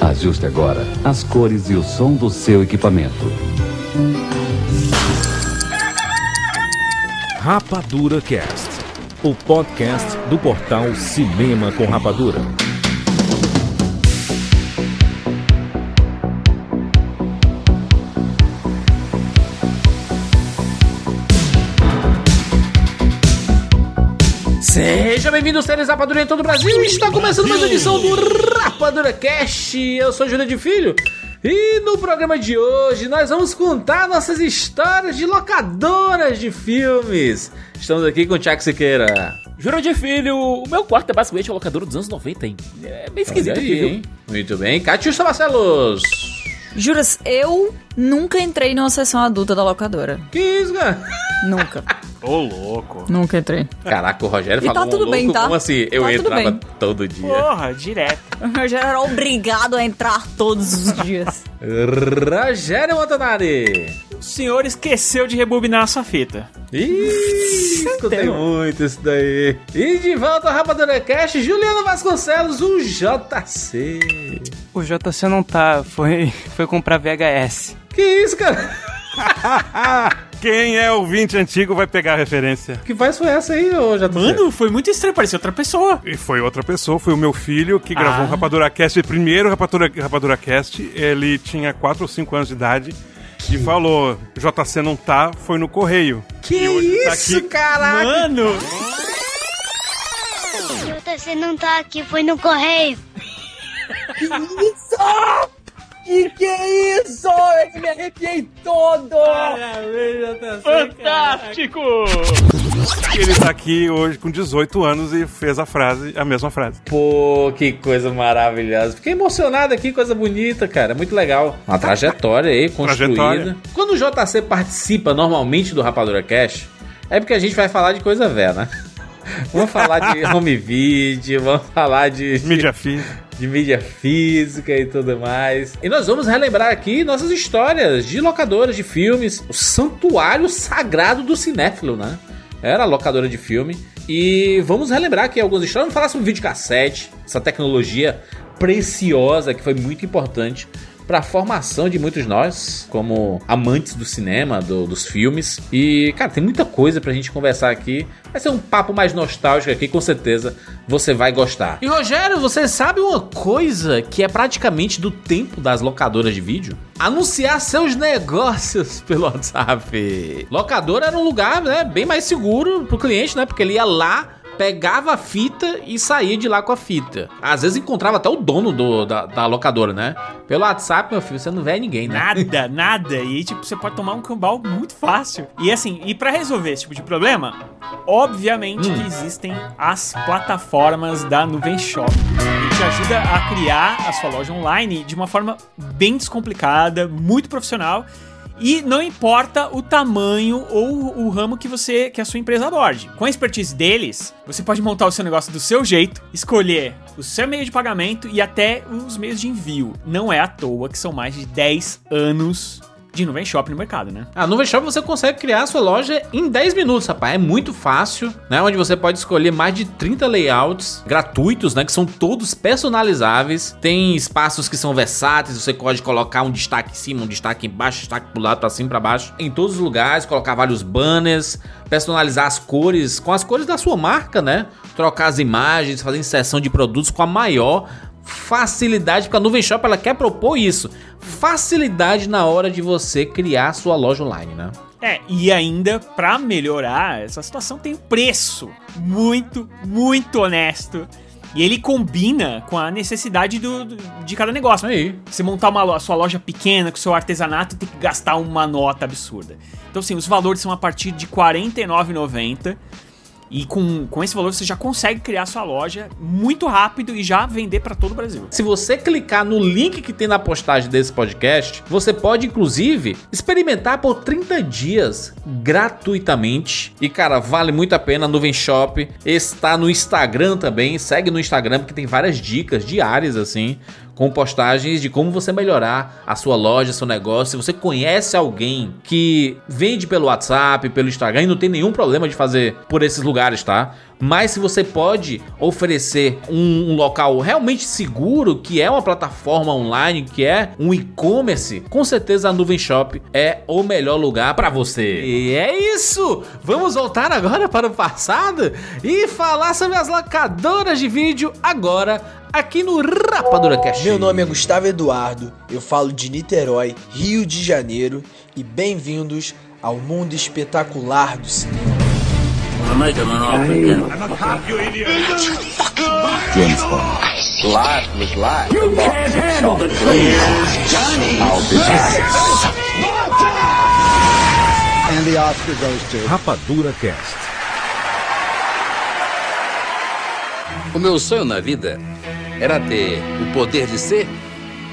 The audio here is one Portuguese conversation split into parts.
Ajuste agora as cores e o som do seu equipamento. Rapadura Cast, o podcast do portal Cinema com Rapadura. Seja bem-vindo, séries Rapadura em todo o Brasil. Está começando mais uma edição do Rapadura Cast. Eu sou Júlia de Filho. E no programa de hoje nós vamos contar nossas histórias de locadoras de filmes. Estamos aqui com o Tiago Siqueira. Juro de filho, o meu quarto é basicamente a locadora dos anos 90, hein? É bem esquisito Olha aqui, aí, viu? hein? Muito bem. Catiuxa Marcelos. Juras, eu nunca entrei numa sessão adulta da locadora. Que isso, cara? Nunca. Ô, louco. nunca entrei. Caraca, o Rogério E falou tá tudo um bem, louco, tá? Como assim? Eu Tá entrava todo dia. Porra, direto. Eu já era obrigado a entrar todos os dias. Rogério Montanari. O senhor esqueceu de rebobinar a sua fita. Ih, escutei muito isso daí. E de volta ao Rapadura Cast, Juliano Vasconcelos, o JC. O JC não tá, foi, foi comprar VHS. Que isso, cara? Quem é ouvinte antigo vai pegar a referência. Que voz foi essa aí, ô JC? Mano, foi muito estranho, parecia outra pessoa. E foi outra pessoa, foi o meu filho que gravou Ah. um Rapadura Cast, o primeiro Rapadura, Rapadura Cast. Ele tinha 4 ou 5 anos de idade e falou: JC não tá, foi no correio. Que tá isso, aqui. caraca? Mano, JC não tá aqui, foi no correio. Fantástico! E ele tá aqui hoje com 18 anos e fez a frase, a mesma frase. Pô, que coisa maravilhosa. Fiquei emocionado aqui, coisa bonita, cara. Muito legal. Uma trajetória aí, construída. Trajetória. Quando o JC participa normalmente do Rapadura Cash, é porque a gente vai falar de coisa velha, né? Vamos falar de home video, vamos falar de, de, Mídia física. De mídia física e tudo mais. E nós vamos relembrar aqui nossas histórias de locadoras de filmes, o santuário sagrado do cinéfilo, né? Era locadora de filme. E vamos relembrar aqui algumas histórias. Vamos falar sobre videocassete, essa tecnologia preciosa que foi muito importante para a formação de muitos nós, como amantes do cinema, do- dos filmes. E, cara, tem muita coisa pra gente conversar aqui. Vai ser um papo mais nostálgico aqui, com certeza você vai gostar. E, Rogério, você sabe uma coisa que é praticamente do tempo das locadoras de vídeo? Anunciar seus negócios pelo WhatsApp. Locadora era um lugar né, bem mais seguro pro cliente, né? Porque ele ia lá pegava a fita e saía de lá com a fita. Às vezes encontrava até o dono do- da, da locadora, né? Pelo WhatsApp, meu filho, você não vê ninguém, né? Nada, nada. E aí, tipo, você pode tomar um cambal muito fácil. E assim, e pra resolver esse tipo de problema, obviamente que existem as plataformas da Nuvem Shop. Que te ajuda a criar a sua loja online de uma forma bem descomplicada, muito profissional. E não importa o tamanho ou o ramo que você que a sua empresa aborde. Com a expertise deles, você pode montar o seu negócio do seu jeito, escolher o seu meio de pagamento e até os meios de envio. Não é à toa que são mais de 10 anos de nuvem shop no mercado, né? A Nuvem Shop você consegue criar a sua loja em 10 minutos, rapaz. É muito fácil, né? Onde você pode escolher mais de 30 layouts gratuitos, né? Que são todos personalizáveis. Tem espaços que são versáteis, você pode colocar um destaque em cima, um destaque embaixo, destaque pro lado, pra cima, pra baixo. Em todos os lugares, colocar vários banners, personalizar as cores com as cores da sua marca, né? Trocar as imagens, fazer inserção de produtos com a maior facilidade, porque a Nuvem Shop ela quer propor isso. Facilidade na hora de você criar sua loja online, né? É, e ainda pra melhorar essa situação tem um preço muito, muito honesto. E ele combina com a necessidade do, do- de cada negócio. Aí. Você montar uma sua loja pequena com seu artesanato tem que gastar uma nota absurda. Então, assim, os valores são a partir de R$ 49,90. E com, com esse valor você já consegue criar sua loja muito rápido e já vender pra todo o Brasil. Se você clicar no link que tem na postagem desse podcast, você pode inclusive experimentar por 30 dias gratuitamente. E cara, vale muito a pena. A Nuvem Shop está no Instagram também. Segue no Instagram porque tem várias dicas diárias assim. Com postagens de como você melhorar a sua loja, seu negócio. Se você conhece alguém que vende pelo WhatsApp, pelo Instagram e não tem nenhum problema de fazer por esses lugares, tá? Mas se você pode oferecer um, um local realmente seguro, que é uma plataforma online, que é um e-commerce, com certeza a Nuvem Shop é o melhor lugar para você. E é isso! Vamos voltar agora para o passado e falar sobre as locadoras de vídeo agora aqui no Rapadura Cast. Meu nome é Gustavo Eduardo, eu falo de Niterói, Rio de Janeiro e bem-vindos ao mundo espetacular do cinema. James Bond. Life was life. You can't handle the truth. Johnny. I'll be back. And the Oscar goes to Rapadura Cast. O meu sonho na vida era ter o poder de ser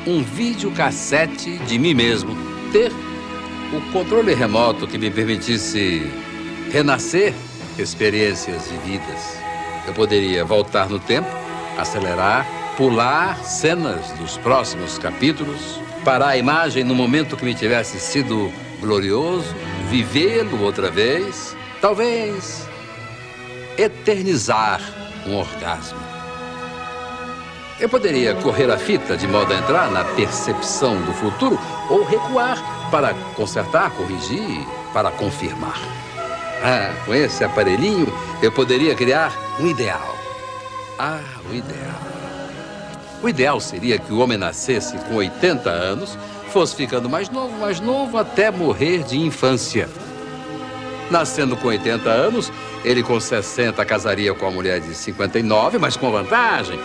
um videocassete de mim mesmo. Ter o controle remoto que me permitisse renascer experiências vividas. Eu poderia voltar no tempo, acelerar, pular cenas dos próximos capítulos, parar a imagem no momento que me tivesse sido glorioso, vivê-lo outra vez, talvez eternizar um orgasmo. Eu poderia correr a fita de modo a entrar na percepção do futuro ou recuar para consertar, corrigir, para confirmar. Ah, com esse aparelhinho eu poderia criar um ideal. Ah, o ideal. O ideal seria que o homem nascesse com 80 anos, fosse ficando mais novo, mais novo, até morrer de infância. Nascendo com 80 anos, ele com 60 casaria com a mulher de 59, mas com vantagem.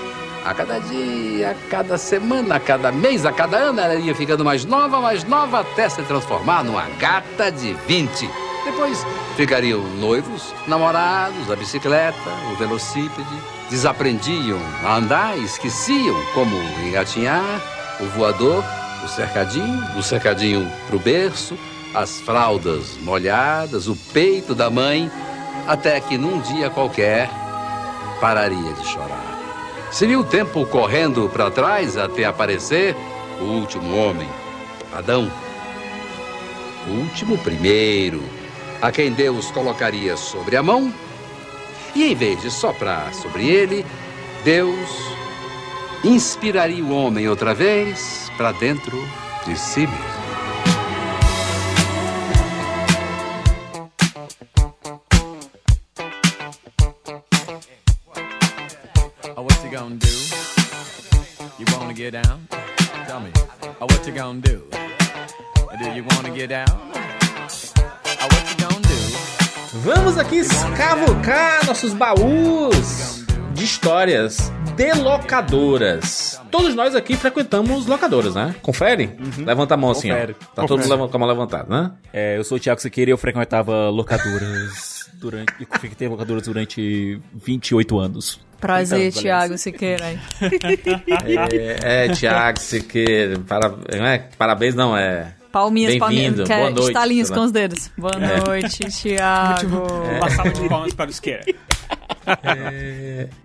A cada dia, a cada semana, a cada mês, a cada ano, ela ia ficando mais nova, mais nova, até se transformar numa gata de 20. Depois ficariam noivos, namorados, a bicicleta, o velocípede, desaprendiam a andar, esqueciam como engatinhar, o voador, o cercadinho, o cercadinho pro berço, as fraldas molhadas, o peito da mãe, até que num dia qualquer pararia de chorar. Seria o tempo correndo para trás até aparecer o último homem, Adão. O último primeiro, a quem Deus colocaria sobre a mão, e em vez de soprar sobre ele, Deus inspiraria o homem outra vez para dentro de si mesmo. Escavucar nossos baús de histórias de locadoras. Todos nós aqui frequentamos locadoras, né? Confere? Levanta a mão assim, Confere. ó. Tá todo mundo com a mão levantada, né? É, eu sou o Thiago Siqueira e eu frequentava locadoras durante. Eu frequentei locadoras durante 28 anos. Prazer, Então, Thiago Siqueira. É, é Thiago Siqueira. Para, é, parabéns, não, é. Palminhas, palminhas. Quer boa noite. estalinhos com os dedos. Boa É. noite, Thiago. Uma salva de palmas para o Isqueira.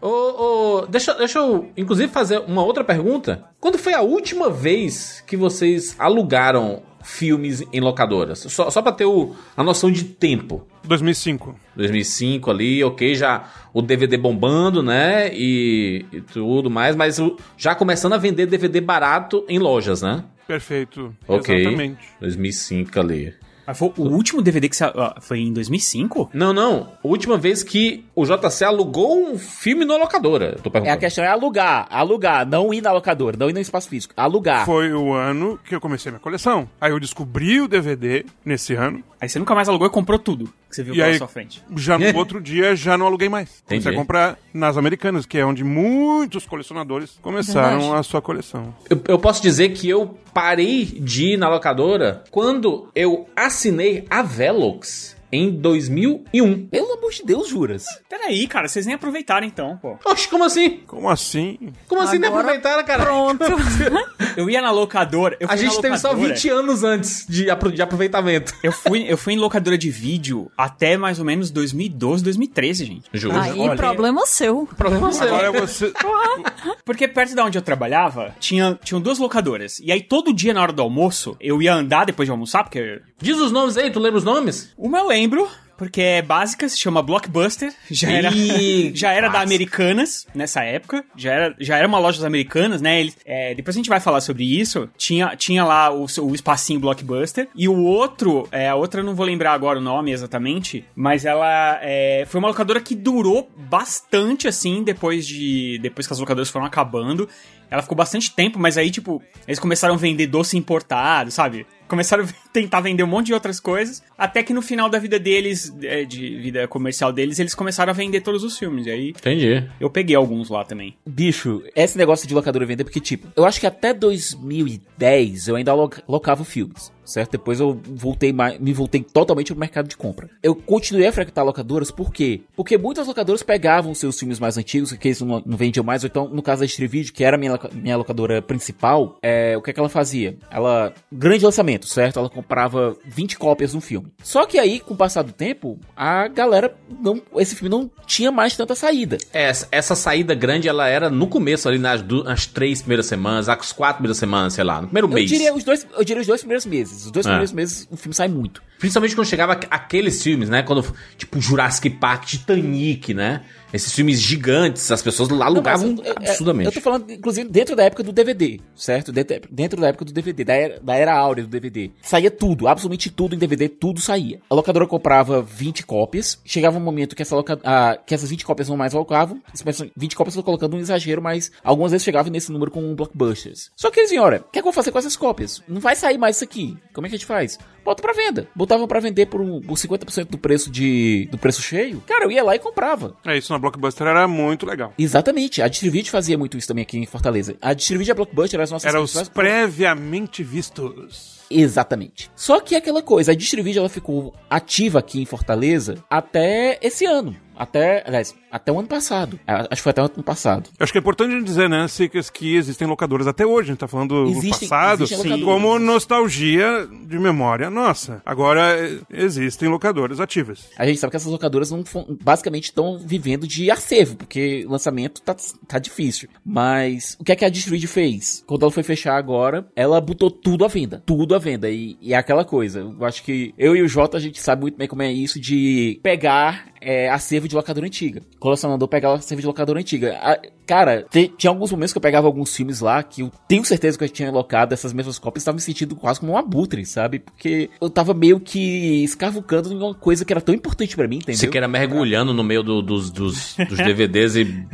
Ô, ô, deixa, deixa eu, inclusive, fazer uma outra pergunta. Quando foi a última vez que vocês alugaram filmes em locadoras? Só, só pra ter o, a noção de tempo. 2005. 2005 ali, ok, já o DVD bombando, né? E, e tudo mais, mas já começando a vender DVD barato em lojas, né? Perfeito. Ok. Exatamente. 2005 ali. Mas foi o último DVD que sa- ó, foi em 2005? Não, não. A última vez que o JC alugou um filme na locadora. Eu tô É, a perguntando. questão é alugar, alugar, não ir na locadora, não ir no espaço físico, alugar. Foi o ano que eu comecei minha coleção. Aí eu descobri o DVD nesse ano. Aí você nunca mais alugou e comprou tudo que você viu E pela aí, sua frente. já no outro dia, já não aluguei mais. Comecei a Entendi. comprar nas Americanas, que é onde muitos colecionadores começaram Verdade. a sua coleção. Eu, eu posso dizer que eu parei de ir na locadora quando eu assinei a Velox. Em 2001. Pelo amor de Deus, juras. Peraí, cara, vocês nem aproveitaram então, pô. Oxe, como assim? Como assim? Como assim nem Agora aproveitaram, cara? Pronto. Eu ia na locadora. Eu A fui na gente teve só locadora. 20 anos antes de, apro- de aproveitamento. Eu fui, eu fui em locadora de vídeo até mais ou menos 2012, 2013, gente. Juro. Aí, Olha. problema seu. Problema seu. Agora você. Porque perto da onde eu trabalhava, tinha, tinham duas locadoras. E aí todo dia na hora do almoço, eu ia andar depois de almoçar, porque Diz os nomes aí, tu lembra os nomes? uma eu lembro, porque é básica, se chama Blockbuster. Já era, Ih, já era da. Americanas nessa época. Já era, já era uma loja das Americanas, né? Eles, é, depois a gente vai falar sobre isso. Tinha, tinha lá o, o espacinho Blockbuster. E o outro, é, a outra eu não vou lembrar agora o nome exatamente, mas ela é, foi uma locadora que durou bastante assim depois de. Depois que as locadoras foram acabando. Ela ficou bastante tempo, mas aí, tipo, eles começaram a vender doce importado, sabe? Começaram a tentar vender um monte de outras coisas, até que no final da vida deles, é, de vida comercial deles, eles começaram a vender todos os filmes. E aí Entendi. eu peguei alguns lá também. Bicho, esse negócio de locadora vender, porque, tipo, eu acho que até 2010 eu ainda locava filmes, certo? Depois eu voltei mais, me voltei totalmente pro mercado de compra. Eu continuei a frequentar locadoras, por quê? Porque muitas locadoras pegavam seus filmes mais antigos, que eles não, não vendiam mais, ou então, no caso da Distrivídeo, que era a minha, minha locadora principal, é, o que é que ela fazia? Ela, grande lançamento, certo? Ela comprava 20 cópias de um filme. Só que aí, com o passar do tempo, a galera, não, esse filme não tinha mais tanta saída. Essa, essa saída grande, ela era no começo, ali nas, du- nas três primeiras semanas, as quatro primeiras semanas, sei lá, no primeiro Eu mês. diria, os dois, eu diria os dois primeiros meses. Os dois É. primeiros meses o filme sai muito. Principalmente quando chegava aqu- aqueles filmes, né? Quando, tipo, Jurassic Park, Titanic, né? Esses filmes gigantes, as pessoas lá alugavam Não, é, absurdamente. Eu tô falando, inclusive, dentro da época do DVD, certo? Dentro, dentro da época do DVD, da era, da era áurea do DVD. Saía tudo, absolutamente tudo em DVD, tudo saía. A locadora comprava 20 cópias, chegava um momento que, essa loca, ah, que essas 20 cópias não mais alocavam, essas 20 cópias eu tô colocando um exagero, mas algumas vezes chegava nesse número com blockbusters. Só que eles vinham, olha, o que é que eu vou fazer com essas cópias? Não vai sair mais isso aqui. Como é que a gente faz? Bota pra venda. Botavam pra vender por, um, por 50% do preço de do preço cheio. Cara, eu ia lá e comprava. É, isso na Blockbuster era muito legal. Exatamente. A Distribuid fazia muito isso também aqui em Fortaleza. A Distribuid e a Blockbuster eram as nossas Era os previamente vistos. Exatamente. Só que aquela coisa, a Distribuid ela ficou ativa aqui em Fortaleza até esse ano. Até, aliás, até o ano passado. Acho que foi até o ano passado. Eu acho que é importante a gente dizer, né, Sicas, que existem locadoras até hoje. A gente tá falando do Existem- passado, existem locadoras. como nostalgia de memória nossa. Agora, eh, existem locadoras ativas. A gente sabe que essas locadoras não basicamente estão vivendo de acervo, porque lançamento tá, tá difícil. Mas o que é que a Distribuid fez? Quando ela foi fechar agora, ela botou tudo à venda. Tudo à venda. E, e é aquela coisa. Eu acho que eu e o Jota, a gente sabe muito bem como é isso de pegar é, acervo de locadora antiga. Colecionador pegar acervo de locadora antiga. A- cara, te- tinha alguns momentos que eu pegava alguns filmes lá que eu tenho certeza que eu tinha locado essas mesmas cópias e tava me sentindo quase como um abutre, sabe? Porque eu tava meio que escavucando em uma coisa que era tão importante pra mim, entendeu? Você que era mergulhando no meio do- dos, dos, dos DVDs e,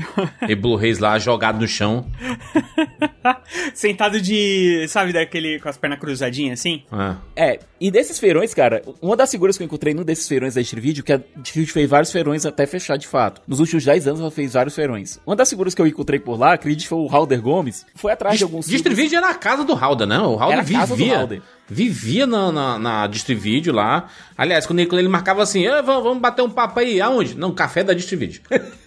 e Blu-rays lá, jogado no chão. Sentado de, sabe, daquele com as pernas cruzadinhas assim? Ah. É, e desses feirões, cara, uma das figuras que eu encontrei num desses feirões da Distrivídeo, que a Distrivídeo fez vários feirões até fechar de fato. Nos últimos 10 anos ela fez vários feirões. Uma das figuras que eu encontrei por lá, acredito que foi o Halder Gomes, foi atrás de alguns Distrivídeo era a casa do Halder, né? O Halder Era a casa do vivia. Halder. Vivia na, na, na Distrivídeo lá. Aliás, quando ele, quando ele marcava assim, "Ah, vamos, vamos bater um papo aí. Aonde? Não, café da Distrivídeo.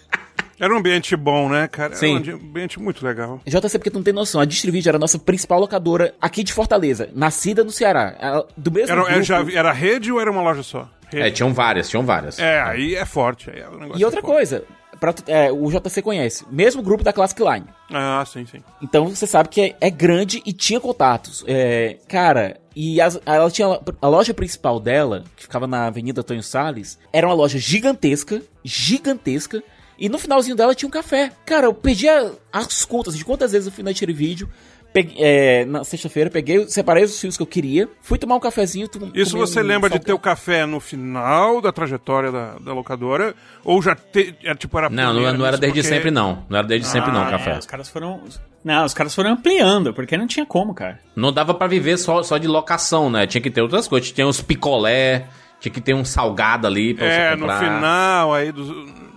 Era um ambiente bom, né, cara? Sim. Era um ambiente muito legal. JC, porque tu não tem noção, a Distrivídeo era a nossa principal locadora aqui de Fortaleza, nascida no Ceará. Ela- Do mesmo Era, era, grupo- já, era rede ou era uma loja só? Rede. É, tinham várias, tinham várias. É, aí é forte. Aí é um E outra forte. coisa, pra é, o JC conhece, mesmo grupo da Classic Line. Ah, sim, sim. Então você sabe que é, é grande e tinha contatos. É, cara, e as- ela tinha a loja principal dela, que ficava na Avenida Antônio Salles, era uma loja gigantesca, gigantesca. E no finalzinho dela tinha um café. Cara, eu perdi as contas de quantas vezes eu fui na vídeo. Peguei, é, na sexta-feira, peguei, separei os fios que eu queria, fui tomar um cafezinho. tu- Isso você um lembra de salgado. ter o café no final da trajetória da, da locadora? Ou já te, é, tipo, era Não, não, primeira não era nisso? desde Porque- sempre, não. Não era desde sempre, não, Ah, café. É, os caras foram. Não, os caras foram ampliando, porque não tinha como, cara. Não dava pra viver só, só de locação, né? Tinha que ter outras coisas. Tinha uns picolé, tinha que ter um salgado ali pra É, você no comprar. final aí dos...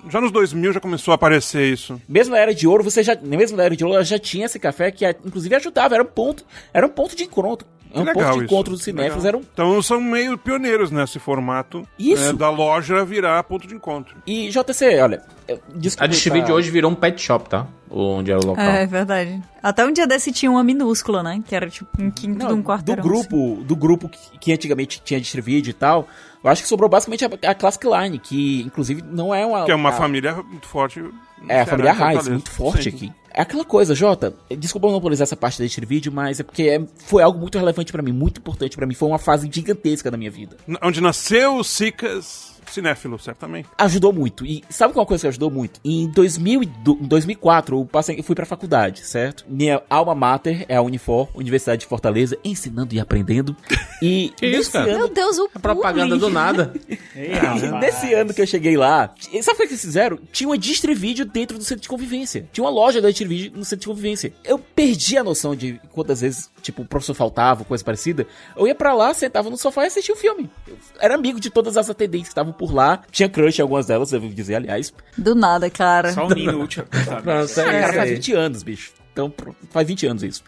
Já nos 2000 já começou a aparecer isso. Mesmo na era de ouro, você já, mesmo na era de ouro, ela já tinha esse café que inclusive ajudava, era um ponto, era um ponto de encontro, É um Legal ponto de isso. encontro dos cinéfilos. Era um... Então são meio pioneiros nesse formato Isso. né, da loja virar ponto de encontro. E JC, olha. A Distribuid tá- hoje virou um pet shop, tá? Onde é o local. É, verdade. Até um dia desse tinha uma minúscula, né? Que era tipo um quinto de um do quarteirão. grupo, do grupo que, que antigamente tinha Distribuid e tal, eu acho que sobrou basicamente a, a Classic Line, que inclusive não é uma... Que é uma a- família muito forte. É, a família. Raiz, muito forte Sim. aqui. É aquela coisa, Jota, desculpa eu monopolizar essa parte deste vídeo, mas é porque é- foi algo muito relevante pra mim, muito importante pra mim, foi uma fase gigantesca da minha vida. Onde nasceu o Sicas cinéfilo, certamente. Ajudou muito. E sabe qual coisa que ajudou muito? Em 2000 e do- em 2004, eu passei, eu fui pra faculdade, certo? Minha alma mater é a Unifor, Universidade de Fortaleza, ensinando e aprendendo. E Que isso, cara? ano- Meu Deus, o É propaganda do nada. Nesse ano que eu cheguei lá, sabe o que eles fizeram? Tinha uma Distrivídeo dentro do centro de convivência. Tinha uma loja da Distrivídeo no centro de convivência. Eu perdi a noção de quantas vezes, tipo, o professor faltava, coisa parecida. Eu ia pra lá, sentava no sofá e assistia o filme. Eu era amigo de todas as atendentes que estavam por lá. Tinha crush em algumas delas, devo dizer, aliás. Do nada, cara. Só um minuto, é Cara, isso faz aí. 20 anos, bicho. Então, faz 20 anos isso.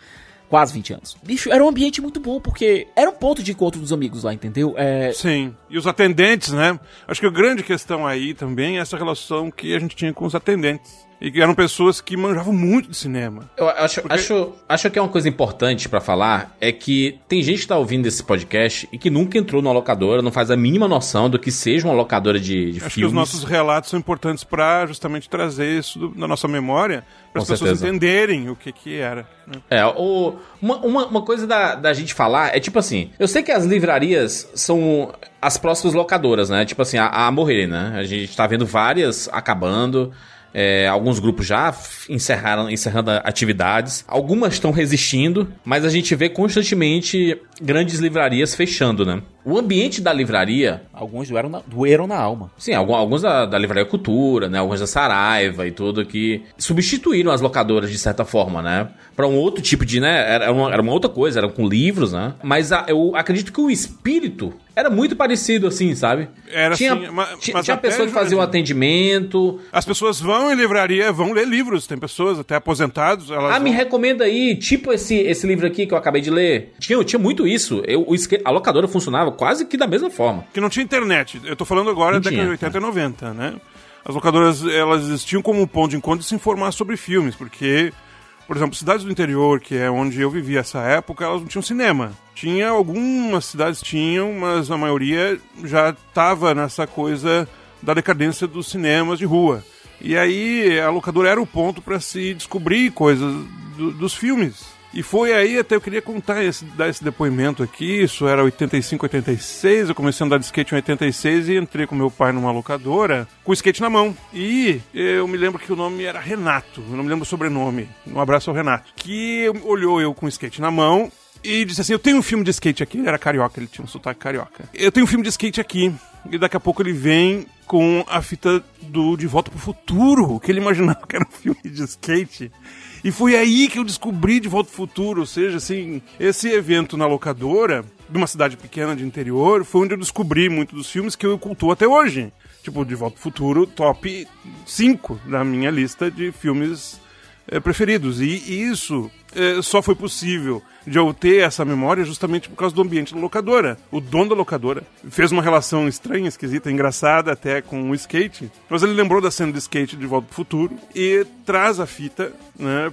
Quase 20 anos. Bicho, era um ambiente muito bom, porque era um ponto de encontro dos amigos lá, entendeu? É, Sim. E os atendentes, né? Acho que a grande questão aí também é essa relação que a gente tinha com os atendentes. E que eram pessoas que manjavam muito de cinema. Eu acho, acho, acho que é uma coisa importante pra falar é que tem gente que tá ouvindo esse podcast e que nunca entrou numa locadora, não faz a mínima noção do que seja uma locadora de, de Acho que os filmes. nossos relatos são importantes para justamente trazer isso do- na nossa memória, para as pessoas certeza. entenderem o que que era. né? É, o, uma, uma, uma coisa da, da gente falar é tipo assim: eu sei que as livrarias são as próximas locadoras, né? Tipo assim, a, a morrer, né? A gente tá vendo várias acabando. É, alguns grupos já encerraram encerrando atividades, algumas estão resistindo, mas a gente vê constantemente grandes livrarias fechando, né? O ambiente da livraria alguns doeram na, doeram na alma. Sim, alguns da, da Livraria Cultura, né? Alguns da Saraiva e tudo que substituíram as locadoras de certa forma, né? Pra um outro tipo de, né? Era uma, era uma outra coisa, era com livros, né? Mas a- eu acredito que o espírito era muito parecido, assim, sabe? Era tinha, assim, mas tinha até, pessoa que fazia o Jurandir, atendimento. As pessoas vão em livraria, vão ler livros. Tem pessoas até aposentados, Ah, me vão- recomenda aí, tipo esse, esse livro aqui que eu acabei de ler. Tinha, tinha muito isso. Eu, o a locadora funcionava quase que da mesma forma. que não tinha internet. Eu tô falando agora da década de tinha, 80 e 90, né? As locadoras, elas existiam como um ponto de encontro de se informar sobre filmes, porque, por exemplo, cidades do interior, que é onde eu vivia essa época, elas não tinham cinema. Tinha algumas cidades tinham, mas a maioria já tava nessa coisa da decadência dos cinemas de rua. E aí a locadora era o ponto para se descobrir coisas do- dos filmes. E foi aí até eu queria contar esse, dar esse depoimento aqui. Isso era 85, 86. Eu comecei a andar de skate em 86 e entrei com meu pai numa locadora com o skate na mão. E eu me lembro que o nome era Renato. Eu não me lembro o sobrenome. Um abraço ao Renato. Que olhou eu com o skate na mão e disse assim: Eu tenho um filme de skate aqui. Ele era carioca, ele tinha um sotaque carioca. Eu tenho um filme de skate aqui. E daqui a pouco ele vem com a fita do De Volta pro Futuro, que ele imaginava que era um filme de skate. E foi aí que eu descobri De Volta pro Futuro, ou seja, assim, esse evento na locadora, de uma cidade pequena de interior, foi onde eu descobri muito dos filmes que eu cultuo até hoje. Tipo, De Volta pro Futuro, top 5 da minha lista de filmes eh, preferidos. E isso eh, só foi possível de eu ter essa memória justamente por causa do ambiente da locadora. O dono da locadora fez uma relação estranha, esquisita, engraçada até com o skate, mas ele lembrou da cena do skate de Volta pro Futuro e traz a fita né,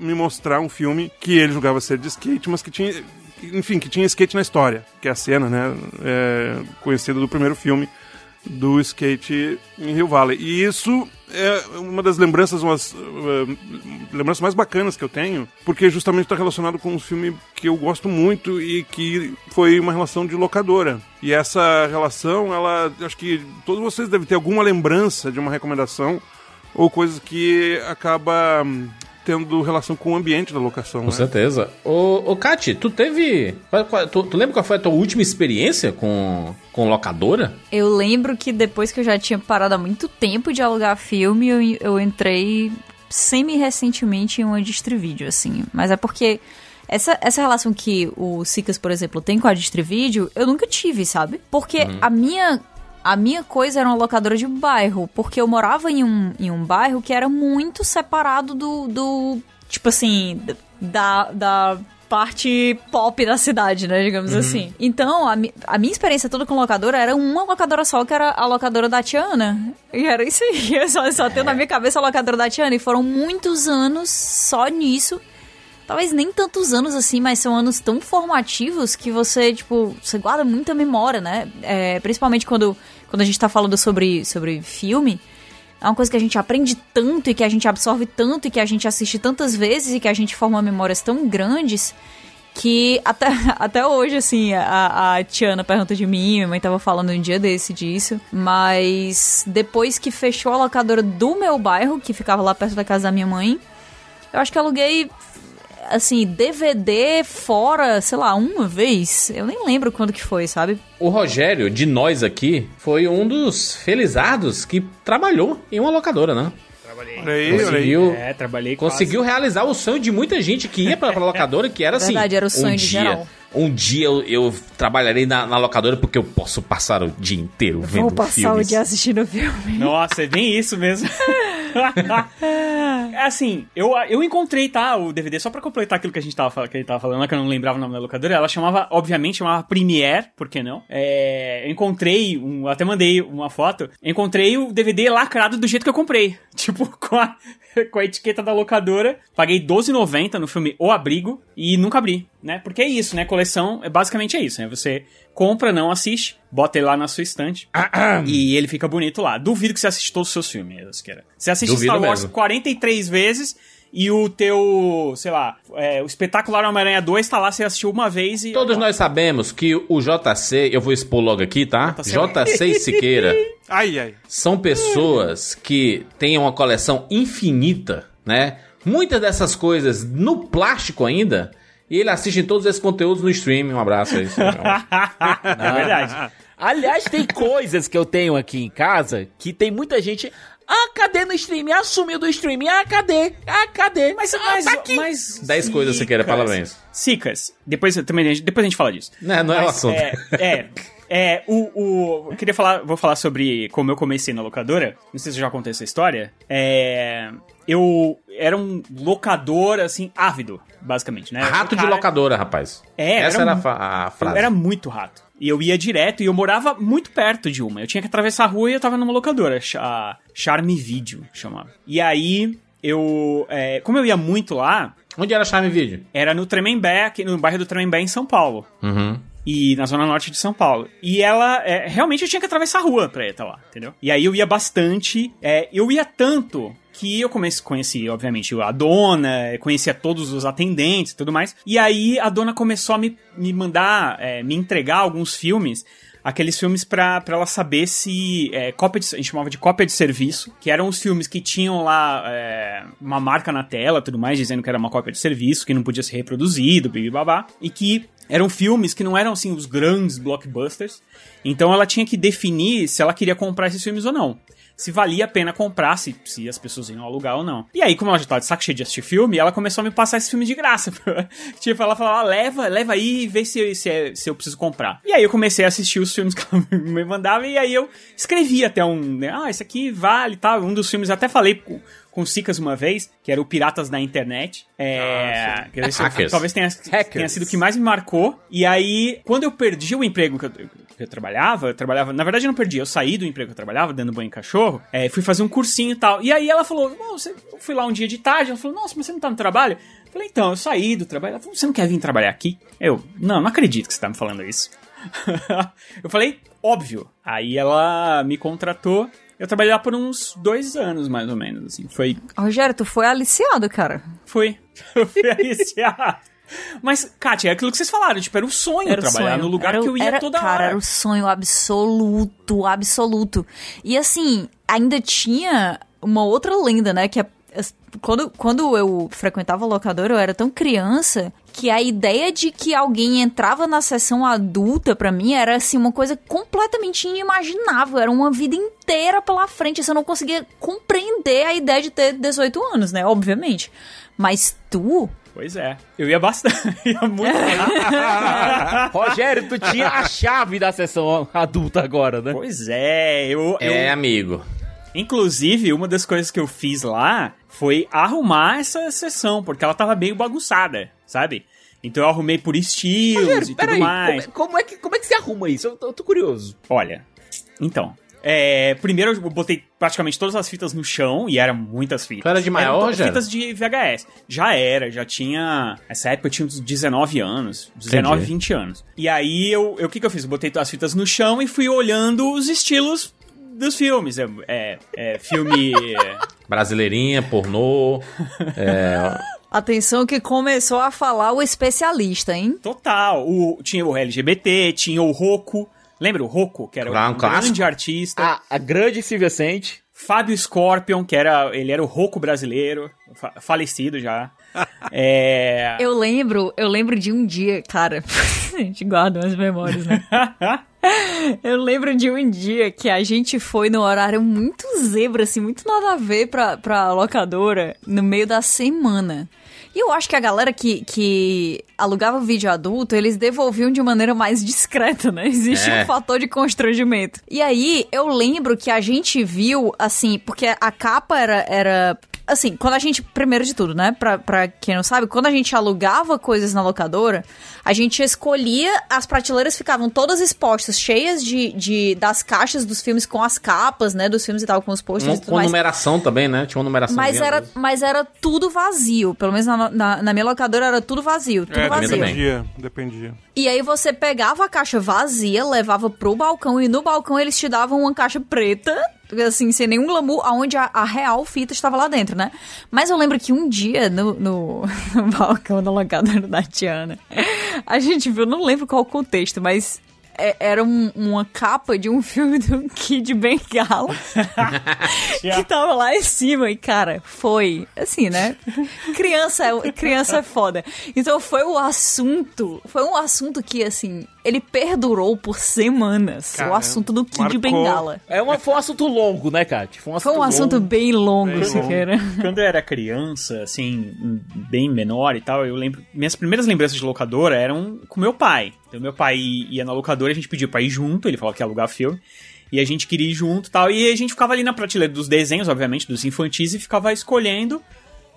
me mostrar um filme que ele julgava ser de skate, mas que tinha enfim, que tinha skate na história, que é a cena, né, é, conhecida do primeiro filme do skate em Rio Valley. E isso é uma das lembranças, umas uh, lembranças mais bacanas que eu tenho, porque justamente está relacionado com um filme que eu gosto muito e que foi uma relação de locadora. E essa relação, ela, acho que todos vocês devem ter alguma lembrança de uma recomendação ou coisa que acaba hum, tendo relação com o ambiente da locação. Com né? certeza. Ô, ô Kati, tu teve. qual- qual- Tu, tu lembra qual foi a tua última experiência com, com locadora? Eu lembro que depois que eu já tinha parado há muito tempo de alugar filme, eu, eu entrei semi-recentemente em uma Distrivídeo, assim. Mas é porque essa, essa relação que o Sicas, por exemplo, tem com a Distrivídeo, eu nunca tive, sabe? Porque Uhum. a minha... A minha coisa era uma locadora de bairro, porque eu morava em um, em um bairro que era muito separado do, do tipo assim, da, da parte pop da cidade, né, digamos assim. Então, a, a minha experiência toda com locadora era uma locadora só, que era a locadora da Tiana. E era isso aí, eu só, só tenho na minha cabeça a locadora da Tiana. E foram muitos anos só nisso. Talvez nem tantos anos assim, mas são anos tão formativos que você, tipo, você guarda muita memória, né? É, principalmente quando, quando a gente tá falando sobre, sobre filme. É uma coisa que a gente aprende tanto e que a gente absorve tanto e que a gente assiste tantas vezes e que a gente forma memórias tão grandes que até, até hoje, assim, a, a Tiana pergunta de mim, minha mãe tava falando um dia desse disso, mas depois que fechou a locadora do meu bairro, que ficava lá perto da casa da minha mãe, eu acho que aluguei, assim, DVD fora, sei lá, uma vez. Eu nem lembro quando que foi, sabe? O Rogério, de nós aqui, foi um dos felizardos que trabalhou em uma locadora, né? Trabalhei. Olha aí, olha aí. Conseguiu, É, trabalhei conseguiu realizar o sonho de muita gente que ia pra, pra locadora, que era assim. Verdade, era o sonho um de dia, geral. Um dia eu, eu trabalharei na, na locadora porque eu posso passar o dia inteiro vendo Vou passar filmes. o dia assistindo o filme. Nossa, é bem isso mesmo. É assim, eu, eu encontrei, tá, o DVD, só pra completar aquilo que a gente tava, que gente tava falando, que eu não lembrava o nome da locadora, ela chamava, obviamente, chamava Premiere, por que não? É, eu encontrei, um, até mandei uma foto, encontrei o DVD lacrado do jeito que eu comprei. Tipo, com a, com a etiqueta da locadora, paguei R$12,90 no filme O Abrigo e nunca abri, né? Porque é isso, né? Coleção, é basicamente é isso, né? Você compra, não assiste, bota ele lá na sua estante e ele fica bonito lá. Duvido que você assiste todos os seus filmes, Asqueira. Você assiste Duvido Star Wars mesmo. 43 vezes e o teu, sei lá, é, o espetacular Homem-Aranha 2 tá lá, você assistiu uma vez e. Todos nós sabemos que o JC, eu vou expor logo aqui, tá? JC e Siqueira Ai, ai. são pessoas que têm uma coleção infinita, né? Muitas dessas coisas no plástico ainda. E ele assiste todos esses conteúdos no streaming. Um abraço aí. senhor. é verdade. Aliás, tem coisas que eu tenho aqui em casa que tem muita gente. Ah, cadê no streaming? Ah, sumiu do streaming. Ah, cadê? Ah, cadê? Mas, ah, mas, tá aqui. mas 10 coisas, Siqueira, Sicas. parabéns. Sicas. Depois, eu também, depois a gente fala disso. Não, não é o Mas, assunto. É, é, é, o, o. Eu queria falar, vou falar sobre como eu comecei na locadora. Não sei se eu já contei essa história. É. Eu era um locador, assim, ávido, basicamente, né? Rato O de cara- locadora, rapaz. É, Essa era era, a, a Eu frase. era muito rato. E eu ia direto e eu morava muito perto de uma. Eu tinha que atravessar a rua e eu tava numa locadora, a Charme Video chamava. E aí eu. é, como eu ia muito lá, Onde era Charme Video? era no Tremembé, aqui no bairro do Tremembé em São Paulo. Uhum. E na zona norte de São Paulo. E ela, é, realmente eu tinha que atravessar a rua pra ir até lá, entendeu? E aí eu ia bastante. é, eu ia tanto que eu comecei, conheci, obviamente, a dona, conhecia todos os atendentes e tudo mais. E aí a dona começou a me, me mandar, é, me entregar alguns filmes. Aqueles filmes pra, pra ela saber se. É, cópia de, a gente chamava de cópia de serviço, que eram os filmes que tinham lá é, uma marca na tela tudo mais, dizendo que era uma cópia de serviço, que não podia ser reproduzido, babá, e que eram filmes que não eram assim os grandes blockbusters. Então ela tinha que definir se ela queria comprar esses filmes ou não. Se valia a pena comprar, se, se as pessoas iam alugar ou não. E aí, como ela já tava de saco cheio de assistir filme, ela começou a me passar esses filmes de graça. tipo, ela falava, ah, leva, leva aí e vê se, se, é- se eu preciso comprar. E aí eu comecei a assistir os filmes que ela me mandava e aí eu escrevi até um, né, ah, esse aqui vale e tal. Um dos filmes, até falei com, com o Sicas uma vez, que era o Piratas da Internet. É, esse Hackers. talvez tenha, tenha sido o que mais me marcou. E aí, quando eu perdi o emprego que eu, que eu trabalhava, eu trabalhava. Na verdade, eu não perdi, eu saí do emprego que eu trabalhava, dando banho em cachorro, é, fui fazer um cursinho e tal. E aí ela falou: "Bom, você, eu fui lá um dia de tarde, ela falou: Nossa, mas você não tá no trabalho? Eu falei, então, eu saí do trabalho. Ela falou, você não quer vir trabalhar aqui? Eu, não, não acredito que você tá me falando isso. eu falei, óbvio. Aí ela me contratou. Eu trabalhei lá por uns dois anos, mais ou menos, assim. Foi, Rogério, tu foi aliciado, cara. foi. Eu fui aliciado. Mas, Kátia, é aquilo que vocês falaram, tipo, era o sonho Era trabalhar sonho. no lugar Era que eu ia era, toda cara, hora. era o sonho absoluto, absoluto. E assim, ainda tinha uma outra lenda, né? Que é- quando, quando eu frequentava locadora, eu era tão criança que a ideia de que alguém entrava na sessão adulta, pra mim, era assim, uma coisa completamente inimaginável. Era uma vida inteira pela frente. Assim, eu não conseguia compreender a ideia de ter 18 anos, né? Obviamente. Mas tu, Pois é. Eu ia bastante. ia muito. Rogério, tu tinha a chave da sessão adulta agora, né? Pois é, eu, É, eu- amigo. Inclusive, uma das coisas que eu fiz lá foi arrumar essa sessão, porque ela tava meio bagunçada, sabe? Então eu arrumei por estilos Rogério, e tudo peraí, mais. como, como é que, como é que você arruma isso? Eu tô, eu tô curioso. Olha, então. É, primeiro eu botei praticamente todas as fitas no chão, e eram muitas fitas. Tu era de maior, Eram Rogério? fitas de VHS. Já era, já tinha. Nessa época eu tinha uns 19 anos. 19, Entendi. 20 anos. E aí eu. eu- O que, que eu fiz? Eu botei as fitas no chão e fui olhando os estilos dos filmes. É, é, é filme. Brasileirinha, pornô. é, Atenção que começou a falar o especialista, hein? Total. O, tinha o LGBT, tinha o Roku. Lembra o Roku, que era Claro, um um grande artista. A, a grande Silvia Sente. Fábio Scorpion, que era ele era o Roku brasileiro, fa- falecido já. é... Eu lembro, eu lembro de um dia, cara. a gente guarda umas memórias, né? Eu lembro de um dia que a gente foi no horário muito zebra, assim, muito nada a ver pra, pra locadora, no meio da semana. E eu acho que a galera que, que alugava vídeo adulto, eles devolviam de maneira mais discreta, né? Existe É. um fator de constrangimento. E aí, eu lembro que a gente viu, assim, porque a capa era, era assim, quando a gente, primeiro de tudo, né, pra, pra quem não sabe, quando a gente alugava coisas na locadora, a gente escolhia, as prateleiras ficavam todas expostas, cheias de, de das caixas dos filmes com as capas, né, dos filmes e tal, com os posters um- tudo com mais. numeração também, né? Tinha uma numeração. Mas era, mas era tudo vazio. Pelo menos na, na, na minha locadora era tudo vazio. Tudo É, vazio. dependia, dependia. E aí você pegava a caixa vazia, levava pro balcão e no balcão eles te davam uma caixa preta, assim, sem nenhum glamour, aonde a, a real fita estava lá dentro, né? Mas eu lembro que um dia no, no, no balcão da locadora da Tiana, a gente viu, não lembro qual o contexto, mas era um- uma capa de um filme do Kid Bengala que tava lá em cima e cara, foi assim, né? Criança é, criança é foda. Então foi o assunto, foi um assunto que assim, ele perdurou por semanas. o Caramba, assunto do Kid marcou. Bengala. É uma, foi um assunto longo, né, Kátia? Foi um Foi assunto, um assunto longo. bem longo, Siqueira. Quando eu era criança, assim, bem menor e tal, eu lembro. Minhas primeiras lembranças de locadora eram com meu pai. Então, meu pai ia na locadora, a gente pedia pra ir junto, ele falava que ia alugar filme. E a gente queria ir junto e tal. E a gente ficava ali na prateleira dos desenhos, obviamente, dos infantis, e ficava escolhendo.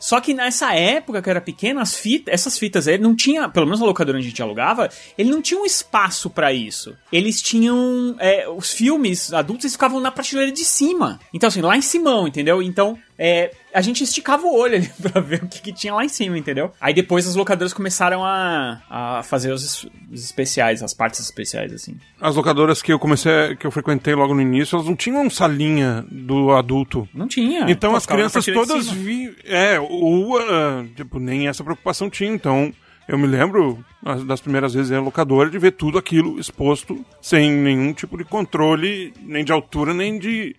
Só que nessa época que eu era pequeno, as fitas, essas fitas, ele não tinha, pelo menos na locadora onde a gente alugava, ele não tinha um espaço pra isso. Eles tinham. é, os filmes adultos eles ficavam na prateleira de cima. Então, assim, lá em cima, entendeu? Então, é, a gente esticava o olho ali pra ver o que, que tinha lá em cima, entendeu? Aí depois as locadoras começaram a, a fazer os, os especiais, as partes especiais, assim. As locadoras que eu comecei, que eu frequentei logo no início, elas não tinham salinha do adulto. Não tinha. Então Pô, as crianças todas vi, é, ou ah, tipo, nem essa preocupação tinha. Então, eu me lembro as- das primeiras vezes na locadora de ver tudo aquilo exposto sem nenhum tipo de controle, nem de altura, nem de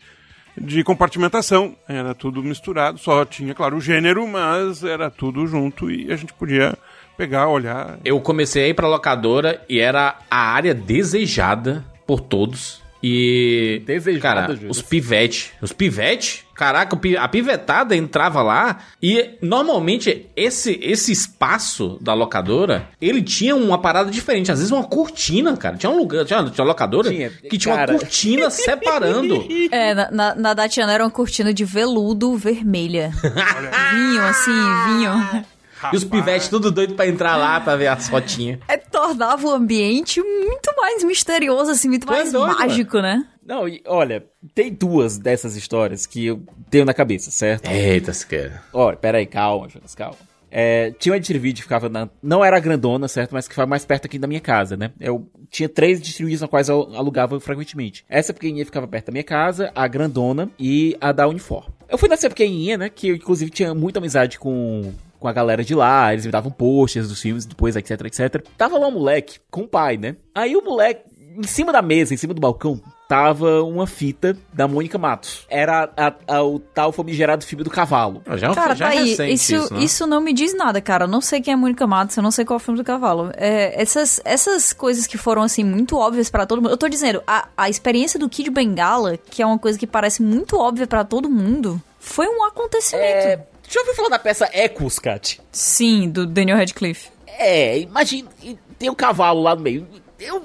de compartimentação. Era tudo misturado, só tinha, claro, o gênero, mas era tudo junto e a gente podia pegar, olhar. Eu comecei a ir pra locadora e era a área desejada por todos. E. Desejada, cara, Júlio. os pivete. Os pivete, caraca, a pivetada entrava lá e normalmente esse, esse espaço da locadora ele tinha uma parada diferente. Às vezes uma cortina, cara. Tinha um lugar, tinha, tinha locadora que tinha cara. uma cortina separando. É, na, na, na da Tiana era uma cortina de veludo vermelha. vinho, assim, vinho. E os pivetes tudo doido pra entrar lá pra ver as fotinhas. É, tornava o ambiente muito mais misterioso, assim, muito mais doido, mágico, né? Não, e olha, tem duas dessas histórias que eu tenho na cabeça, certo? Eita, Siqueira. Olha, pera aí, calma, Jonas, calma. É, tinha uma distribuidora que ficava na. Não era grandona, certo? Mas que ficava mais perto aqui da minha casa, né? Eu tinha três distribuidores na quais eu alugava frequentemente. Essa pequenininha ficava perto da minha casa, a grandona e a da Unifor. Eu fui nessa pequenininha, né? Que eu, inclusive, tinha muita amizade com, com a galera de lá. Eles me davam posters dos filmes, depois, etc, etc. Tava lá um moleque com o pai, né? Aí o moleque, em cima da mesa, em cima do balcão, tava uma fita da Mônica Matos. Era a- a- o tal famigerado filme do cavalo. Já, Cara, tá aí. recente Isso, isso, né? não me diz nada, cara. Eu não sei quem é Mônica Matos, eu não sei qual é o filme do cavalo. É, essas, essas coisas que foram, assim, muito óbvias pra todo mundo. Eu tô dizendo, a, a experiência do Kid Bengala, que é uma coisa que parece muito óbvia pra todo mundo, foi um acontecimento. É, Já ouviu falar da peça Ecos, Kat? Sim, do Daniel Radcliffe. É, imagina, e tem o cavalo lá no meio. Eu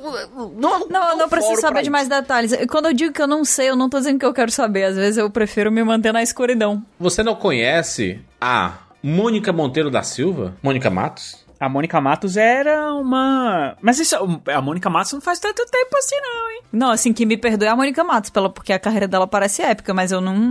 não, Não, eu não preciso saber de mais detalhes. Quando eu digo que eu não sei, eu não tô dizendo que eu quero saber. Às vezes eu prefiro me manter na escuridão. Você não conhece a Mônica Monteiro da Silva? Mônica Matos? A Mônica Matos era uma. Mas isso, a Mônica Matos não faz tanto tempo assim, não, hein? Não, assim, que me perdoe a Mônica Matos, pela, porque a carreira dela parece épica, mas eu não.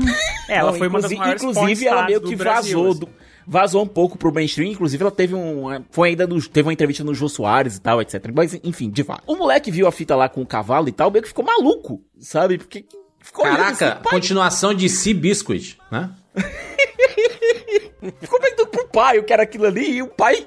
É, ela Não, foi uma das inclusive- maiores Inclusive, ela meio que do Brasil, vazou, assim. do- vazou um pouco pro mainstream. Inclusive, ela teve um. Foi ainda no, teve uma entrevista no Jô Soares e tal, etc. Mas, enfim, de fato. O moleque viu a fita lá com o cavalo e tal, meio que ficou maluco, sabe? Porque ficou Caraca, assim, pai, continuação de Sea Biscuit, né? ficou perguntando pro pai o que era aquilo ali e o pai,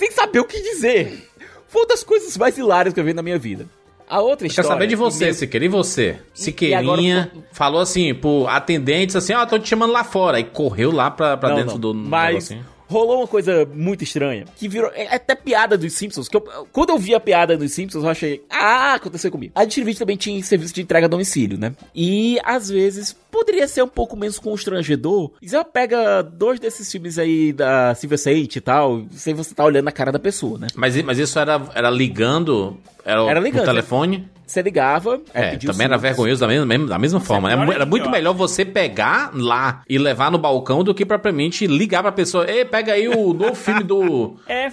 sem saber o que dizer. Foi uma das coisas mais hilárias que eu vi na minha vida. A outra Quer história. saber de você, meio- Siqueira. E você? Siqueirinha agora- falou assim pro atendentes assim, ó, tô te chamando lá fora. Aí correu lá pra, pra Não, dentro não. do Mas negocinho. Rolou uma coisa muito estranha. Que virou. É até piada dos Simpsons. Que eu- quando eu vi a piada dos Simpsons, eu achei. Ah, aconteceu comigo. A Distribuid também tinha serviço de entrega a domicílio, né? E às vezes poderia ser um pouco menos constrangedor. E você pega dois desses filmes aí da Silver Sage e tal, sem você tá olhando na cara da pessoa, né? Mas, mas isso era, era ligando? Era, Era ligando, telefone? Você ligava. É, pedia o também era vergonhoso da mesma, da mesma forma, né? pior Era muito eu melhor você pegar lá e levar no balcão do que propriamente ligar pra pessoa. Ei, pega aí o novo filme do. É,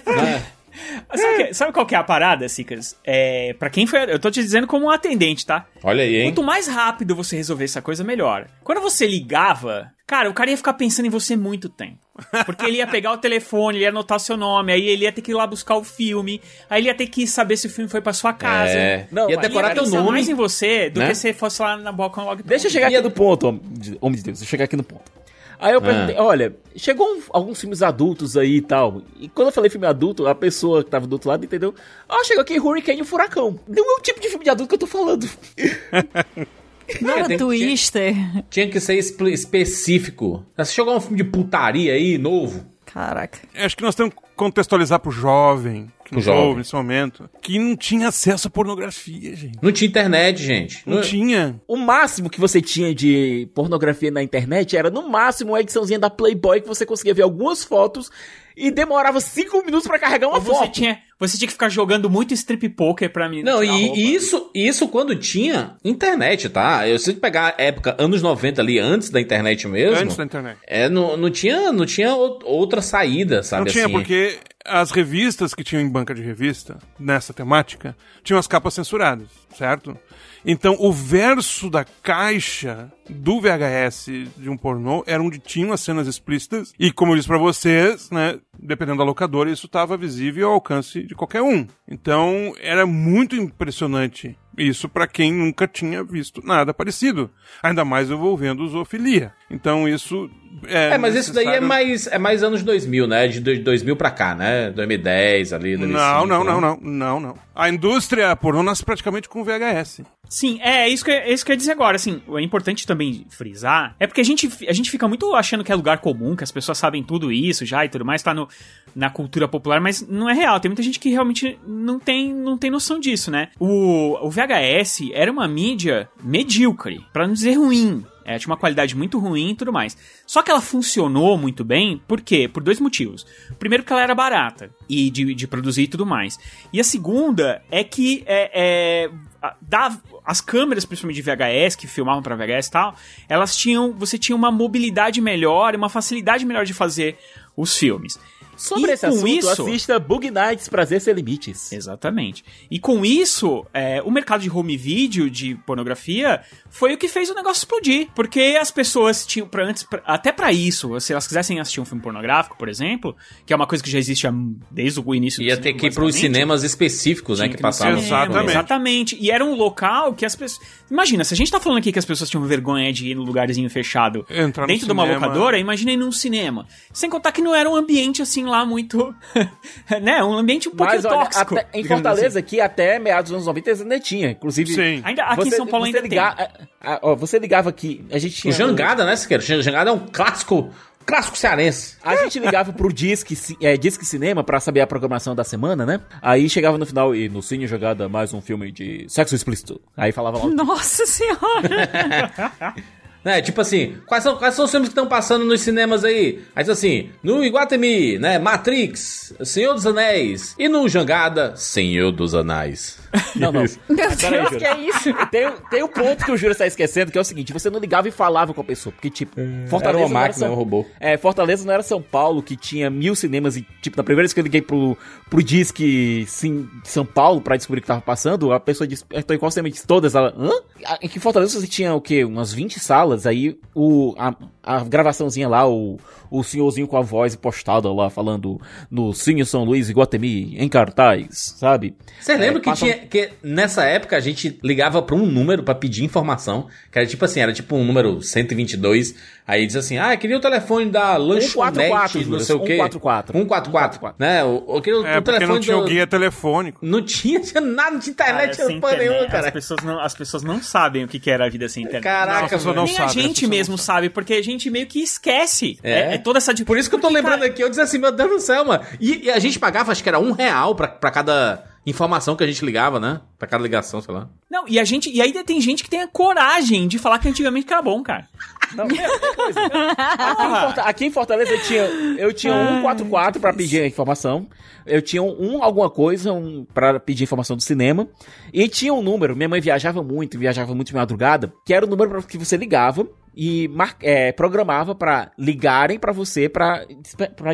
Sabe, que- sabe qual que é a parada, Cicas? É, pra quem foi. Eu tô te dizendo como um atendente, tá? Olha aí, hein? Quanto mais rápido você resolver essa coisa, melhor. Quando você ligava, cara, o cara ia ficar pensando em você muito tempo. Porque ele ia pegar o telefone, ele ia anotar seu nome, aí ele ia ter que ir lá buscar o filme, aí ele ia ter que saber se o filme foi pra sua casa. É. Não, Ia decorar teu ia pensar nome. mais em você do né? que se fosse lá na Balcão Log. Deixa eu chegar aqui no ponto, homem de, homem de Deus. Deixa eu chegar aqui no ponto. Aí eu perguntei, olha, chegou um- alguns filmes adultos aí e tal. E quando eu falei filme adulto, a pessoa que tava do outro lado entendeu. Ah, chegou aqui Hurricane e o Furacão. Não é o tipo de filme de adulto que eu tô falando. Não É, era tem Twister. Tinha que ser espe- específico. Se chegou um filme de putaria aí, novo. Caraca. Acho que nós temos que contextualizar pro jovem, que nos jovem. nesse momento, que não tinha acesso à pornografia, gente. Não tinha internet, gente. Não tinha. O máximo que você tinha de pornografia na internet era no máximo uma ediçãozinha da Playboy que você conseguia ver algumas fotos e demorava cinco minutos pra carregar uma você foto. tinha, você tinha que ficar jogando muito strip poker pra mim. Não, e, roupa. isso, isso quando tinha internet, tá? Eu sei que pegar a época anos 90 ali, antes da internet mesmo. Antes da internet. É, não, não tinha, não tinha ou- outra saída, sabe não tinha, assim? porque as revistas que tinham em banca de revista, nessa temática, tinham as capas censuradas, certo? Então, o verso da caixa do VHS de um pornô era onde tinham as cenas explícitas. E, como eu disse pra vocês, né, dependendo da locadora, isso estava visível ao alcance de qualquer um. Então, era muito impressionante isso pra quem nunca tinha visto nada parecido. Ainda mais envolvendo zoofilia. Então, isso é. É, mas isso daí é mais, é mais anos 2000, né? De dois- 2000 pra cá, né? 2010 ali, 2005, Não, não, né? não, não, não, não. A indústria pornô nasce praticamente com VHS. Sim, é, é isso que, é isso que eu ia dizer agora. Assim, é importante também frisar. É porque a gente, a gente fica muito achando que é lugar comum, que as pessoas sabem tudo isso já e tudo mais, tá no, na cultura popular, mas não é real. Tem muita gente que realmente não tem, não tem noção disso, né? O, o VHS era uma mídia medíocre, pra não dizer ruim. É, tinha uma qualidade muito ruim e tudo mais. Só que ela funcionou muito bem, por quê? Por dois motivos. Primeiro, que ela era barata e de, de produzir e tudo mais. E a segunda é que é, é, da- as câmeras, principalmente de VHS, que filmavam para VHS e tal, elas tinham. Você tinha uma mobilidade melhor, uma facilidade melhor de fazer os filmes. Sobre E esse com assunto, isso- assista Bug Nights Prazer Sem Limites. Exatamente. E com isso, é, o mercado de home video, de pornografia, foi o que fez o negócio explodir. Porque as pessoas tinham, pra antes, pra- até pra isso, se elas quisessem assistir um filme pornográfico, por exemplo, que é uma coisa que já existe há- desde o início do Ia ter cinema, que ir pros cinemas específicos, né? Que no passavam. Exatamente. Exatamente. E era um local que as pessoas. Imagina, se a gente tá falando aqui que as pessoas tinham vergonha de ir num lugarzinho fechado Entrar dentro de uma cinema. locadora, imagina ir num cinema. Sem contar que não era um ambiente assim lá muito. né? Um ambiente um pouquinho Mas olha, tóxico. até- em Fortaleza, assim. que até meados dos anos 90 ainda tinha. Inclusive. Sim. Ainda aqui em São Paulo ainda liga- a- a- ó, você ligava aqui. A gente tinha. O Jangada, né, Siqueira? O Jangada é um clássico, clássico cearense. A gente ligava pro Disque, é, Disque Cinema pra saber a programação da semana, né? Aí chegava no final e no Cine Jogada mais um filme de sexo explícito. Aí falava lá. Nossa senhora! Né? Tipo assim, quais são, quais são os filmes que estão passando nos cinemas aí? Aí assim, no Iguatemi, né? Matrix, Senhor dos Anéis. E no Jangada, Senhor dos Anéis. Não, não. Meu Deus, que é isso? Tem, tem um ponto que o Júlio está esquecendo, que é o seguinte: você não ligava e falava com a pessoa. Porque, tipo, Fortaleza. Era uma não era máquina, São- um robô. É, Fortaleza não era São Paulo, que tinha mil cinemas e, tipo, na primeira vez que eu liguei pro, pro Disque sim, de São Paulo pra descobrir o que tava passando, a pessoa disse, perguntou em qual cinema de todas, ela, hã? Em que Fortaleza você tinha o quê? Umas 20 salas, aí o, a, a gravaçãozinha lá, o, o senhorzinho com a voz postada lá, falando no Cine São Luís, Iguatemi, em cartaz, sabe? Você lembra É, que passa- tinha que nessa época a gente ligava pra um número pra pedir informação, que era tipo assim, era tipo um número 122, aí diz assim: "Ah, eu queria o telefone da lanchonete, 144, não sei o quê". 144. 144, né? Eu, eu queria o, É, o porque telefone não tinha do- o guia telefônico. Não tinha, tinha nada de internet, Cara, nenhuma, internet, cara. As pessoas, não, as pessoas não sabem o que era a vida sem internet. Caraca, Não, a não Nem a sabe, as gente pessoas mesmo sabe, porque a gente meio que esquece. É. É, é toda essa... Por isso que eu tô lembrando aqui, eu disse assim, meu Deus do céu, mano. E, e a gente pagava, acho que era um real pra, pra cada informação que a gente ligava, né? Pra cada ligação, sei lá. Não, e a gente... E ainda tem gente que tem a coragem de falar que antigamente era bom, cara. Não, é, é coisa. Aqui, em Forta- aqui em Fortaleza eu tinha, eu tinha um 44 pra pedir a informação. Eu tinha um alguma coisa um, para pedir informação do cinema. E tinha um número, minha mãe viajava muito, viajava muito de madrugada, que era o número que você ligava e é, programava pra ligarem pra você pra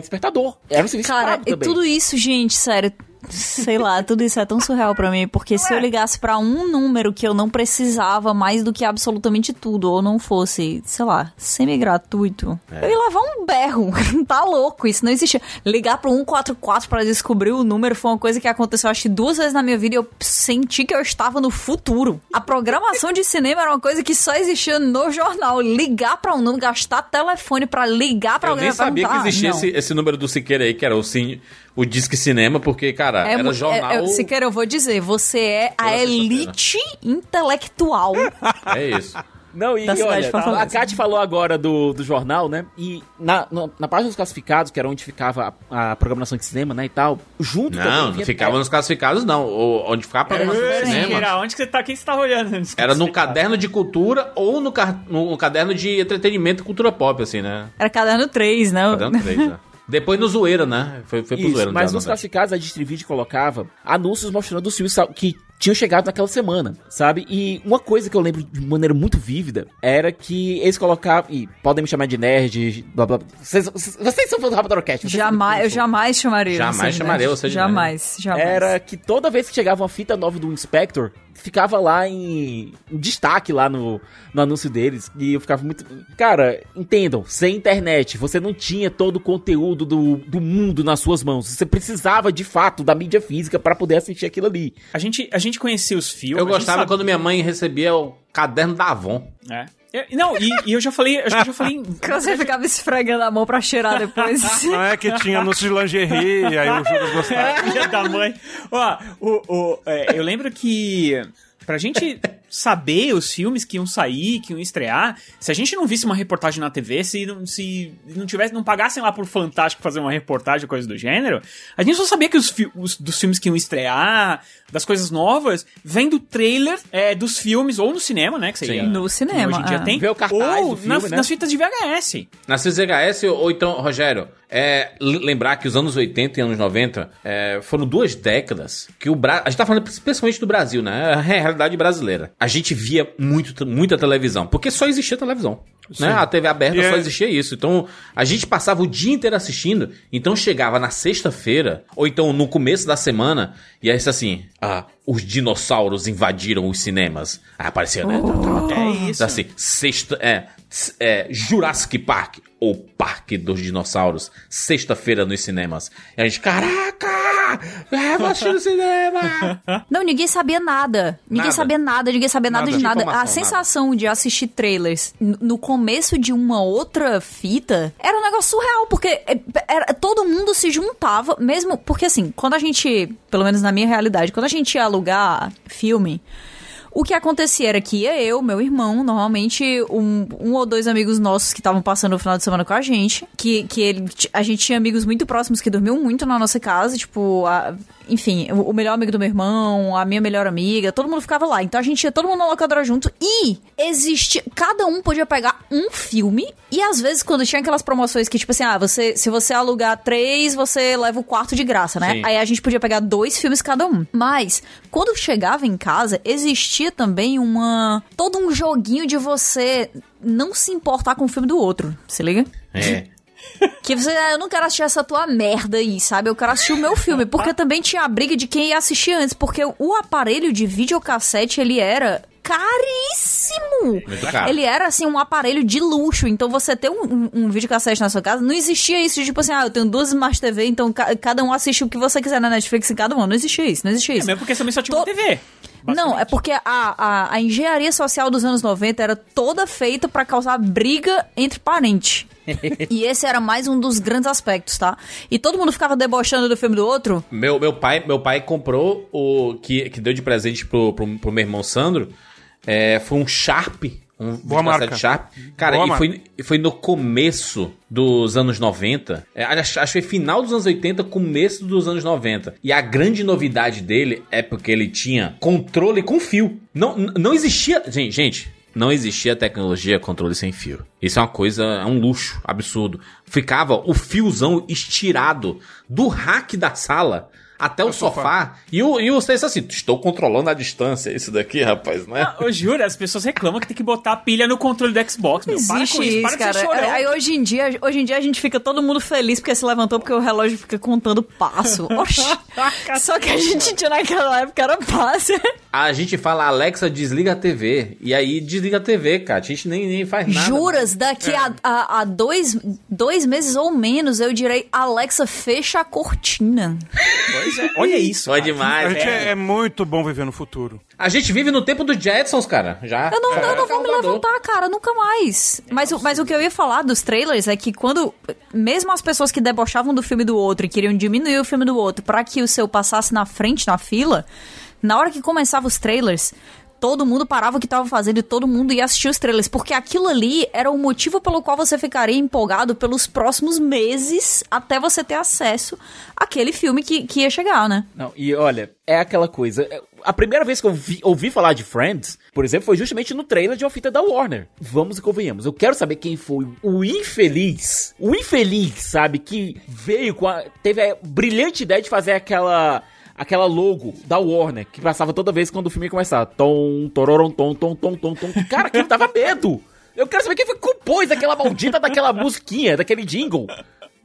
despertador. Era um serviço Cara, e tudo isso, gente, sério. Sei lá, tudo isso é tão surreal pra mim, porque se eu ligasse pra um número que eu não precisava mais do que absolutamente tudo, ou não fosse, sei lá, semi-gratuito, eu ia levar um berro. tá louco, isso não existia. Ligar pro 144 pra descobrir o número foi uma coisa que aconteceu acho que duas vezes na minha vida e eu senti que eu estava no futuro. A programação de cinema era uma coisa que só existia no jornal. Ligar pra um número, gastar telefone pra ligar pra Eu alguém nem e perguntar, sabia que existia esse, esse número do Siqueira aí, que era o, o Disque Cinema, porque, cara, É, era jornal. é, é, Siqueira, eu vou dizer, você é a elite intelectual. É isso. Não, e de olha, Fortaleza. a Kate falou agora do, do jornal, né? E na, na, na página dos classificados, que era onde ficava a, a programação de cinema, né, e tal, junto Não, também não vinha- ficava nos classificados, não. O- Onde ficava a programação de Siqueira, cinema. onde que você tá? Quem você tá olhando? Era no caderno de cultura ou no, car- no caderno de entretenimento e cultura pop, assim, né? Era caderno 3, né? Caderno 3, né? Depois no Zoeira, né? Foi, foi pro Isso, Zoeira. mas nos classificados a Distrivid colocava anúncios mostrando os filmes que tinham chegado naquela semana, sabe? E uma coisa que eu lembro de maneira muito vívida era que eles colocavam. E podem me chamar de nerd, blá blá. blá. Vocês, vocês são fãs do Rapadorcast. Jamais, eu jamais chamaria. Jamais chamaria você de Jamais, jamais. Era que toda vez que chegava uma fita nova do Inspector, ficava lá em, em destaque lá no, no anúncio deles. E eu ficava muito. Cara, entendam, sem internet, você não tinha todo o conteúdo do, do mundo nas suas mãos. Você precisava de fato da mídia física pra poder assistir aquilo ali. A gente, a gente conhecia os filmes. Eu gostava sabe- quando minha mãe recebia o caderno da Avon. É. Eu- não, e, e eu já falei, eu já falei. Que você ficava esfregando a mão pra cheirar depois. Não é que tinha anúncio de lingerie, aí o Judas gostava. Filha da mãe. Ó, o, o, é, eu lembro que pra gente saber os filmes que iam sair, que iam estrear, se a gente não visse uma reportagem na TV, se não, se não tivesse, não pagassem lá por Fantástico fazer uma reportagem ou coisa do gênero, a gente só sabia que os, os- dos filmes que iam estrear, das coisas novas, vem do trailer é, dos filmes, ou no cinema, né? Que seria, Sim. No cinema, Hoje em dia é. tem. Vê o cartaz ou do filme, na- né? nas fitas de VHS. Na CZHS, ou então, Rogério, é, lembrar que os anos 80 e anos 90 é, foram duas décadas que o Brasil. A gente tá falando principalmente do Brasil, né? É a realidade brasileira. A gente via muito, muita televisão, porque só existia televisão. Né? A TV aberta E só é- existia isso. Então, a gente passava o dia inteiro assistindo. Então, chegava na sexta-feira, ou então no começo da semana, e aí assim: ah, os dinossauros invadiram os cinemas. Aí aparecia, né? É isso. Assim, sexta. É, é, Jurassic Park, ou Parque dos Dinossauros, sexta-feira nos cinemas. E a gente, caraca! É, vou assistir no cinema! Não, ninguém sabia nada. Ninguém Nada. sabia nada, ninguém sabia nada, Nada. de nada. Informação, A sensação de assistir trailers n- no começo de uma outra fita era um negócio surreal, porque é, era, todo mundo se juntava, mesmo. Porque assim, quando a gente, pelo menos na minha realidade, quando a gente ia alugar filme. O que acontecia era que ia eu, meu irmão, normalmente um, um ou dois amigos nossos que estavam passando o final de semana com a gente, que, que ele, a gente tinha amigos muito próximos que dormiam muito na nossa casa, tipo, a- enfim, o, melhor amigo do meu irmão, a minha melhor amiga, todo mundo ficava lá. Então a gente ia todo mundo na locadora junto e existia. Cada um podia pegar um filme. E às vezes, quando tinha aquelas promoções que, tipo assim, ah, você, se você alugar três, você leva o quarto de graça, né? Sim. Aí a gente podia pegar dois filmes cada um. Mas, quando chegava em casa, existia também uma. todo um joguinho de você não se importar com o filme do outro. Se liga? É. Que você, ah, eu não quero assistir essa tua merda aí, sabe? Eu quero assistir o meu filme. Porque também tinha a briga de quem ia assistir antes. Porque o aparelho de videocassete, ele era caríssimo. Ele era, assim, um aparelho de luxo. Então, você ter um, um, um videocassete na sua casa, não existia isso de, tipo assim, ah, eu tenho duas Smart TV, então ca- cada um assiste o que você quiser na Netflix em cada um. Não existia isso, não existia É isso. mesmo porque também só tinha uma TV. Não, é porque a, a, a engenharia social dos anos 90 era toda feita pra causar briga entre parentes. e esse era mais um dos grandes aspectos, tá? E todo mundo ficava debochando do filme do outro. Meu, meu, pai, meu pai comprou o que, que deu de presente pro, pro, pro meu irmão Sandro. É, foi um Sharp. Um Boa marca. Sharp. Cara, Boa e foi, foi no começo dos anos 90. É, acho, acho que foi final dos anos 80, começo dos anos 90. E a grande novidade dele é porque ele tinha controle com fio. Não, não existia. Gente, gente, não existia tecnologia controle sem fio. Isso é uma coisa, é um luxo absurdo. Ficava o fiozão estirado do rack da sala até o sofá. E o, e o assim: estou controlando a distância. Isso daqui, rapaz, né? Eu juro, as pessoas reclamam que tem que botar a pilha no controle do Xbox, meu. Para Existe com isso, isso, cara. Aí hoje em, dia, hoje em dia a gente fica todo mundo feliz porque se levantou porque o relógio fica contando passo. Oxi. Só que a gente tinha naquela época era passo. A gente fala, Alexa, desliga a TV. E aí desliga a TV, cara. A gente nem, nem faz nada. Juras, daqui É. a, a, a dois, dois meses ou menos eu direi, Alexa, fecha a cortina. Pois é, olha isso. Foi cara. demais, A gente é, é muito bom viver no futuro. A gente vive no tempo dos Jetsons, cara. Já. Eu não, É, eu não vou me levantar, cara, nunca mais. Mas, o- mas o que eu ia falar dos trailers é que quando. Mesmo as pessoas que debochavam do filme do outro e queriam diminuir o filme do outro pra que o seu passasse na frente na fila, na hora que começava os trailers. Todo mundo parava o que tava fazendo e todo mundo ia assistir os trailers, porque aquilo ali era o motivo pelo qual você ficaria empolgado pelos próximos meses até você ter acesso àquele filme que, que ia chegar, né? Não, e olha, é aquela coisa. é, A primeira vez que eu vi- ouvi falar de Friends, por exemplo, foi justamente no trailer de uma fita da Warner. Vamos e convenhamos. Eu quero saber quem foi o infeliz. O infeliz, sabe? Que veio com a. Teve a brilhante ideia de fazer aquela. Aquela logo da Warner, que passava toda vez quando o filme ia começar. Tom, tororom, tom, tom, tom, tom, tom. Cara, aquilo dava medo. Eu quero saber quem foi que compôs aquela maldita daquela musiquinha, daquele jingle.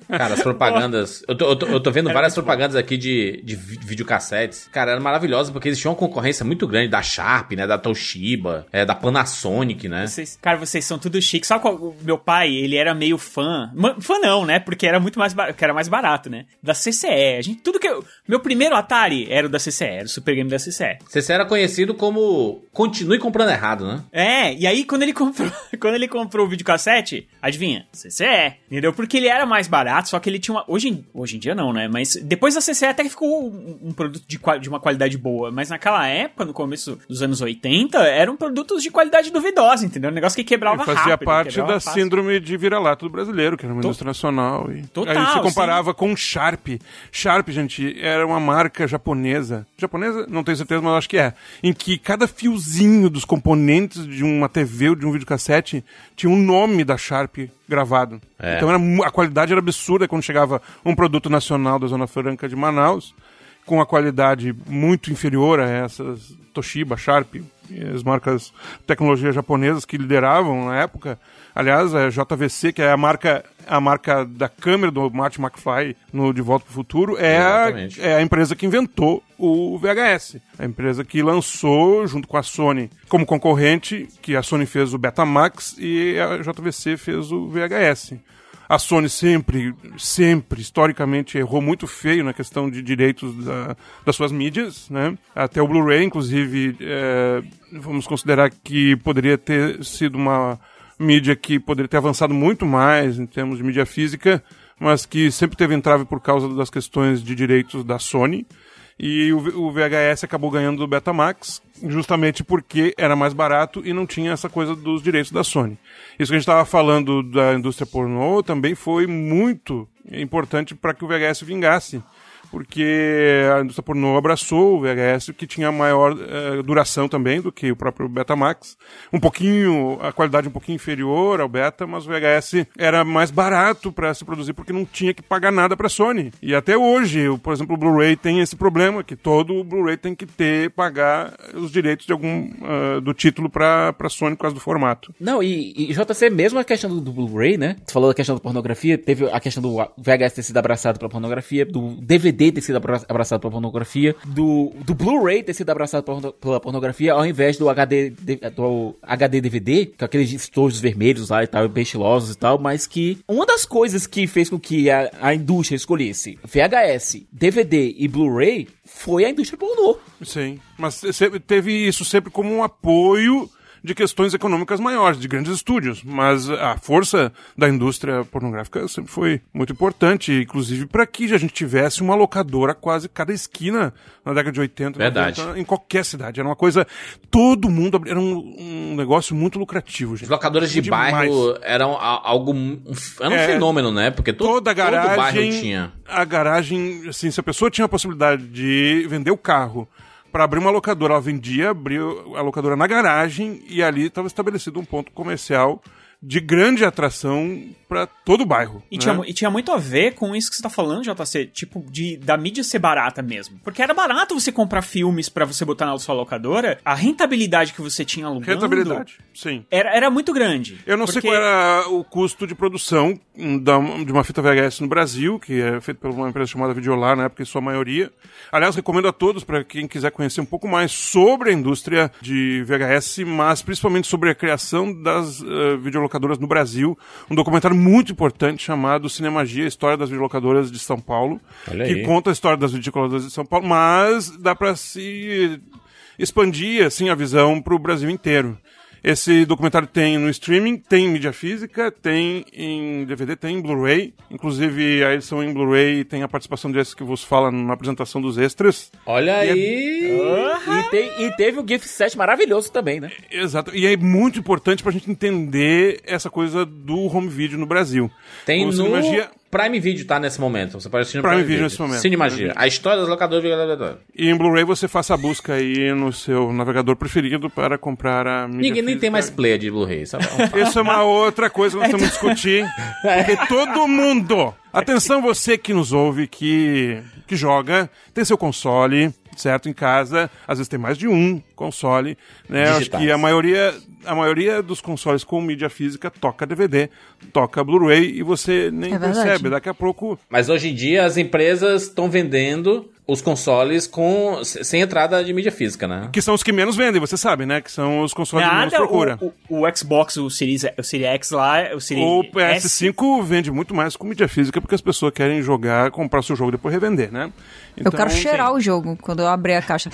Cara, as propagandas. Eu tô, eu tô, eu tô vendo várias propagandas aqui de, de vi- videocassetes. Cara, era maravilhosa porque existia uma concorrência muito grande da Sharp, né? Da Toshiba, é, da Panasonic, né? Vocês, cara, vocês são tudo chique. Sabe qual? O meu pai, ele era meio fã. Fã não, né? Porque era muito mais barato, era mais barato, né? Da CCE. A gente, tudo que eu, meu primeiro Atari era o da CCE, era o Super Game da CCE. CC era conhecido como Continue Comprando Errado, né? É, e aí quando ele comprou, quando ele comprou o videocassete, adivinha? CCE, entendeu? Porque ele era mais barato, só que ele tinha uma hoje, em- hoje em dia não, né? Mas depois da CCE até que ficou um, produto de, de uma qualidade boa, mas naquela época, no começo dos anos 80, eram produtos de qualidade duvidosa, entendeu? Um negócio que quebrava fazia rápido, parte quebrava da fácil. síndrome de vira-lata do brasileiro, que era uma indústria nacional. E Total, aí se comparava com Sharp. Sharp, gente, era uma marca japonesa. Japonesa? Não tenho certeza, mas acho que é. Em que cada fiozinho dos componentes de uma TV ou de um videocassete tinha um nome da Sharp gravado. É. Então era, a qualidade era absurda quando chegava um produto nacional da Zona Franca de Manaus, com a qualidade muito inferior a essas Toshiba, Sharp, as marcas tecnologia japonesas que lideravam na época. Aliás, a JVC, que é a marca, a marca da câmera do Martin McFly no De Volta para o Futuro, é a, é a empresa que inventou o VHS. A empresa que lançou, junto com a Sony, como concorrente, que a Sony fez o Betamax e a JVC fez o VHS. A Sony sempre, sempre, historicamente, errou muito feio na questão de direitos da- das suas mídias, né? Até o Blu-ray, inclusive, é, vamos considerar que poderia ter sido uma mídia que poderia ter avançado muito mais em termos de mídia física, mas que sempre teve entrave por causa das questões de direitos da Sony. E o, VHS acabou ganhando do Betamax, justamente porque era mais barato e não tinha essa coisa dos direitos da Sony. Isso que a gente estava falando da indústria pornô também foi muito importante para que o VHS vingasse porque a indústria pornô abraçou o VHS, que tinha maior eh, duração também do que o próprio Betamax. Um pouquinho, a qualidade um pouquinho inferior ao Beta, mas o VHS era mais barato para se produzir porque não tinha que pagar nada para Sony. E até hoje, por exemplo, o Blu-ray tem esse problema, que todo Blu-ray tem que ter, pagar os direitos de algum, ah, do título para Sony por causa do formato. Não, e, e JC, mesmo a questão do, do Blu-ray, né? Você falou da questão da pornografia, teve a questão do VHS ter sido abraçado pela pornografia, do DVD ter sido abra- abraçado pela pornografia, do, do Blu-ray ter sido abraçado pela, pornografia, ao invés do HD, do HD DVD, com aqueles estojos vermelhos lá e tal, bem estilosos e tal, mas que uma das coisas que fez com que a, a indústria escolhesse VHS, DVD e Blu-ray foi a indústria pornô. Sim, mas teve isso sempre como um apoio de questões econômicas maiores, de grandes estúdios, mas a força da indústria pornográfica sempre foi muito importante, inclusive para que a gente tivesse uma locadora quase cada esquina na década de 80, Verdade. 90, em qualquer cidade. Era uma coisa, todo mundo, era um, um negócio muito lucrativo, gente. Os locadores de Demais. bairro eram algo. Era um É. fenômeno, né? Porque to, Toda a todo bairro garagem, tinha. a garagem, assim, se a pessoa tinha a possibilidade de vender o carro para abrir uma locadora, ela vendia, abriu a locadora na garagem e ali estava estabelecido um ponto comercial de grande atração para todo o bairro. E, né? tinha, e tinha muito a ver com isso que você tá falando, JC, tipo, de, da mídia ser barata mesmo. Porque era barato você comprar filmes pra você botar na sua locadora, a rentabilidade que você tinha alugando... Rentabilidade, sim. Era, era muito grande. Eu não sei Porque- qual era o custo de produção hum, da- de uma fita VHS no Brasil, que é feita por uma empresa chamada Videolar, na época, em sua maioria. Aliás, recomendo a todos, para quem quiser conhecer um pouco mais sobre a indústria de VHS, mas principalmente sobre a criação das eh, videolocadoras no Brasil, um documentário muito importante chamado Cinemagia, História das Videolocadoras de São Paulo, que conta a história das videolocadoras de São Paulo, mas dá para se expandir assim a visão para o Brasil inteiro. Esse documentário tem no streaming, tem em mídia física, tem em DVD, tem em Blu-ray. Inclusive, a edição em Blu-ray tem a participação desse que vos fala na apresentação dos extras. Olha E é- aí. E, tem- e teve o gift set maravilhoso também, né? Exato. E é muito importante pra gente entender essa coisa do home video no Brasil. Tem O no Cinemagia- Prime Video, tá? Nesse momento. Você pode assistir no Prime Prime, Video Video. nesse momento. Prime Video. A história das locadoras. E em Blu-ray você faça a busca aí no seu navegador preferido para comprar a mídia Ninguém nem tem mais player de Blu-ray, sabe? Isso é uma outra coisa que nós temos que discutir. Porque todo mundo. Atenção, você que nos ouve, que, que joga, tem seu console, certo? Em casa. Às vezes tem mais de um console. Né? Acho que a maioria, a maioria dos consoles com mídia física toca DVD, toca Blu-ray e você nem É percebe. Daqui a pouco. Mas hoje em dia as empresas estão vendendo os consoles com sem entrada de mídia física, né? Que são os que menos vendem, você sabe, né? Que são os consoles que menos Nada, procura. o, o, o Xbox, o Series, o Series X lá, o Series O S, PS5 vende muito mais com mídia física porque as pessoas querem jogar, comprar o seu jogo e depois revender, né? eu quero cheirar o jogo quando eu abrir a caixa.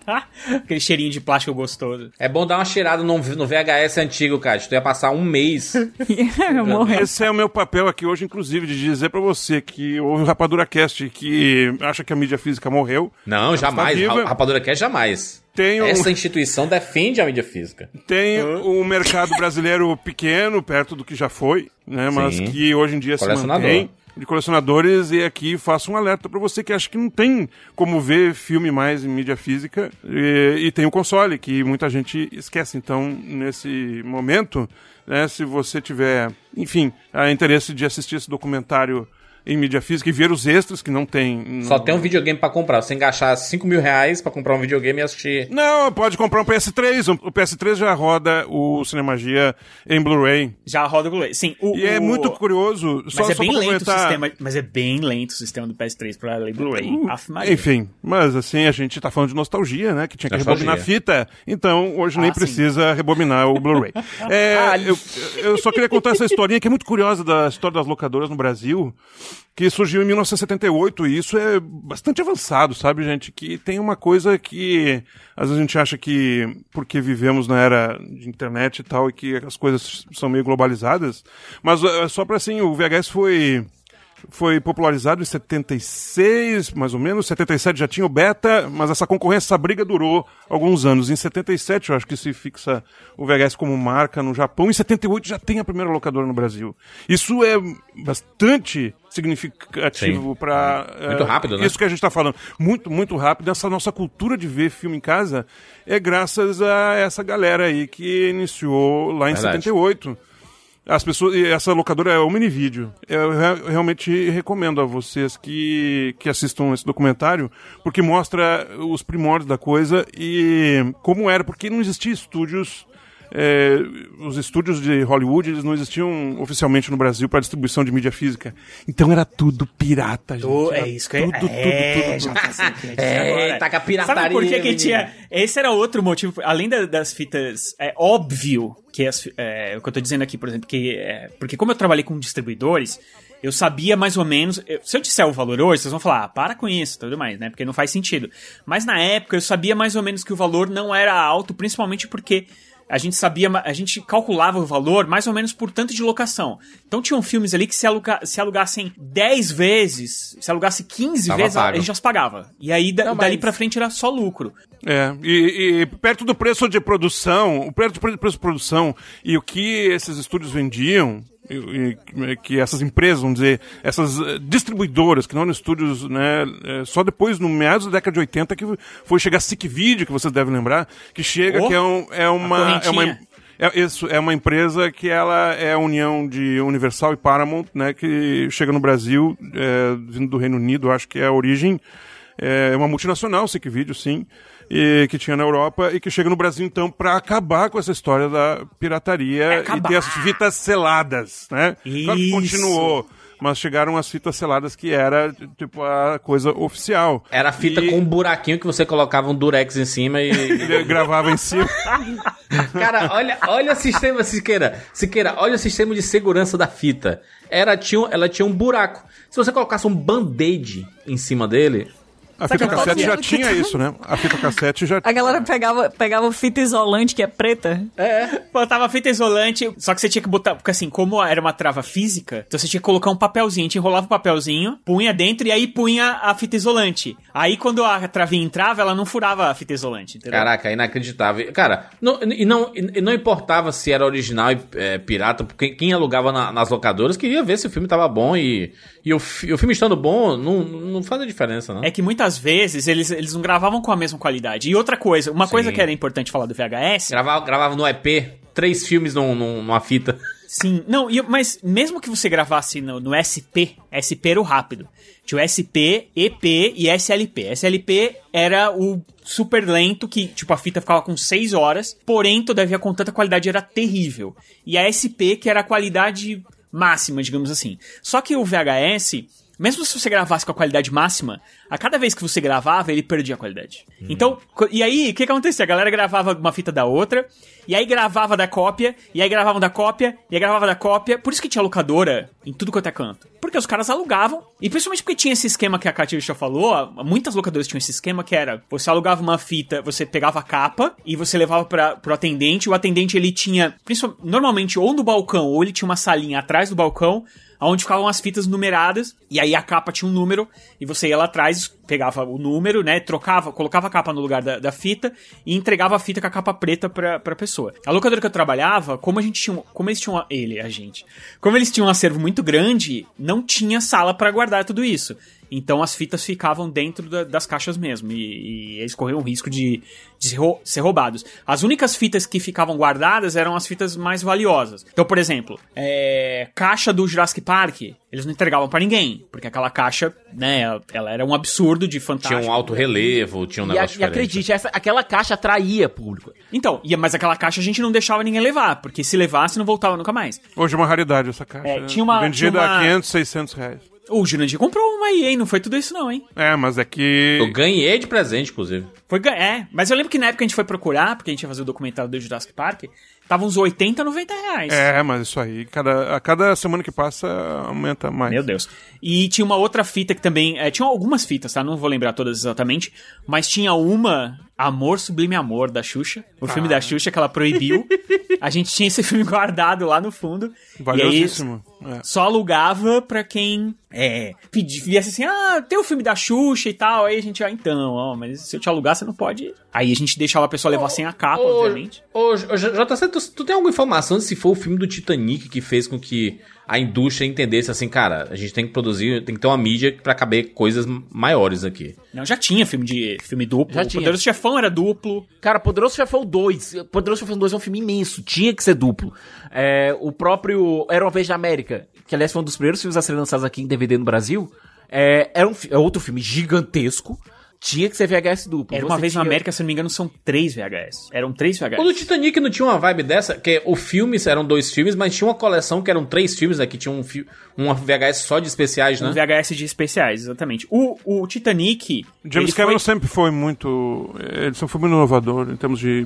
aquele cheirinho de plástico gostoso. É bom dar uma cheirada no, no VHS antigo, cara. Tu ia passar um mês. Esse é o meu papel aqui hoje, inclusive, de dizer pra você que ouve o Rapadura Cast que acha que a mídia física morreu. Não, Ela jamais. Rapadura Cash jamais. Tem um- Essa instituição defende a mídia física. Tem o mercado brasileiro pequeno, perto do que já foi, né? Mas Sim. que hoje em dia se mantém. De colecionadores, e aqui faço um alerta pra você que acha que não tem como ver filme mais em mídia física. E, e tem o console, que muita gente esquece. Então, nesse momento, né, se você tiver, enfim, interesse de assistir esse documentário em mídia física e ver os extras que não tem. Só tem um videogame pra comprar. Você engaixar 5 mil reais pra comprar um videogame e assistir. Não, pode comprar um PS3. O PS3 já roda o Cinemagia em Blu-ray. Já roda o Blu-ray. Sim, o, E é o- muito curioso. Mas Só, é só bem lento o comentar- sistema, mas é bem lento o sistema do PS3 pra ler Blu-ray. Maria. Enfim, mas assim, a gente tá falando de nostalgia, né? Que tinha que Nostalgia. rebobinar a fita. Então, hoje nem Ah, sim. precisa rebobinar o Blu-ray. É, eu, eu só queria contar essa historinha que é muito curiosa da história das locadoras no Brasil, que surgiu em 1978, e isso é bastante avançado, sabe, gente? Que tem uma coisa que às vezes a gente acha que porque vivemos na era de internet e tal, e que as coisas são meio globalizadas, mas é só pra assim, o VHS foi foi popularizado em 76, mais ou menos. 77 já tinha o beta, mas essa concorrência, essa briga durou alguns anos. Em 77, eu acho que se fixa o VHS como marca no Japão. Em 78 já tem a primeira locadora no Brasil. Isso é bastante significativo para Muito rápido, né? Isso que a gente está falando, muito muito rápido. Essa nossa cultura de ver filme em casa é graças a essa galera aí que iniciou lá em Verdade. 78. As pessoas, essa locadora é o Minivídeo. Eu re- realmente recomendo a vocês que, que assistam esse documentário, porque mostra os primórdios da coisa e como era, porque não existia estúdios. É, os estúdios de Hollywood eles não existiam oficialmente no Brasil para distribuição de mídia física. Então era tudo pirata, gente. É isso que tudo, tudo, é, tudo, tudo. sei o que eu ia dizer É, agora. taca a pirataria, Sabe por que, que tinha. Esse era outro motivo, além da- das fitas. É óbvio que as, é, o que eu tô dizendo aqui, por exemplo, que. é, porque como eu trabalhei com distribuidores. Eu sabia mais ou menos. eu- se eu disser o valor hoje, vocês vão falar, ah, para com isso, tudo mais, né? Porque não faz sentido. Mas na época eu sabia mais ou menos que o valor não era alto, principalmente porque a gente sabia, a gente calculava o valor mais ou menos por tanto de locação. Então tinham filmes ali que se, aluga, se alugassem 10 vezes, se alugasse 15 Tava vezes, pago. a gente já se pagava. E aí da- Não, dali mas- pra frente era só lucro. É, e, e perto do preço de produção, o perto do pre- preço de produção e o que esses estúdios vendiam, que essas empresas, vamos dizer, essas eh, distribuidoras, que não eram estúdios, né, eh, só depois, no meados da década de 80, que foi chegar a Sick Video, que vocês devem lembrar, que chega, Oh, que é, um- é uma... É uma é, isso, é uma empresa que ela é a união de Universal e Paramount, né, que chega no Brasil, é, vindo do Reino Unido, acho que é a origem, é uma multinacional, Sick Video, sim, e que tinha na Europa e que chega no Brasil então para acabar com essa história da pirataria e ter as fitas seladas, né? Claro que Isso. continuou, mas chegaram as fitas seladas que era tipo a coisa oficial. Era a fita E- com um buraquinho que você colocava um durex em cima e. Gravava em cima. Cara, olha, olha o sistema, Siqueira. Siqueira, olha o sistema de segurança da fita. Era, tinha, ela tinha um buraco. Se você colocasse um band-aid em cima dele. A fita cassete já fazia? tinha isso, né? A fita cassete já A galera pegava, pegava fita isolante, que é preta. É. Botava fita isolante, só que você tinha que botar. Porque assim, como era uma trava física, então você tinha que colocar um papelzinho. A gente enrolava o papelzinho, punha dentro e aí punha a fita isolante. Aí quando a travinha entrava, ela não furava a fita isolante, entendeu? Caraca, inacreditável. Cara, não, e, não, e não importava se era original e é, pirata, porque quem alugava na- nas locadoras queria ver se o filme tava bom e, e o, fi- o filme estando bom não, não faz a diferença, não. É que muitas vezes eles, eles não gravavam com a mesma qualidade. E outra coisa, uma coisa Sim. que era importante falar do VHS. Gravava, gravava no EP, três filmes num, num- numa fita. Sim, não, e- mas mesmo que você gravasse no, no SP, SP era o rápido. Tinha o SP, EP e SLP. SLP era o super lento, que tipo a fita ficava com 6 horas, porém, todavia, com tanta qualidade era terrível. E a SP, que era a qualidade máxima, digamos assim. Só que o VHS, mesmo se você gravasse com a qualidade máxima, a cada vez que você gravava, ele perdia a qualidade. Então, co- e aí, o que que acontecia? A galera gravava uma fita da outra, e aí gravava da cópia, e aí gravavam da cópia, e aí gravava da cópia. Por isso que tinha locadora em tudo quanto é canto. Porque os caras alugavam, e principalmente porque tinha esse esquema que a Katia já falou, muitas locadoras tinham esse esquema que era, você alugava uma fita, você pegava a capa, e você levava para pro atendente, o atendente ele tinha, normalmente ou no balcão, ou ele tinha uma salinha atrás do balcão, onde ficavam as fitas numeradas, e aí a capa tinha um número, e você ia lá atrás, pegava o número, né, trocava, colocava a capa no lugar da, da fita, e entregava a fita com a capa preta pra, pra pessoa. A locadora que eu trabalhava, como a gente tinha, como eles tinham, ele, a gente, como eles tinham um acervo muito grande, não tinha sala pra guardar tudo isso. Então as fitas ficavam dentro da- das caixas mesmo, e, e eles corriam o risco de, de ser, rou- ser roubados. As únicas fitas que ficavam guardadas eram as fitas mais valiosas. Então, por exemplo, é, caixa do Jurassic Park, eles não entregavam pra ninguém, porque aquela caixa, né, ela era um absurdo de fantástico. Tinha um alto relevo, tinha um E, negócio e diferente. acredite, essa, aquela caixa atraía público. Então, e- mas aquela caixa a gente não deixava ninguém levar, porque se levasse não voltava nunca mais. Hoje é uma raridade essa caixa. É, tinha uma- Vendida tinha uma- a 500, 600 reais. O Jurandir comprou uma aí, hein? Não foi tudo isso não, hein? É, mas é que... Eu ganhei de presente, inclusive. Foi, é, mas eu lembro que na época a gente foi procurar, porque a gente ia fazer o documentário do Jurassic Park, tava uns 80, 90 reais. É, mas isso aí, cada, a cada semana que passa, aumenta mais. Meu Deus. E tinha uma outra fita que também. é, tinha algumas fitas, tá? Não vou lembrar todas exatamente. Mas tinha uma Amor Sublime Amor, da Xuxa. O filme da Xuxa que ela proibiu. a gente tinha esse filme guardado lá no fundo. Valiosíssimo. E aí, É. só alugava pra quem é, viesse assim, ah, tem o filme da Xuxa e tal. Aí a gente, ah, então, ó, mas se eu te alugar, você não pode. Aí a gente deixava a pessoa levar sem a capa, Ô, obviamente. Ô, ô, JC, tu, tu tem alguma informação de se foi o filme do Titanic que fez com que a indústria entendesse assim, cara, a gente tem que produzir, tem que ter uma mídia pra caber coisas maiores aqui. Não, já tinha filme de filme duplo. Já o tinha. Poderoso Chefão era duplo. Cara, Poderoso Chefão 2. Poderoso Chefão 2 é um filme imenso. Tinha que ser duplo. É, o próprio Era uma Vez na América, que aliás foi um dos primeiros filmes a serem lançados aqui em DVD no Brasil. É, era um, é outro filme gigantesco. Tinha que ser VHS duplo. Era uma Você vez na tinha- América, se não me engano, são três VHS. Eram três VHS. O do Titanic não tinha uma vibe dessa, que o filme eram dois filmes, mas tinha uma coleção que eram três filmes, né? Que tinha um, fi- uma VHS só de especiais, né? Um VHS de especiais, exatamente. O, o Titanic. James Cameron foi- sempre foi muito. Ele sempre foi muito inovador em termos de,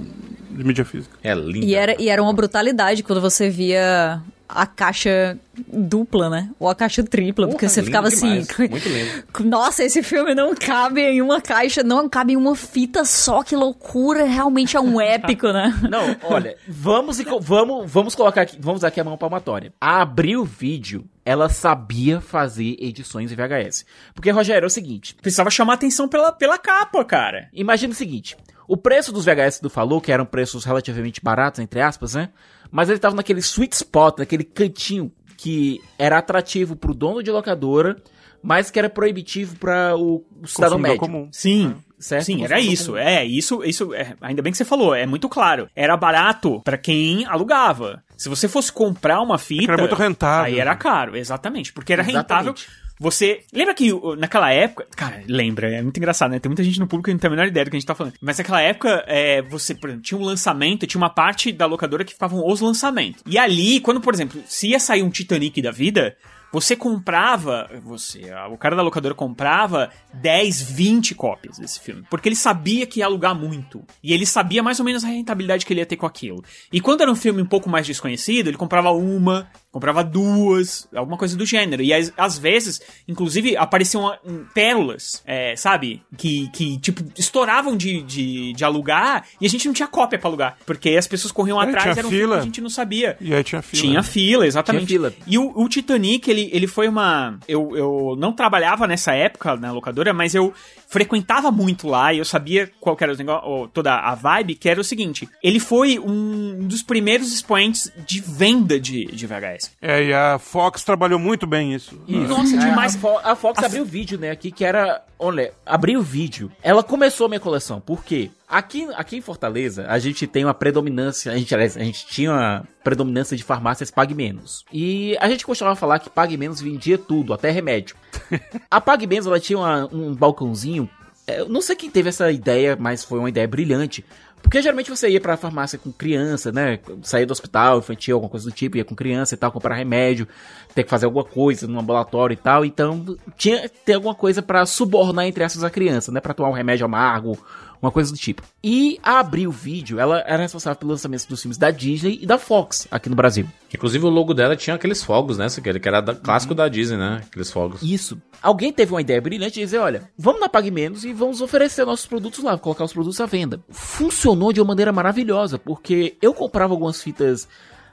de mídia física. É lindo. E era, e era uma brutalidade quando você via a caixa dupla, né? Ou a caixa tripla, porque Porra, você lindo ficava demais, assim. Muito lindo. Nossa, esse filme não cabe em uma caixa, não cabe em uma fita só, que loucura, realmente é um épico, né? Não, olha, vamos, e vamos, vamos colocar aqui, vamos aqui a mão palmatória. A Abril Vídeo, ela sabia fazer edições em VHS. Porque, Rogério, é o seguinte, Precisava chamar atenção pela, pela capa, cara. imagina o seguinte, o preço dos VHS do Falou, que eram preços relativamente baratos, entre aspas, né? Mas ele tava naquele sweet spot, naquele cantinho que era atrativo pro dono de locadora, mas que era proibitivo para o, o cidadão Consumidor médio. comum. Sim. Certo? Sim, era isso. comum. É, isso, isso, é, ainda bem que você falou, é muito claro. Era barato pra quem alugava. Se você fosse comprar uma fita, era muito rentável. Aí era caro, exatamente, porque era rentável. Você. Lembra que naquela época. Cara, lembra, é muito engraçado, né? Tem muita gente no público que não tem a menor ideia do que a gente tá falando. Mas naquela época, é, você, por exemplo, tinha um lançamento, tinha uma parte da locadora que ficavam os lançamentos. E ali, quando, por exemplo, se ia sair um Titanic da vida. Você comprava, você, o cara da locadora comprava 10, 20 cópias desse filme, porque ele sabia que ia alugar muito. E ele sabia mais ou menos a rentabilidade que ele ia ter com aquilo. E quando era um filme um pouco mais desconhecido, ele comprava uma, comprava duas, alguma coisa do gênero. E às, às vezes, inclusive, apareciam ah, hum, pérolas, é, sabe? Que, que, tipo, estouravam de, de, de alugar e a gente não tinha cópia pra alugar. Porque as pessoas corriam É, atrás, era um filme fila. que a gente não sabia. E aí tinha fila. Tinha fila, exatamente. Tinha fila. E o, o Titanic, ele, ele foi uma. Eu, eu não trabalhava nessa época na locadora, mas eu frequentava muito lá e eu sabia qual que era o negócio, toda a vibe, que era o seguinte: ele foi um dos primeiros expoentes de venda de, de VHS. É, e a Fox trabalhou muito bem isso. Nossa, É, demais. A, Fo- a Fox abriu vídeo, né? Aqui que era. Olha, abriu vídeo. Ela começou a minha coleção. Por quê? Aqui, aqui em Fortaleza, a gente tem uma predominância. A gente, a gente tinha uma predominância de farmácias Pague Menos. E a gente costumava falar que Pague Menos vendia tudo, até remédio. a Pague Menos, ela tinha uma- um balcãozinho. é, Eu não sei quem teve essa ideia, mas foi uma ideia brilhante. Porque geralmente você ia pra farmácia com criança, né? Saía do hospital infantil, alguma coisa do tipo, ia com criança e tal, comprar remédio, ter que fazer alguma coisa no ambulatório e tal. Então, tinha que ter alguma coisa pra subornar entre essas a criança, né? Pra tomar um remédio amargo, uma coisa do tipo. E a Abril Vídeo, ela era responsável pelo lançamento dos filmes da Disney e da Fox aqui no Brasil. Inclusive o logo dela tinha aqueles fogos, né? Que era da- clássico da Disney, né? Aqueles fogos. Isso. Alguém teve uma ideia brilhante de dizer, olha, vamos na Pague Menos e vamos oferecer nossos produtos lá, colocar os produtos à venda. Funcionou de uma maneira maravilhosa, porque eu comprava algumas fitas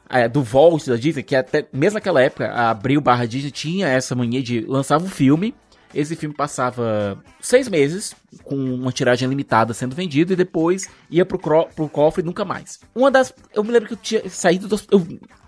é, do Vault da Disney, que até mesmo naquela época, a Abril barra Disney tinha essa mania de lançava um filme, esse filme passava seis meses com uma tiragem limitada sendo vendido e depois ia pro, pro cofre nunca mais. Uma das. Eu me lembro que eu tinha saído do. Eu,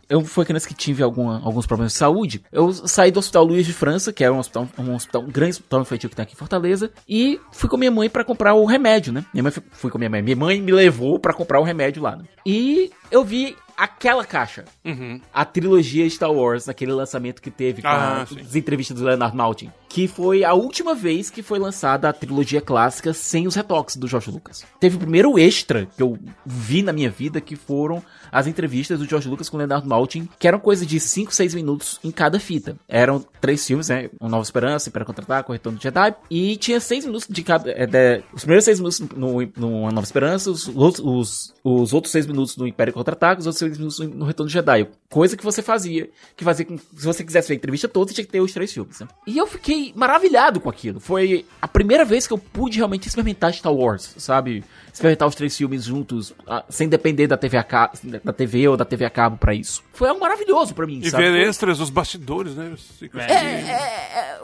eu fui criança que tive alguma- alguns problemas de saúde. Eu saí do Hospital Luiz de França, que era um hospital, um hospital, um grande hospital infantil que tem aqui em Fortaleza, e fui com minha mãe pra comprar o remédio, né? Minha mãe foi- fui com minha mãe. Minha mãe me levou pra comprar o remédio lá. né? E eu vi aquela caixa, Uhum. a trilogia Star Wars, naquele lançamento que teve com Ah, as entrevistas do Leonard Maltin, que foi a última vez que foi lançada a trilogia clássica sem os retoques do George Lucas. Teve o primeiro extra que eu vi na minha vida, que foram as entrevistas do George Lucas com o Leonard Maltin, que eram coisa de 5, 6 minutos em cada fita. Eram três filmes, né? Uma Nova Esperança, Império Contra-Ataque, O Retorno do Jedi, e tinha seis minutos de cada... é, de- os primeiros seis minutos no, no Nova Esperança, os, outros- os, os outros seis minutos no Império Contra-Ataque, os outros seis minutos no Retorno do Jedi. Coisa que você fazia, que fazia com... Se você quisesse ver a entrevista toda, você tinha que ter os três filmes, né? E eu fiquei fiquei maravilhado com aquilo. Foi a primeira vez que eu pude realmente experimentar Star Wars, sabe? Experimentar os três filmes juntos, ah, sem depender da TV, a ca... da TV ou da TV a cabo pra isso. Foi algo maravilhoso pra mim, E sabe? ver Foi- extras, os bastidores, né? Os- É, é, é,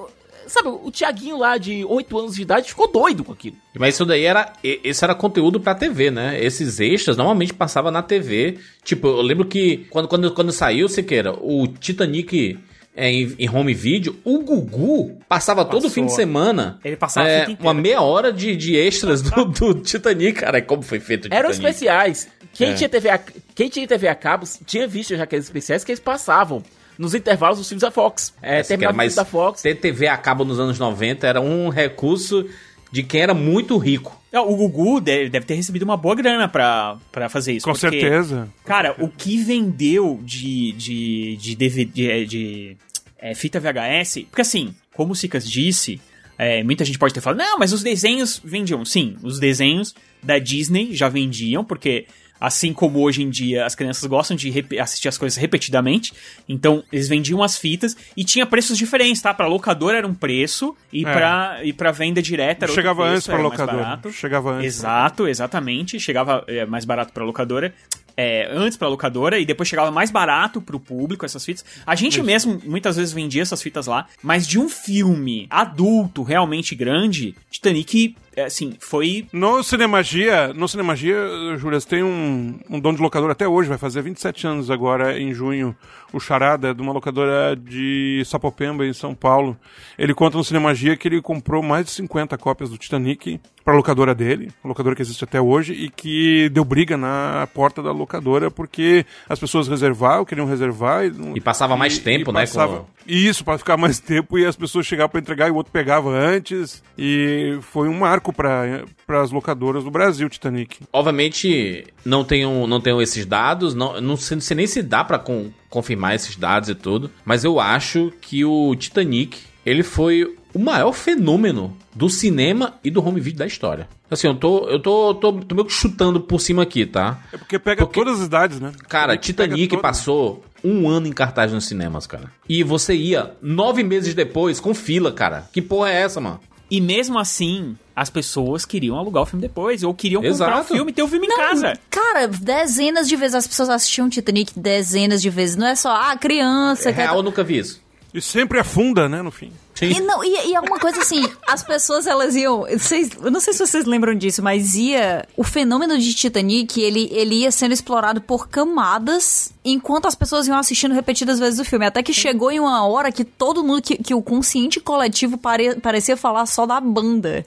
sabe, o Tiaguinho lá de 8 anos de idade ficou doido com aquilo. Mas isso daí era. e- Esse era conteúdo pra TV, né? Esses extras normalmente passava na TV. Tipo, eu lembro que quando, quando, quando saiu, Siqueira, o Titanic é, em, em home video, o Gugu passava todo Passou. fim de semana. Ele passava é, uma meia hora de, de extras do, do Titanic, cara. Como foi feito o Eram Titanic? especiais. Quem, É. tinha TV a, quem tinha TV a cabo tinha visto já aqueles especiais que eles passavam nos intervalos dos filmes da Fox. É, terminava filme da Fox. ter TV a cabo nos anos 90 era um recurso de quem era muito rico. É, O Gugu deve, deve ter recebido uma boa grana pra, pra fazer isso. Com porque, certeza. Cara, o que vendeu de, de, de, DVD, de, de, é, fita VHS. Porque assim, como o Sicas disse, é, muita gente pode ter falado, não, mas os desenhos vendiam. Sim, os desenhos da Disney já vendiam, porque. Assim como hoje em dia as crianças gostam de assistir as coisas repetidamente, então eles vendiam as fitas e tinha preços diferentes, tá? Pra locadora era um preço e, É. pra, e pra venda direta era Chegava preço, antes pra locadora. barato. Chegava antes. Exato, exatamente. Chegava é, mais barato pra locadora. É, antes pra locadora e depois chegava mais barato pro público essas fitas. A gente Isso. mesmo muitas vezes vendia essas fitas lá, mas de um filme adulto realmente grande, Titanic, é, assim, foi. No Cinemagia, no Cinemagia, Júlias, tem um, um dono de locadora até hoje, vai fazer 27 anos agora, em junho, o Charada, de uma locadora de Sapopemba, em São Paulo. Ele conta no Cinemagia que ele comprou mais de 50 cópias do Titanic pra locadora dele, uma locadora que existe até hoje, e que deu briga na porta da locadora porque as pessoas reservavam, queriam reservar. E, E passava mais tempo, né, Passava, com- Isso, pra ficar mais tempo e as pessoas chegavam pra entregar e o outro pegava antes. E foi um marco para as locadoras do Brasil, Titanic. Obviamente, não tenho, não tenho esses dados, não, não, sei, não sei nem se dá con- confirmar esses dados e tudo, mas eu acho que o Titanic, ele foi o maior fenômeno do cinema e do home video da história. Assim, eu tô, eu tô, tô, tô meio que chutando por cima aqui, tá? É porque pega todas as idades, né? Cara, Titanic passou um ano em cartaz nos cinemas, cara. E você ia nove meses depois com fila, cara. Que porra é essa, mano? E mesmo assim, as pessoas queriam alugar o filme depois, ou queriam comprar o Exato. filme e ter o filme em casa. Cara, dezenas de vezes as pessoas assistiam Titanic dezenas de vezes. Não é só, ah, criança. É quer- real, eu nunca vi isso. E sempre afunda, né, no fim. E, não, e, e alguma coisa assim, as pessoas elas iam. Vocês, eu não sei se vocês lembram disso, mas ia. O fenômeno de Titanic, ele, ele ia sendo explorado por camadas enquanto as pessoas iam assistindo repetidas vezes o filme. Até que chegou em uma hora que todo mundo, que, que o consciente coletivo pare, parecia falar só da banda.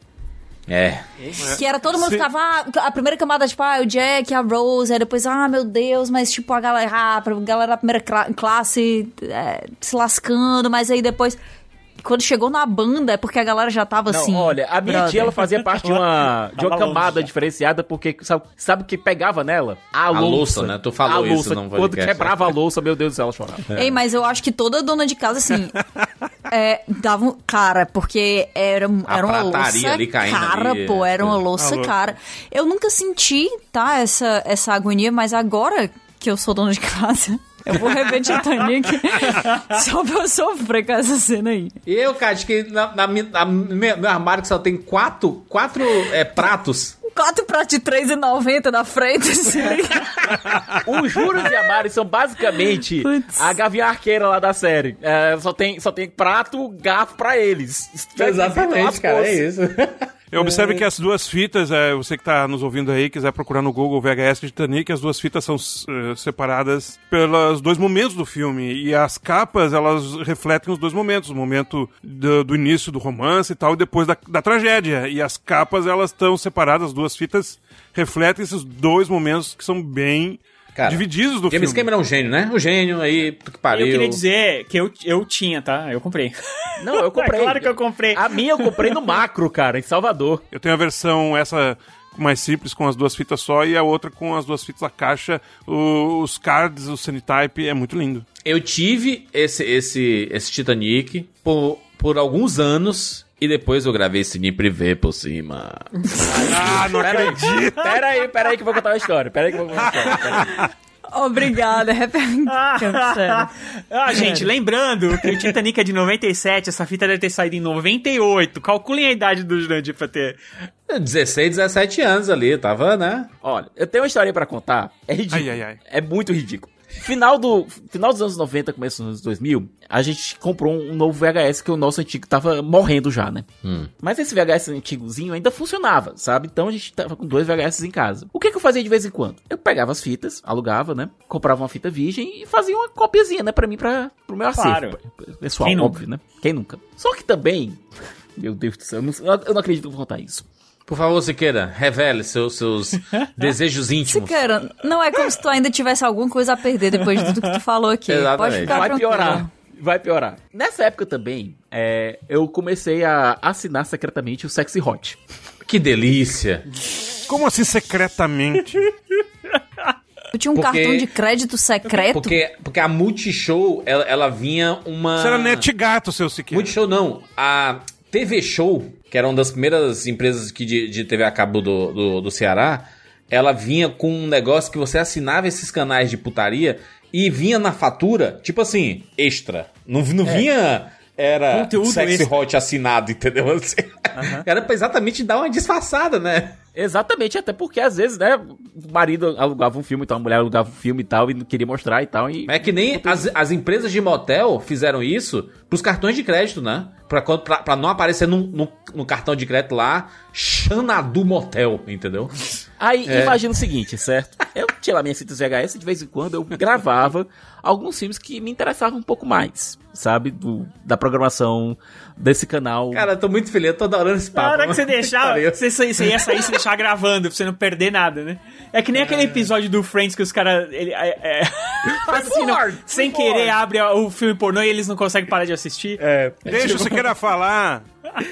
É. Que era todo mundo Sim. ficava, ah, a primeira camada, tipo, ah, o Jack, a Rose, aí depois, ah, meu Deus, mas tipo, a galera, ah, a galera da primeira cla- classe é, se lascando, mas aí depois, quando chegou na banda, é porque a galera já tava Não, assim. olha, a minha brother. tia ela fazia parte de uma, de uma camada diferenciada, porque sabe, sabe o que pegava nela? A, A louça, né? Tu falou a isso louça. num Quando podcast. quebrava a louça, meu Deus do céu, ela chorava. Ei, mas eu acho que toda dona de casa, assim, é, dava um. Cara, porque era, A era uma louça ali caindo cara, ali, pô, era uma louça louco. cara. Eu nunca senti, tá, essa, essa agonia, mas agora que eu sou dona de casa. Eu vou rever Titanic só pra eu sofrer com essa cena aí. Eu, cara, acho que na, na, na- meu, meu armário que só tem quatro, quatro é, pratos. Quatro pratos de R$3,90 na frente, assim. Os juros de Amari são basicamente Putz. a gavinha arqueira lá da série. É, só, tem, só tem prato, garfo pra eles. Exatamente, cara, é isso. Eu observe que as duas fitas, é, você que está nos ouvindo aí, quiser procurar no Google VHS Titanic, as duas fitas são eh, separadas pelos dois momentos do filme. E as capas, elas refletem os dois momentos. O momento do, do início do romance e tal, e depois da, da tragédia. E as capas, elas estão separadas, as duas fitas refletem esses dois momentos que são bem Cara, divididos do James filme. Cameron é um gênio, né? Um gênio aí, tu que pariu. Eu queria dizer que eu, eu tinha, tá? Eu comprei. Não, eu comprei. É claro que eu comprei. A minha eu comprei no macro, cara, em Salvador. Eu tenho a versão essa mais simples com as duas fitas só e a outra com as duas fitas a caixa, o- os cards, o Cenitype, é muito lindo. Eu tive esse, esse, esse Titanic por, por alguns anos e depois eu gravei Cine Privé por cima. Ah, não Pera aí, acredito! pera aí, pera aí que eu vou contar uma história. Pera aí que eu vou contar uma história. Obrigada, Sério. ah, gente, lembrando que o Titanic é de 97, essa fita deve ter saído em 98. Calculem a idade do Jurandir pra ter. 16, 17 anos ali, tava, né? Olha, eu tenho uma história pra contar. É ridículo. Ai, ai, ai. É muito ridículo. Final, do, final dos anos 90, começo dos anos 2000, a gente comprou um novo VHS que o nosso antigo tava morrendo já, né? Hum. Mas esse VHS antigozinho ainda funcionava, sabe? Então a gente tava com dois VHS em casa. O que, que eu fazia de vez em quando? Eu pegava as fitas, alugava, né? Comprava uma fita virgem e fazia uma copiazinha, né? Pra mim, pra, pro meu acervo. Claro. Pessoal, Quem nunca? óbvio, né? Quem nunca? Só que também... Meu Deus do céu, eu não, eu não acredito que eu vou contar isso. Por favor, Siqueira, revele seus, seus desejos íntimos. Siqueira, não é como se tu ainda tivesse alguma coisa a perder depois de tudo que tu falou aqui. Exatamente. Pode ficar Vai tranquilo. piorar. Vai piorar. Nessa época também, é, eu comecei a assinar secretamente o Sexy Hot. Que delícia. Como assim secretamente? Tu tinha um Porque- cartão de crédito secreto? Porque, porque a Multishow, ela, ela vinha uma... Você era net gato, seu Siqueira. Multishow não. A TV Show, que era uma das primeiras empresas que de, de TV a cabo do, do, do Ceará, ela vinha com um negócio que você assinava esses canais de putaria e vinha na fatura, tipo assim, extra. Não, não vinha... Era Conteúdo sexy extra. hot assinado, entendeu? Assim, Era pra exatamente dar uma disfarçada, né? Exatamente, até porque às vezes, né, o marido alugava um filme, então a mulher alugava um filme e tal, e não queria mostrar e tal. E... É que nem as, as empresas de motel fizeram isso pros cartões de crédito, né? Pra, quando- pra, pra não aparecer no, no, no cartão de crédito lá, Xanadu Motel, entendeu? Aí É. imagina o seguinte, certo? Eu tinha lá minhas fitas VHS e de vez em quando eu gravava alguns filmes que me interessavam um pouco mais, sabe? Do, da programação desse canal. Cara, eu tô muito feliz, eu tô adorando esse papo. Na hora que você deixar, você, você você ia sair e se deixar gravando, pra você não perder nada, né? É que nem aquele episódio do Friends que os caras. É, é, forward, sem forward. querer, abre o filme pornô e eles não conseguem parar de assistir. É. Deixa o Siqueira falar.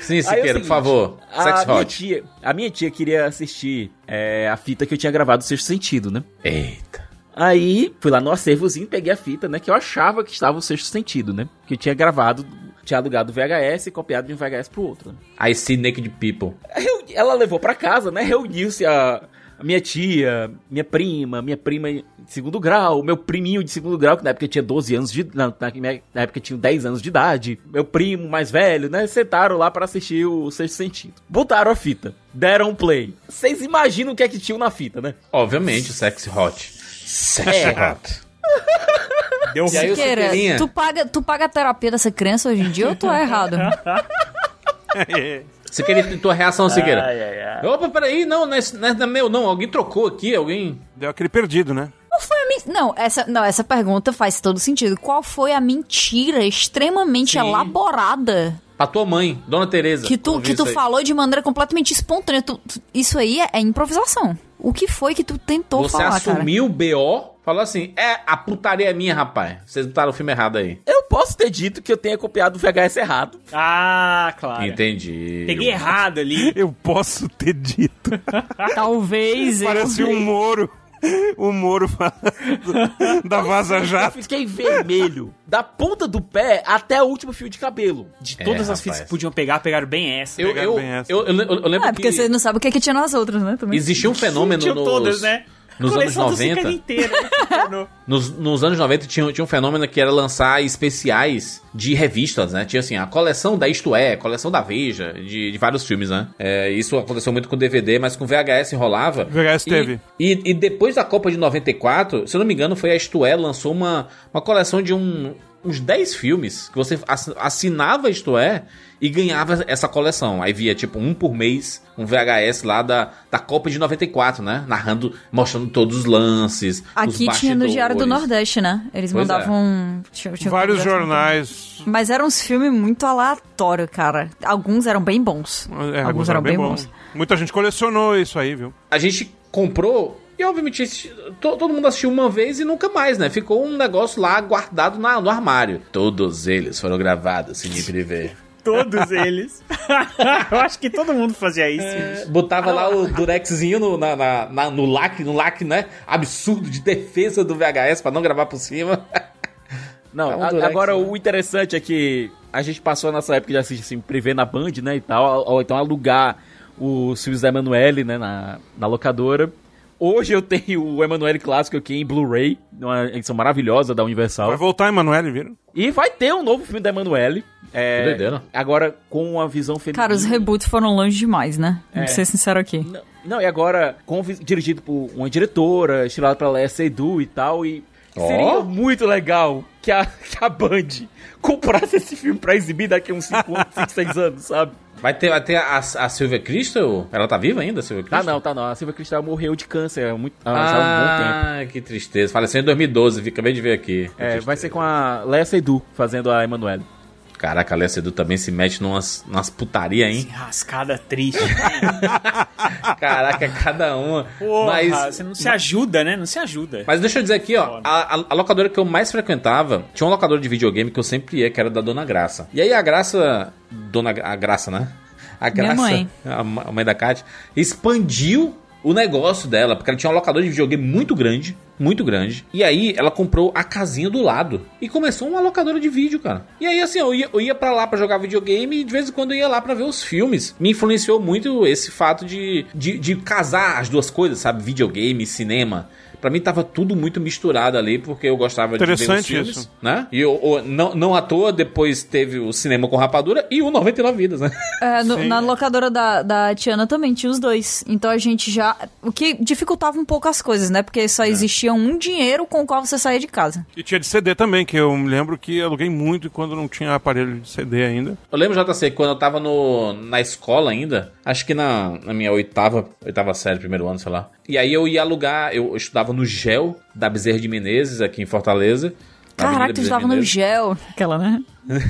Sim, é Siqueira, seguinte, por favor. Sex A minha, Hot. tia, a minha tia queria assistir é, a fita que eu tinha gravado do Sexto Sentido, né? Eita. Aí fui lá no acervozinho, peguei a fita, né? Que eu achava que estava o Sexto Sentido, né? Que eu tinha gravado, tinha alugado o VHS e copiado de um VHS pro outro. Né? I see naked people. Ela levou pra casa, né? Reuniu-se a minha tia, minha prima, minha prima de segundo grau, meu priminho de segundo grau, que na época tinha 12 anos de na, época tinha 10 anos de idade, meu primo mais velho, né? Sentaram lá pra assistir o Sexto Sentido. Botaram a fita, deram um play. Vocês imaginam o que é que tinha na fita, né? Obviamente, o Sexy Hot. Sexy É. Hot. Deu Siqueira, tu paga, tu paga a terapia dessa criança hoje em dia ou tu é errado? Siqueira, tua reação, Siqueira. Ai, ai, ai. Opa, peraí, não, não é, não é meu, não. Alguém trocou aqui, alguém... Deu aquele perdido, né? Qual foi a men- Não, essa, não, essa pergunta faz todo sentido. Qual foi a mentira extremamente Sim. elaborada Pra tua mãe, Dona Tereza. que tu, que tu falou de maneira completamente espontânea? Tu- tu- isso aí é, é improvisação. O que foi que tu tentou Você falar, cara? assumiu o BO, falou assim, é, a putaria é minha, rapaz. Vocês botaram o filme errado aí. Eu posso ter dito que eu tenha copiado o VHS errado. Ah, claro. Entendi. Peguei errado ali. Eu posso ter dito. Talvez eu... Parece um Moro. O Moro da Vaza Eu Jato. fiquei vermelho, da ponta do pé até o último fio de cabelo. De É, todas as rapaz. fitas que podiam pegar, pegaram bem essa. Eu, Pegaram eu, bem essa. eu, eu, eu- eu lembro Ah, porque que você não sabe o que, que tinha nas outras, né? Também. existia um fenômeno nos, todas, né? Nos anos Coleção do Siqueira 90. inteira, né? Nos, nos anos 90 tinha, tinha um fenômeno que era lançar especiais de revistas, né? Tinha assim, a coleção da Isto É, a coleção da Veja, de, de vários filmes, né? É, isso aconteceu muito com DVD, mas com VHS rolava. VHS E- teve. E, e depois da Copa de 94, se eu não me engano, foi a Isto É, lançou uma, uma coleção de um, uns 10 filmes que você ass- assinava Isto É e ganhava essa coleção. Aí via, tipo, um por mês, um VHS lá da, da Copa de 94, né? Narrando, mostrando todos os lances. os Aqui tinha no Diário do. Nordeste, né? Eles Pois é. mandavam... tinha- tinha Vários jornais. Mas eram uns filmes muito aleatórios, cara. Alguns eram bem bons. É, Alguns eram bem bons. Muita gente colecionou isso aí, viu? a gente comprou e obviamente todo mundo assistiu uma vez e nunca mais, né? Ficou um negócio lá guardado na- no armário. Todos eles foram gravados em privê. Todos eles. Eu acho que todo mundo fazia isso. Botava lá o durexzinho no, na, na- na- no lac, no lac, né? Absurdo de defesa do VHS pra não gravar por cima. Não, É um durex, agora né? o interessante é que a gente passou nessa época de assistir assim, privê na Band, né, e tal, ou, ou então alugar o Silvio Zé Emanuele, né, na, na locadora. Hoje eu tenho o Emanuele clássico aqui em Blu-ray, uma edição maravilhosa da Universal. Vai voltar, Emanuele, viram? E vai ter um novo filme da Emanuele. É, Doideira. agora com uma visão feminina. Cara, os reboots foram longe demais, né? Vou É. ser sincero aqui. Não, e agora com, dirigido por uma diretora, estilado pra Léa Seydoux e tal, e Ó. seria muito legal que a, que a Band comprasse esse filme pra exibir daqui a uns 5 anos, 5, 6 anos, sabe? Vai ter, vai ter a, a Silvia Crystal? Ela tá viva ainda, a Silvia Tá Crystal? não, tá não. A Silvia Cristal morreu de câncer há, muito, já há um bom tempo. Ah, que tristeza. Faleceu em 2012, vi- acabei de ver aqui. É, vai ser com a Léa Seydoux fazendo a Emanuele. Caraca, a Léa Seydoux também se mete numas, numas putaria, hein? Rascada triste. Caraca, cada uma. Porra, mas, você não se ajuda, né? Não se ajuda. mas deixa eu dizer aqui, ó. A, a- locadora que eu mais frequentava tinha um locador de videogame que eu sempre ia, que era da Dona Graça. E aí a Graça. Dona a Graça, né? A Minha Graça, mãe. A, a mãe da Kátia, expandiu o negócio dela, porque ela tinha um locador de videogame muito grande, muito grande. E aí ela comprou a casinha do lado e começou uma locadora de vídeo, cara. E aí assim, eu ia, eu ia para lá pra jogar videogame e de vez em quando eu ia lá pra ver os filmes. Me influenciou muito esse fato de, de, de casar as duas coisas, sabe? Videogame e cinema. Pra mim tava tudo muito misturado ali, porque eu gostava de ver os Interessante filmes, isso. né? E eu, eu- não, não à toa, depois teve o cinema com rapadura e o 99 vidas, né? É, no- Sim. na locadora da, da Tiana também tinha os dois. Então a gente já. O que dificultava um pouco as coisas, né? Porque É. só existia um dinheiro com o qual você saía de casa. E tinha de CD também, que eu me lembro que aluguei muito quando não tinha aparelho de CD ainda. Eu lembro, JC, quando eu tava no, na escola ainda, acho que na, na minha oitava, oitava série, primeiro ano, sei lá. E aí eu ia alugar, eu estudava no GEL da Bezerra de Menezes, aqui em Fortaleza. Caraca, tu estava no gel. Aquela, né?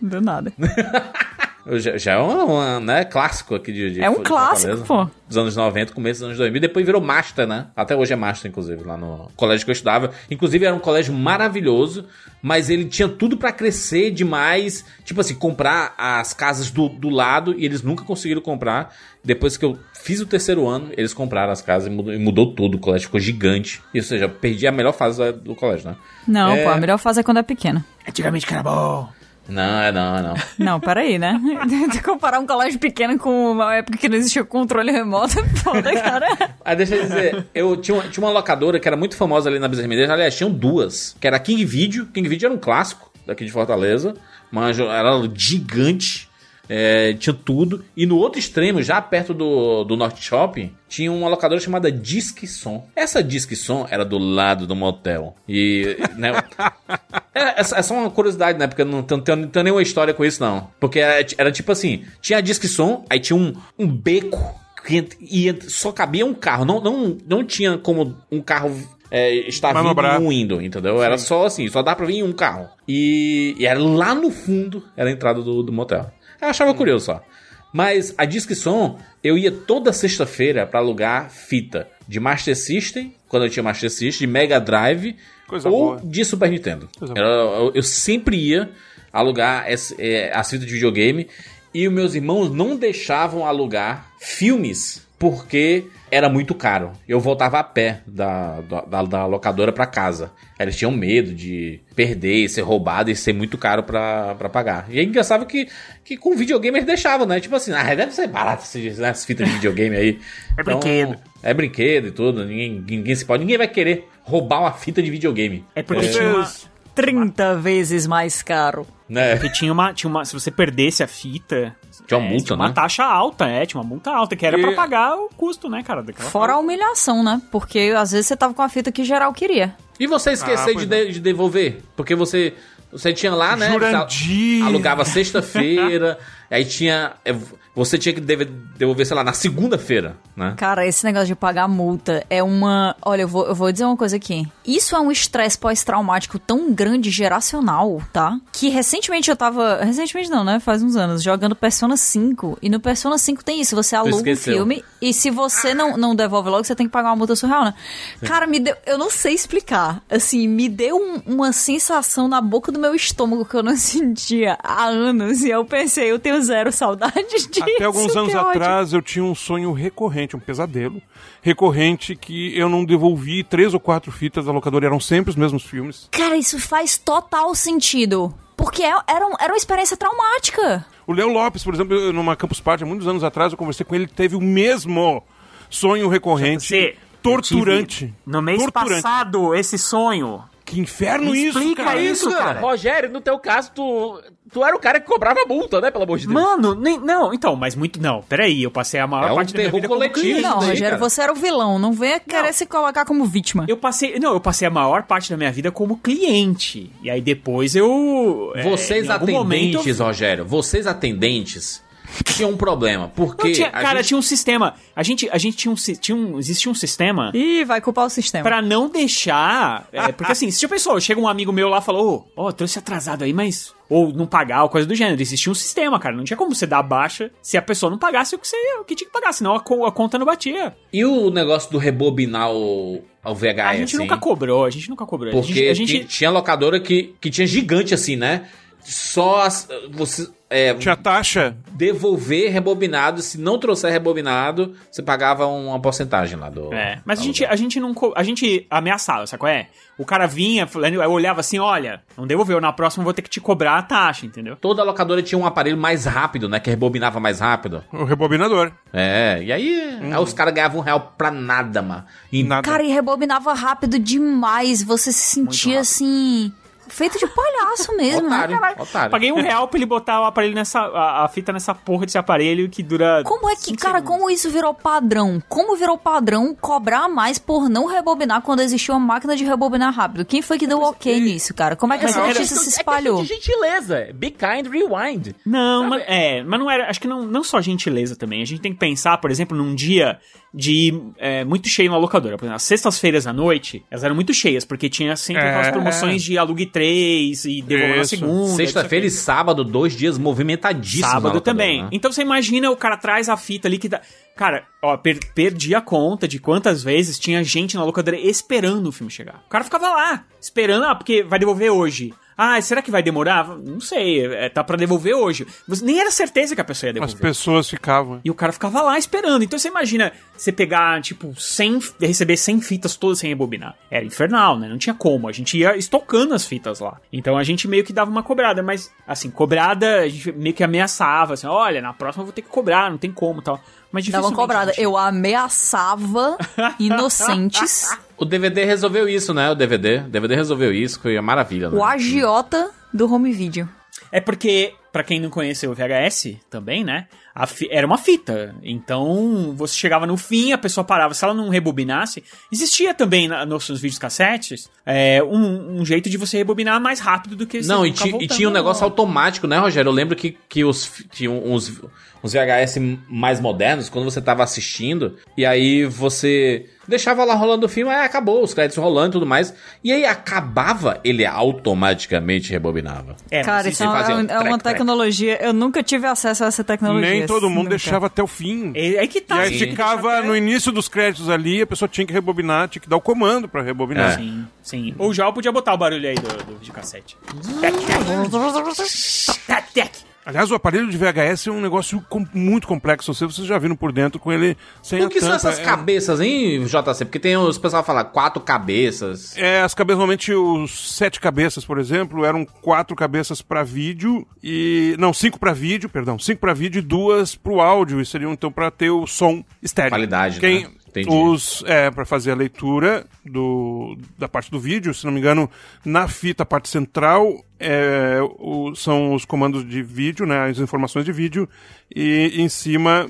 Do nada. GEL já é um, um, né, clássico aqui de, de É um de clássico, pô. Dos anos 90, começo dos anos 2000. Depois virou Master, né? Até hoje é Master, inclusive, lá no colégio que eu estudava. Inclusive, era um colégio maravilhoso, mas ele tinha tudo pra crescer demais. Tipo assim, comprar as casas do, do lado e eles nunca conseguiram comprar. Depois que eu fiz o terceiro ano, eles compraram as casas e mudou, e mudou tudo. O colégio ficou gigante. Ou seja, perdi a melhor fase do colégio, né? Não, É. pô, a melhor fase é quando é pequena. Antigamente que era bom. Não, é não, é não. Não, peraí, né? Comparar um colégio pequeno com uma época que não existia controle remoto foda, cara. Ah, deixa eu dizer, eu tinha uma, tinha uma locadora que era muito famosa ali na Bezerra aliás, tinham duas, que era King Video, King Video era um clássico daqui de Fortaleza, mas era gigante, é, tinha tudo, e no outro extremo, já perto do, do Norte Shopping, tinha uma locadora chamada Disque Som. Essa Disque Som era do lado do motel, e, né, é, é só- é só uma curiosidade, né? Porque não tem, tem, não tem nenhuma história com isso, não. Porque era, era tipo assim: tinha a disque som, aí tinha um, um beco e só cabia um carro. Não, não, não tinha como um carro é, estar vindo Manobrar. e um indo, entendeu? Era só assim, só dá pra vir um carro. E, e era lá no fundo, era a entrada do, do motel. Eu achava curioso só. Mas a Disque Som, eu ia toda sexta-feira pra alugar fita de Master System, quando eu tinha Master System, de Mega Drive Coisa ou boa. de Super Nintendo. Eu, eu- eu sempre ia alugar esse, é, as fitas de videogame e os meus irmãos não deixavam alugar filmes porque era muito caro. Eu voltava a pé da, da, da locadora pra casa. Eles tinham medo de perder, ser roubado e ser muito caro pra, pra pagar. E é engraçado que, que com videogame eles deixavam, né? Tipo assim, ah, deve ser barato essas, essas fitas de videogame aí. É brinquedo. É brinquedo e tudo. Ninguém, ninguém se pode. Ninguém vai querer roubar uma fita de videogame. É porque É. tinha uma. 30 vezes mais caro. Né? Porque tinha uma, tinha uma. Se você perdesse a fita. Tinha uma é, multa, tinha uma né? taxa alta, é, tinha uma multa alta, que era E- pra pagar o custo, né, cara? Daquela Fora a humilhação, né? Porque às vezes você tava com a fita que geral queria. E você esquecer Ah, de, de- de devolver? Porque você você tinha lá, né? Jurandir. alugava sexta-feira, aí tinha. Você tinha que devolver, sei lá, na segunda-feira, né? Cara, esse negócio de pagar multa é uma. Olha, eu vou, eu vou dizer uma coisa aqui. Isso é um estresse pós-traumático tão grande, geracional, tá? Que recentemente eu tava. Recentemente não, né? Faz uns anos, jogando Persona 5. E no Persona 5 tem isso: você aluga um esqueceu. filme e se você não, não devolve logo, você tem que pagar uma multa surreal, né? Cara, me deu. Eu não sei explicar. Assim, me deu um- uma sensação na boca do meu estômago que eu não sentia há anos. E eu pensei, eu tenho zero saudade disso. Até alguns anos ódio. atrás eu tinha um sonho recorrente, um pesadelo recorrente que eu não devolvi três ou quatro fitas da locadora, eram sempre os mesmos filmes. Cara, isso faz total sentido. Porque é- era, era uma experiência traumática. O Léo Lopes, por exemplo, numa Campus Party, há muitos anos atrás, eu conversei com ele, ele teve o mesmo sonho recorrente. Torturante. No mês Torturante. passado, esse sonho. Que inferno Me isso, explica cara. isso, cara. Rogério, no teu caso, tu, tu era o cara que cobrava multa, né? Pelo amor de Deus. Mano, nem, não, então, mas muito. Não, peraí, eu passei a maior É um parte da minha vida como coletivo. Não, daí, Rogério, cara. você era o vilão. Não venha querer se colocar como vítima. Eu passei. Não, eu passei a maior parte da minha vida como cliente. E aí depois eu. é, Vocês em algum momento eu- atendentes, Rogério, vocês atendentes tinham um problema. Porque tinha- a cara, gente- tinha um sistema. A gente, a gente tinha um, tinha um. Existia um sistema Ih, vai culpar o sistema. pra não deixar. é, porque assim, se já pensou, chega um amigo meu lá e falou, ô, ó, trouxe atrasado aí, mas. Ou não pagar, ou coisa do gênero. Existia um sistema, cara. Não tinha como você dar baixa se a pessoa não pagasse o que, você, o que tinha que pagar, senão a, co- a conta não batia. E o negócio do rebobinar o, o VHS? a gente nunca hein? cobrou, a gente nunca cobrou. Porque a gente, a gente- ti- tinha locadora que, que tinha gigante assim, né? Só as- você é, Tinha taxa. devolver rebobinado. Se não trouxer rebobinado, você pagava uma porcentagem lá do. É, mas a gente, aluguel. a gente não. A gente ameaçava, sabe qual é? O cara vinha, falando- eu olhava assim: olha, não devolveu, na próxima eu vou ter que te cobrar a taxa, entendeu? Toda locadora tinha um aparelho mais rápido, né? Que rebobinava mais rápido. O rebobinador. É, e aí, aí os caras ganhavam um real pra nada, mano. E Nada. Cara, e rebobinava rápido demais. Você se sentia assim. Feito de palhaço mesmo, otário, né? Caralho. otário. Paguei um real pra ele botar o aparelho nessa. A, a fita nessa porra desse aparelho que dura. Como é que, cara, segundos. como isso virou padrão? Como virou padrão cobrar mais por não rebobinar quando existiu uma máquina de rebobinar rápido? Quem foi que deu ok nisso, cara? Como é que essa era- notícia se espalhou? É questão de gentileza. Be kind, rewind. Não, mas, é, mas não era. Acho que não, não só gentileza também. A gente tem que pensar, por exemplo, num dia de é, muito cheio na locadora. Por exemplo, as sextas-feiras à noite, elas eram muito cheias, porque tinha sempre É. aquelas promoções de alugue 3 e devolver na segunda. Sexta-feira e sábado, dois dias movimentadíssimos. Sábado locadora, também. né? Então você imagina o cara traz a fita ali que dá. Cara, ó, per- perdi a conta de quantas vezes tinha gente na locadora esperando o filme chegar. O cara ficava lá, esperando, ah, porque vai devolver hoje. Ah, será que vai demorar? Não sei, é, tá pra devolver hoje. Você nem era certeza que a pessoa ia As devolver. pessoas ficavam. E o cara ficava lá esperando. Então você imagina você pegar, tipo, 100, receber 100 fitas todas sem rebobinar. Era infernal, né? Não tinha como. A gente ia estocando as fitas lá. Então a gente meio que dava uma cobrada, mas, assim, cobrada, a gente meio que ameaçava, assim, olha, na próxima eu vou ter que cobrar, não tem como e tal. Mas Dava uma dificilmente cobrada. a gente- Eu ameaçava inocentes. O DVD resolveu isso, né? O DVD. O DVD resolveu isso, foi uma maravilha, né? O agiota do home video. É porque, pra quem não conheceu o VHS também, né? A fi- era uma fita. Então, você chegava no fim, a pessoa parava. Se ela não rebobinasse, existia também na- nos seus vídeos cassetes é, um, um jeito de você rebobinar mais rápido do que Não, e, ti- e tinha um negócio automático, né, Rogério? Eu lembro que, que os, tinha uns, uns VHS mais modernos, quando você tava assistindo, e aí você deixava lá rolando o filme, aí acabou, os créditos rolando e tudo mais. E aí acabava, ele automaticamente rebobinava. É, Cara, isso é, fazia um é uma tecnologia. Eu nunca tive acesso a essa tecnologia. Nem todo mundo Nunca. deixava até o fim. É, é que E tá. aí sim. ficava no início dos créditos ali, a pessoa tinha que rebobinar, tinha que dar o comando pra rebobinar. É. Sim, sim. O João podia botar o barulho aí do, do videocassete. Aliás, o aparelho de VHS é um negócio com- muito complexo. Você- Vocês já viram por dentro com ele sem O que são essas É- cabeças, hein, JC? Porque tem os pessoal fala quatro cabeças. É, as cabeças, normalmente os sete cabeças, por exemplo, eram quatro cabeças pra vídeo e. Não, cinco pra vídeo, perdão. Cinco pra vídeo e duas pro áudio. E seriam então pra ter o som estéreo. Qualidade, Quem, né? Entendi. Os, é, pra fazer a leitura do, da parte do vídeo, se não me engano, na fita, a parte central, é, o- são os comandos de vídeo, né, as informações de vídeo, e em cima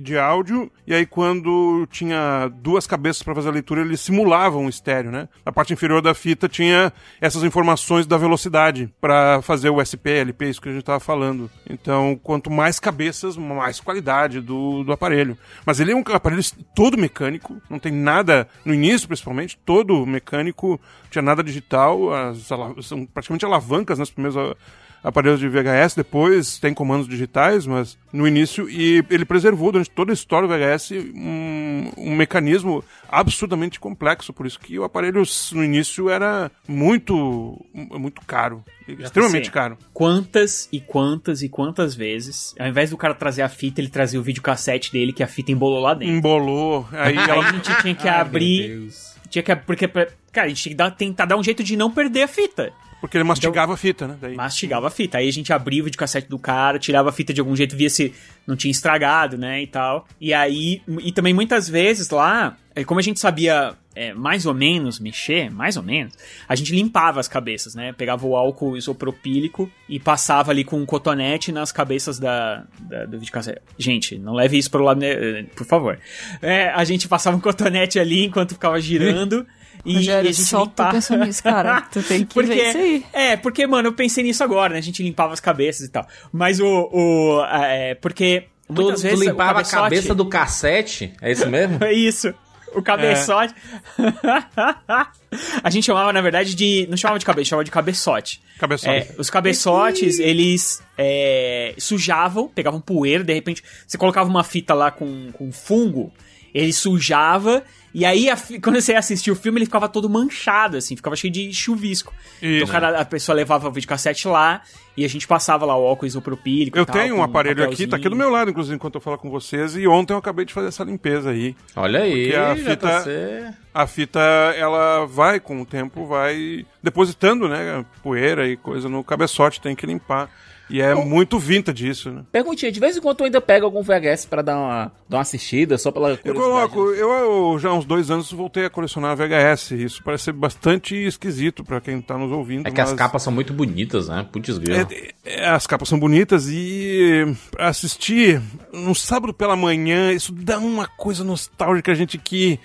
de áudio, e aí quando tinha duas cabeças para fazer a leitura, eles simulavam o estéreo, né? Na parte inferior da fita tinha essas informações da velocidade para fazer o SP, LP, isso que a gente estava falando. Então, quanto mais cabeças, mais qualidade do, do aparelho. Mas ele é um aparelho todo mecânico, não tem nada, no início principalmente, todo mecânico, tinha nada digital, as, são praticamente alavancas nas primeiras a- aparelhos de VHS, depois tem comandos digitais, mas no início, e ele preservou durante toda a história do VHS um, um mecanismo absurdamente complexo, por isso que o aparelho no início era muito, muito caro, extremamente caro. Quantas e quantas e quantas vezes, ao invés do cara trazer a fita, ele trazia o videocassete dele que a fita embolou lá dentro. Embolou, aí Aí ela a gente tinha que abrir. Tinha que, porque, cara, a gente tinha que dar- tentar dar um jeito de não perder a fita. Porque ele mastigava a fita, né? Daí. Mastigava a fita. Aí a gente abria o videocassete do cara, tirava a fita de algum jeito, via se não tinha estragado, né? E tal. E aí. E também muitas vezes lá, é, como a gente sabia é, mais ou menos mexer, mais ou menos, a gente limpava as cabeças, né? Pegava o álcool isopropílico e passava ali com um cotonete nas cabeças da, da do videocassete. Gente, não leve isso pro lado, né? por favor. É, a gente passava um cotonete ali enquanto ficava girando. E, Rogério, a gente só tu pensou nisso, cara. Tu tem que porque, ver isso aí. É, porque, mano, eu pensei nisso agora, né? A gente limpava as cabeças e tal. Mas o. o é, porque. Tu, Muitas tu vezes limpava a cabeçote- cabeça do cassete? É isso mesmo? É isso. O cabeçote. a gente chamava, na verdade, de. Não chamava de cabeça, chamava de cabeçote. Cabeçote. É, os cabeçotes, eles é, sujavam, pegavam poeira, de repente você colocava uma fita lá com, com fungo, ele sujava, e aí a quando você assistia o filme ele ficava todo manchado, assim, ficava cheio de chuvisco. Isso. Então cada, a pessoa levava o videocassete lá e a gente passava lá o álcool isopropílico. e Eu tal, tenho um aparelho aqui, tá aqui do meu lado, inclusive, enquanto eu falo com vocês, e ontem eu acabei de fazer essa limpeza aí. Olha aí, Porque a JC. fita, a fita, ela vai, com o tempo, vai depositando, né, poeira e coisa no cabeçote, tem que limpar. E é muito vintage isso, né? Perguntinha, de vez em quando tu ainda pega algum VHS pra dar uma, dar uma assistida, só pela Eu coloco, eu, eu já há uns dois anos voltei a colecionar VHS. Isso parece ser bastante esquisito pra quem tá nos ouvindo. É que as mas- capas são muito bonitas, né? Putz, grilo. É, é, as capas são bonitas e pra assistir no sábado pela manhã, isso dá uma coisa nostálgica, gente, que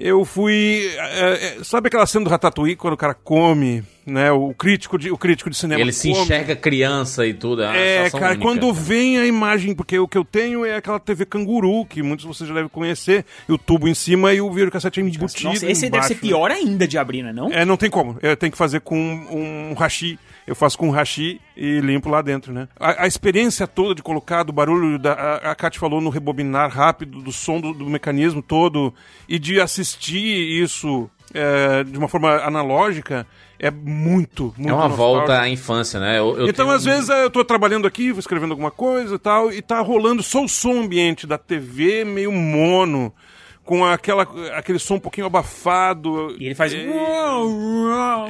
eu fui. é, é, sabe aquela cena do Ratatouille quando o cara come, né? O crítico de, o crítico de cinema. Ele se come. enxerga criança e tudo. É, É, cara, única. quando vem a imagem, porque o que eu tenho é aquela TV canguru, que muitos de vocês já devem conhecer, e o tubo em cima e o videocassete embutido Nossa, esse deve embaixo, ser né? pior ainda de abrir, né? Não? É, não tem como. Eu tenho que fazer com um hashi. Eu faço com um hashi e limpo lá dentro, né? A, a experiência toda de colocar do barulho, da, a, a Kat falou no rebobinar rápido, do som do, do mecanismo todo, e de assistir isso é, de uma forma analógica, é muito, muito É uma nostálgico. volta à infância, né? Eu, eu Então, tenho- às vezes, é, eu tô trabalhando aqui, vou escrevendo alguma coisa e tal, e tá rolando só o som ambiente da TV meio mono, com aquela, aquele som um pouquinho abafado. E ele faz. É.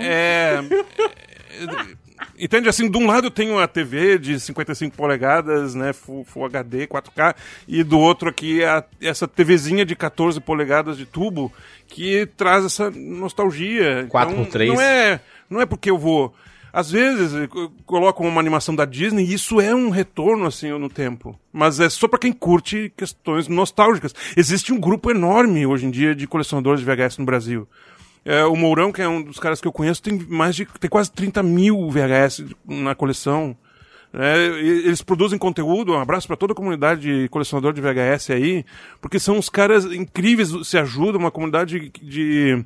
é, Entende? Assim, de um lado eu tenho a TV de 55 polegadas, né, Full, Full HD, 4K, e do outro aqui a, essa TVzinha de 14 polegadas de tubo que traz essa nostalgia. 4x3. Então, não é, não é porque eu vou. Às vezes eu coloco uma animação da Disney e isso é um retorno assim no tempo. Mas é só pra quem curte questões nostálgicas. Existe um grupo enorme hoje em dia de colecionadores de VHS no Brasil. É, o Mourão, que é um dos caras que eu conheço, tem mais de. tem quase 30 mil VHS na coleção. É, eles produzem conteúdo, um abraço para toda a comunidade de colecionador de VHS aí, porque são uns caras incríveis, se ajudam, uma comunidade de.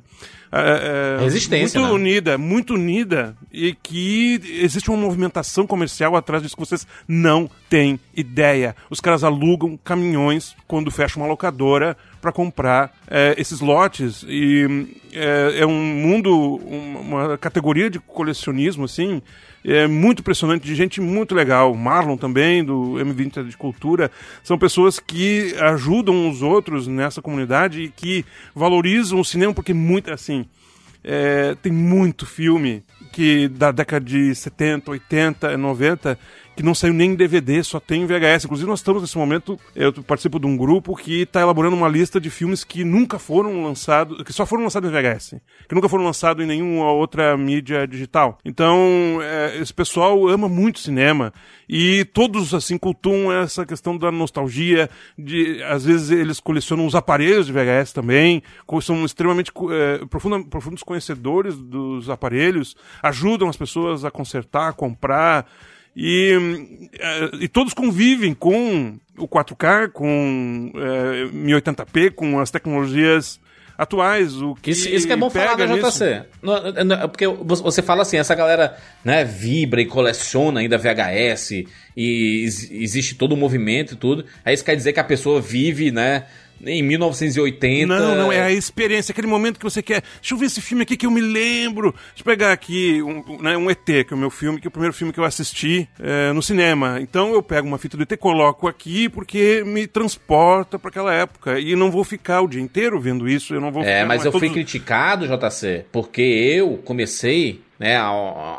é, é, Resistência, Muito né? unida, muito unida, e que existe uma movimentação comercial atrás disso que vocês não têm ideia. Os caras alugam caminhões quando fecha uma locadora para comprar é, esses lotes e é, é um mundo, um- uma categoria de colecionismo assim é muito impressionante, de gente muito legal. Marlon também, do M20 de Cultura, são pessoas que ajudam os outros nessa comunidade e que valorizam o cinema, porque muito, assim, é, tem muito filme que da década de 70, 80, 90 que não saiu nem em DVD, só tem em VHS. Inclusive, nós estamos nesse momento, eu participo de um grupo que está elaborando uma lista de filmes que nunca foram lançados, que só foram lançados em VHS, que nunca foram lançados em nenhuma outra mídia digital. Então, é, esse pessoal ama muito cinema e todos, assim, cultuam essa questão da nostalgia, de, às vezes eles colecionam os aparelhos de VHS também, são extremamente é, profunda- profundos conhecedores dos aparelhos, ajudam as pessoas a consertar, a comprar, e, eh, e todos convivem com o 4K, com eh, 1080p, com as tecnologias atuais. O que Isso, isso que é bom falar nisso- JC. Não, não, é porque você fala assim, essa galera né, vibra e coleciona ainda VHS e ex- existe todo o movimento e tudo. Aí isso quer dizer que a pessoa vive, né, em 1980. Não, não, é a experiência, aquele momento que você quer. Deixa eu ver esse filme aqui que eu me lembro. Deixa eu pegar aqui um, né, um ET, que é o meu filme, que é o primeiro filme que eu assisti eh, no cinema. Então eu pego uma fita do ET, coloco aqui, porque me transporta para aquela época. E não vou ficar o dia inteiro vendo isso, eu não vou É, mas eu fui todos- criticado, JC, porque eu comecei né, há,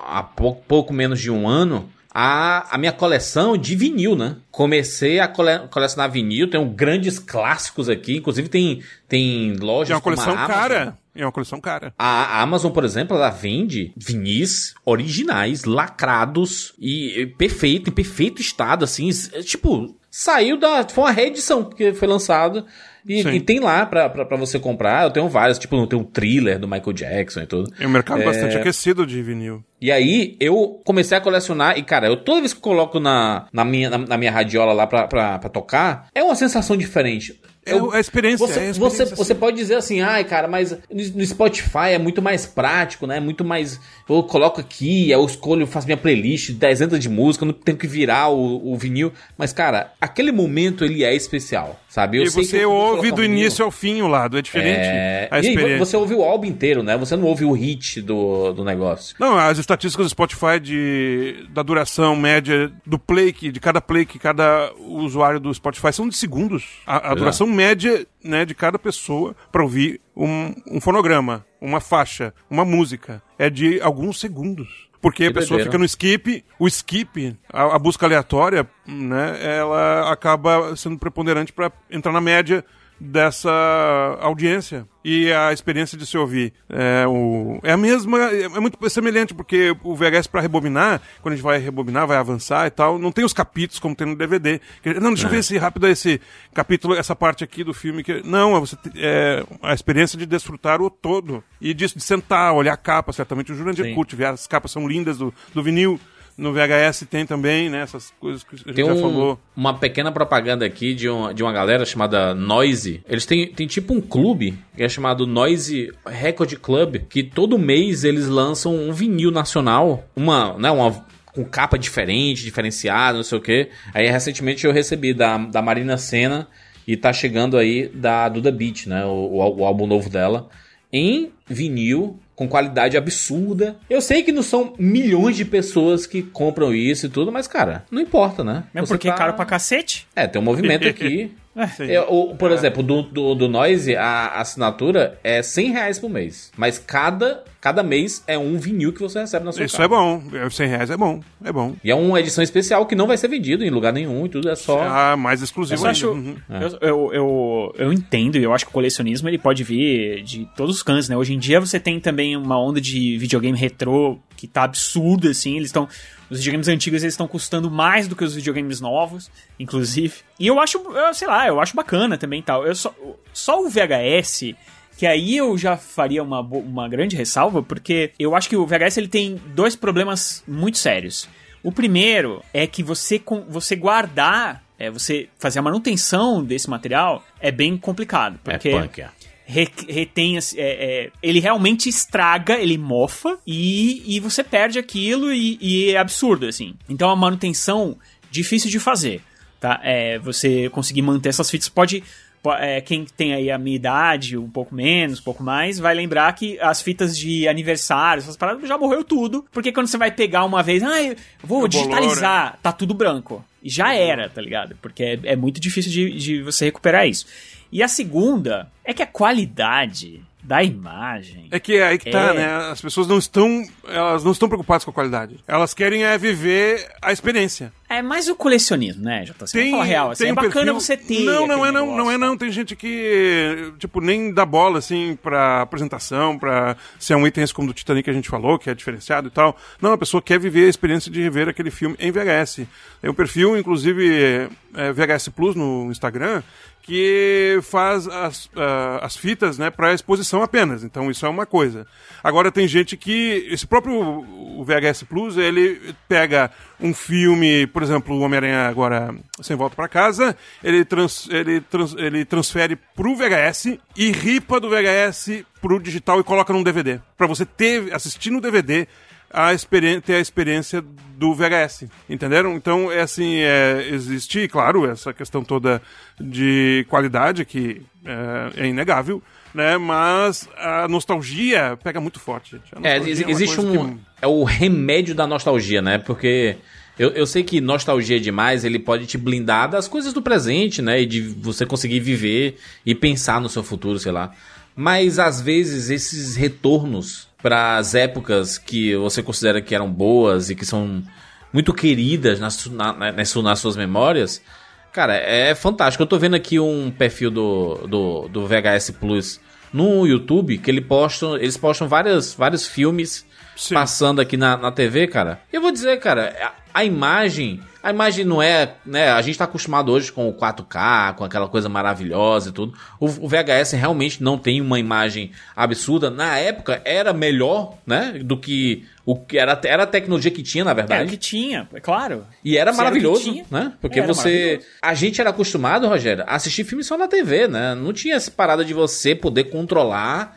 há pouco, pouco menos de um ano, a, a minha coleção de vinil, né? Comecei a cole, colecionar vinil, tenho grandes clássicos aqui, inclusive tem, tem lojas É uma coleção cara. É uma coleção cara. A Amazon, por exemplo, ela vende vinis originais, lacrados e, perfeito, em perfeito estado, assim. é, Tipo, saiu da. Foi uma reedição que foi lançada. E, e tem lá pra, pra, pra você comprar. Eu tenho vários, tipo, eu tenho um thriller do Michael Jackson e tudo. É um mercado É, bastante aquecido de vinil. E aí, eu comecei a colecionar, e cara, eu toda vez que coloco na, na, minha, na, na minha radiola lá pra, pra, pra tocar, é uma sensação diferente. É o- a experiência, Você, é a experiência, você, você pode dizer assim, ai, cara, mas no Spotify é muito mais prático, né? Muito mais. Eu coloco aqui, eu escolho, faço minha playlist, dezena de música, eu não tenho que virar o, o vinil. Mas, cara, aquele momento ele é especial, sabe? Eu e sei que você eu ouve do início ao fim o lado, é diferente É... a E aí, experiência. você ouve o álbum inteiro, né? Você não ouve o hit do, do negócio. Não, as estatísticas do Spotify de, da duração média do play, que, de cada play que cada usuário do Spotify são de segundos. A, a é. duração média né, de cada pessoa para ouvir um, um fonograma, uma faixa, uma música é de alguns segundos. Porque Que a pessoa fica no skip, o skip, a, a busca aleatória, né, ela acaba sendo preponderante para entrar na média dessa audiência e a experiência de se ouvir. É, o, é a mesma é é muito semelhante porque o VHS para rebobinar quando a gente vai rebobinar vai avançar e tal não tem os capítulos como tem no DVD não deixa eu É. ver esse rápido esse capítulo essa parte aqui do filme que não é você é a experiência de desfrutar o todo e disso de sentar olhar a capa certamente o Jurandir curte ver as capas são lindas do, do vinil no VHS tem também né essas coisas que a gente Tem já um- falou uma pequena propaganda aqui de, um, de uma galera chamada Noise. Eles têm, têm tipo um clube que é chamado Noise Record Club, que todo mês eles lançam um vinil nacional, uma, né, uma com capa diferente, diferenciada, não sei o que. Aí recentemente eu recebi da, da Marina Senna e tá chegando aí da Duda Beat, né, o, o, o álbum novo dela, em vinil com qualidade absurda. Eu sei que não são milhões de pessoas que compram isso e tudo, mas cara, não importa, né? Mesmo Você porque tá- é caro pra cacete. é, tem um movimento aqui. É. É, o- por exemplo, do, do, do Noise, a assinatura é 100 reais por mês. Mas cada, cada mês é um vinil que você recebe na sua isso casa. é bom É, 100 reais é bom é bom E é uma edição especial que não vai ser vendido em lugar nenhum e tudo, é só... ah, mais exclusivo Eu acho. Uhum. eu, eu, eu, eu entendo e eu acho que o colecionismo ele pode vir de todos os cantos, né? Hoje em dia você tem também uma onda de videogame retrô que tá absurda, assim. Eles estão. Os videogames antigos eles estão custando mais do que os videogames novos, inclusive. E eu acho, eu, sei lá, eu acho bacana também tal. Eu só, só o VHS. Que aí eu já faria uma, uma grande ressalva, porque eu acho que o VHS ele tem dois problemas muito sérios. O primeiro é que você, com- você guardar, é, você fazer a manutenção desse material é bem complicado. Porque É punk, é. Re- retém. é, é, ele realmente estraga, ele mofa e, e você perde aquilo e, e é absurdo, assim. Então a manutenção difícil de fazer. Tá? É, você conseguir manter essas fitas pode. po- é, quem tem aí a minha idade, um pouco menos, um pouco mais, vai lembrar que as fitas de aniversário, essas paradas já morreu tudo. Porque quando você vai pegar uma vez, ah, eu vou digitalizar, tá tudo branco. E já era, tá ligado? Porque é, é muito difícil de, de você recuperar isso. E a segunda é que a qualidade da imagem. É que é aí que tá, É. né? As pessoas não estão, elas não estão preocupadas com a qualidade. Elas querem é viver a experiência. É mais o colecionismo, né, JC? Vamos falar real. Assim, tem é um bacana perfil- você ter. Não, não é não, negócio. não é não. Tem gente que, tipo, nem dá bola, assim, pra apresentação, pra se é um item esse como do Titanic que a gente falou, que é diferenciado e tal. Não, a pessoa quer viver a experiência de rever aquele filme em VHS. Tem um perfil, inclusive, é, VHS Plus no Instagram, que faz as, ah, as fitas, né, pra exposição apenas. Então isso é uma coisa. Agora tem gente que, esse próprio VHS Plus, ele pega um filme, por exemplo, o Homem-Aranha agora Sem Volta pra Casa, ele, trans, ele, trans, ele transfere pro VHS e ripa do VHS pro digital e coloca num DVD. Pra você ter, assistir no DVD, a experiência, ter a experiência do VHS, entenderam? Então, é assim, é, existe, claro, essa questão toda de qualidade que é, é inegável, né? Mas a nostalgia pega muito forte, É, uma existe coisa um. que- É o remédio da nostalgia, né? Porque eu, eu sei que nostalgia demais, ele pode te blindar das coisas do presente, né? E de você conseguir viver e pensar no seu futuro, sei lá. Mas às vezes esses retornos para as épocas que você considera que eram boas e que são muito queridas nas, na- na- nas, nas suas memórias, cara, é fantástico. Eu tô vendo aqui um perfil do, do, do VHS Plus no YouTube que ele postam, eles postam várias, vários filmes passando aqui na, na TV, cara. Eu vou dizer, cara, a, imagem. A imagem não é, né? A gente tá acostumado hoje com o 4K, com aquela coisa maravilhosa e tudo. O, o VHS realmente não tem uma imagem absurda. Na época era melhor, né? Do que o que era, era a tecnologia que tinha, na verdade. Era o que tinha, é claro. E era Se era maravilhoso, tinha, né? Porque era você. A gente era acostumado, Rogério, a assistir filme só na TV, né? Não tinha essa parada de você poder controlar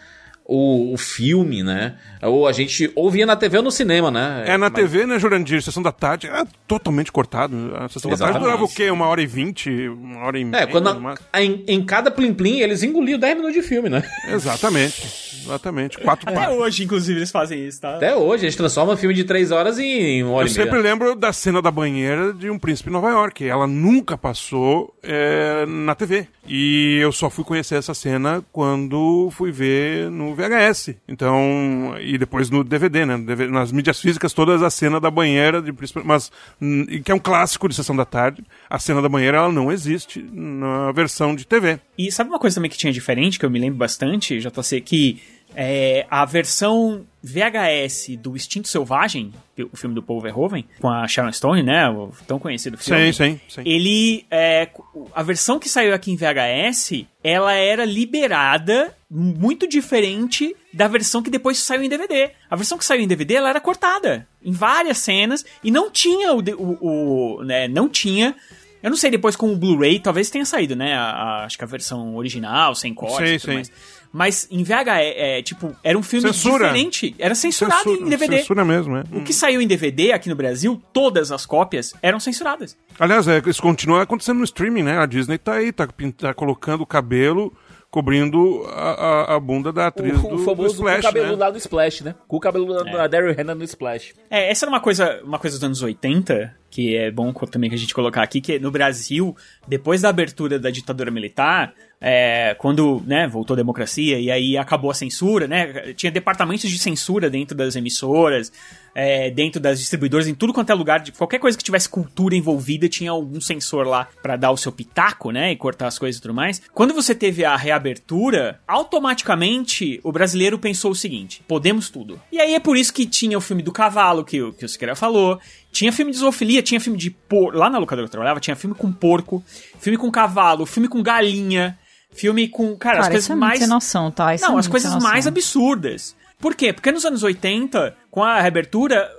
o, o filme, né? Ou a gente ou via na TV ou no cinema, né? É, na Mas- TV, né, Jurandir? Sessão da tarde era totalmente cortado. A sessão da tarde Exatamente. durava o quê? Uma hora e vinte? Uma hora e meia? É, quando a- em, em cada plim-plim eles engoliam 10 minutos de filme, né? Exatamente. Exatamente. Quatro Até partes. hoje, inclusive, eles fazem isso, tá? Até hoje, eles transformam um filme de 3 horas em uma hora Eu e meia. sempre lembro da cena da banheira de Um Príncipe em Nova York. Ela nunca passou é, na TV. E eu só fui conhecer essa cena quando fui ver no VHS. Então, e depois no DVD, né? Nas mídias físicas, todas a cena da banheira de. Mas, hum, que é um clássico de Sessão da Tarde. A cena da banheira, ela não existe na versão de TV. E sabe uma coisa também que tinha diferente, que eu me lembro bastante, JC, que é, a versão VHS do Instinto Selvagem, o filme do Paul Verhoeven, com a Sharon Stone, né, o tão conhecido filme. Sim, sim, sim. Ele, é, a versão que saiu aqui em VHS, ela era liberada muito diferente da versão que depois saiu em DVD. A versão que saiu em DVD, ela era cortada em várias cenas e não tinha o, o, o, né, não tinha eu não sei depois com o Blu-ray, talvez tenha saído, né? a- a- acho que a versão original, sem corte Sim, e tudo. Mas em VH, é, é, tipo, era um filme Censura. diferente. Era censurado Censura- em DVD. Censura mesmo, é. O que saiu em DVD aqui no Brasil, todas as cópias eram censuradas. Aliás, é, isso continua acontecendo no streaming, né? A Disney tá aí, tá, tá colocando o cabelo cobrindo a, a, a bunda da atriz O, do, o do famoso Splash, com o cabelo né? lá do Splash, né? Com o cabelo da Daryl Hannah no Splash. É, essa era uma coisa, uma coisa dos anos 80, que é bom também que a gente colocar aqui, que no Brasil, depois da abertura da ditadura militar, é, quando né, voltou a democracia e aí acabou a censura, né? Tinha departamentos de censura dentro das emissoras, é, dentro das distribuidoras, em tudo quanto é lugar, de qualquer coisa que tivesse cultura envolvida, tinha algum censor lá pra dar o seu pitaco, né? E cortar as coisas e tudo mais. Quando você teve a reabertura, automaticamente o brasileiro pensou o seguinte: podemos tudo. E aí é por isso que tinha o filme do cavalo, que, que o Siqueira falou. Tinha filme de zoofilia, tinha filme de por... Lá na locadora que eu trabalhava, tinha filme com porco, filme com cavalo, filme com galinha, filme com. Cara, as Cara, coisas isso é mais. noção, tá? Isso Não, é as coisas mais absurdas. Por quê? Porque nos anos 80, com a reabertura,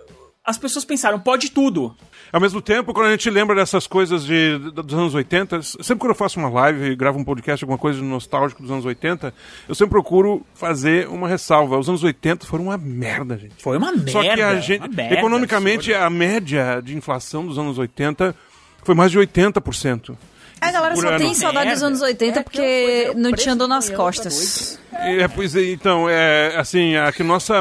as pessoas pensaram, pode tudo. Ao mesmo tempo, quando a gente lembra dessas coisas de, dos anos 80, sempre quando eu faço uma live e gravo um podcast, alguma coisa nostálgica dos anos 80, eu sempre procuro fazer uma ressalva. Os anos 80 foram uma merda, gente. Foi uma merda. Só que a gente, merda, economicamente, a média de inflação dos anos 80 foi mais de 80%. A galera Por só tem saudade dos anos 80 porque não tinha dor nas costas. É, pois é, então, é assim, a que nossa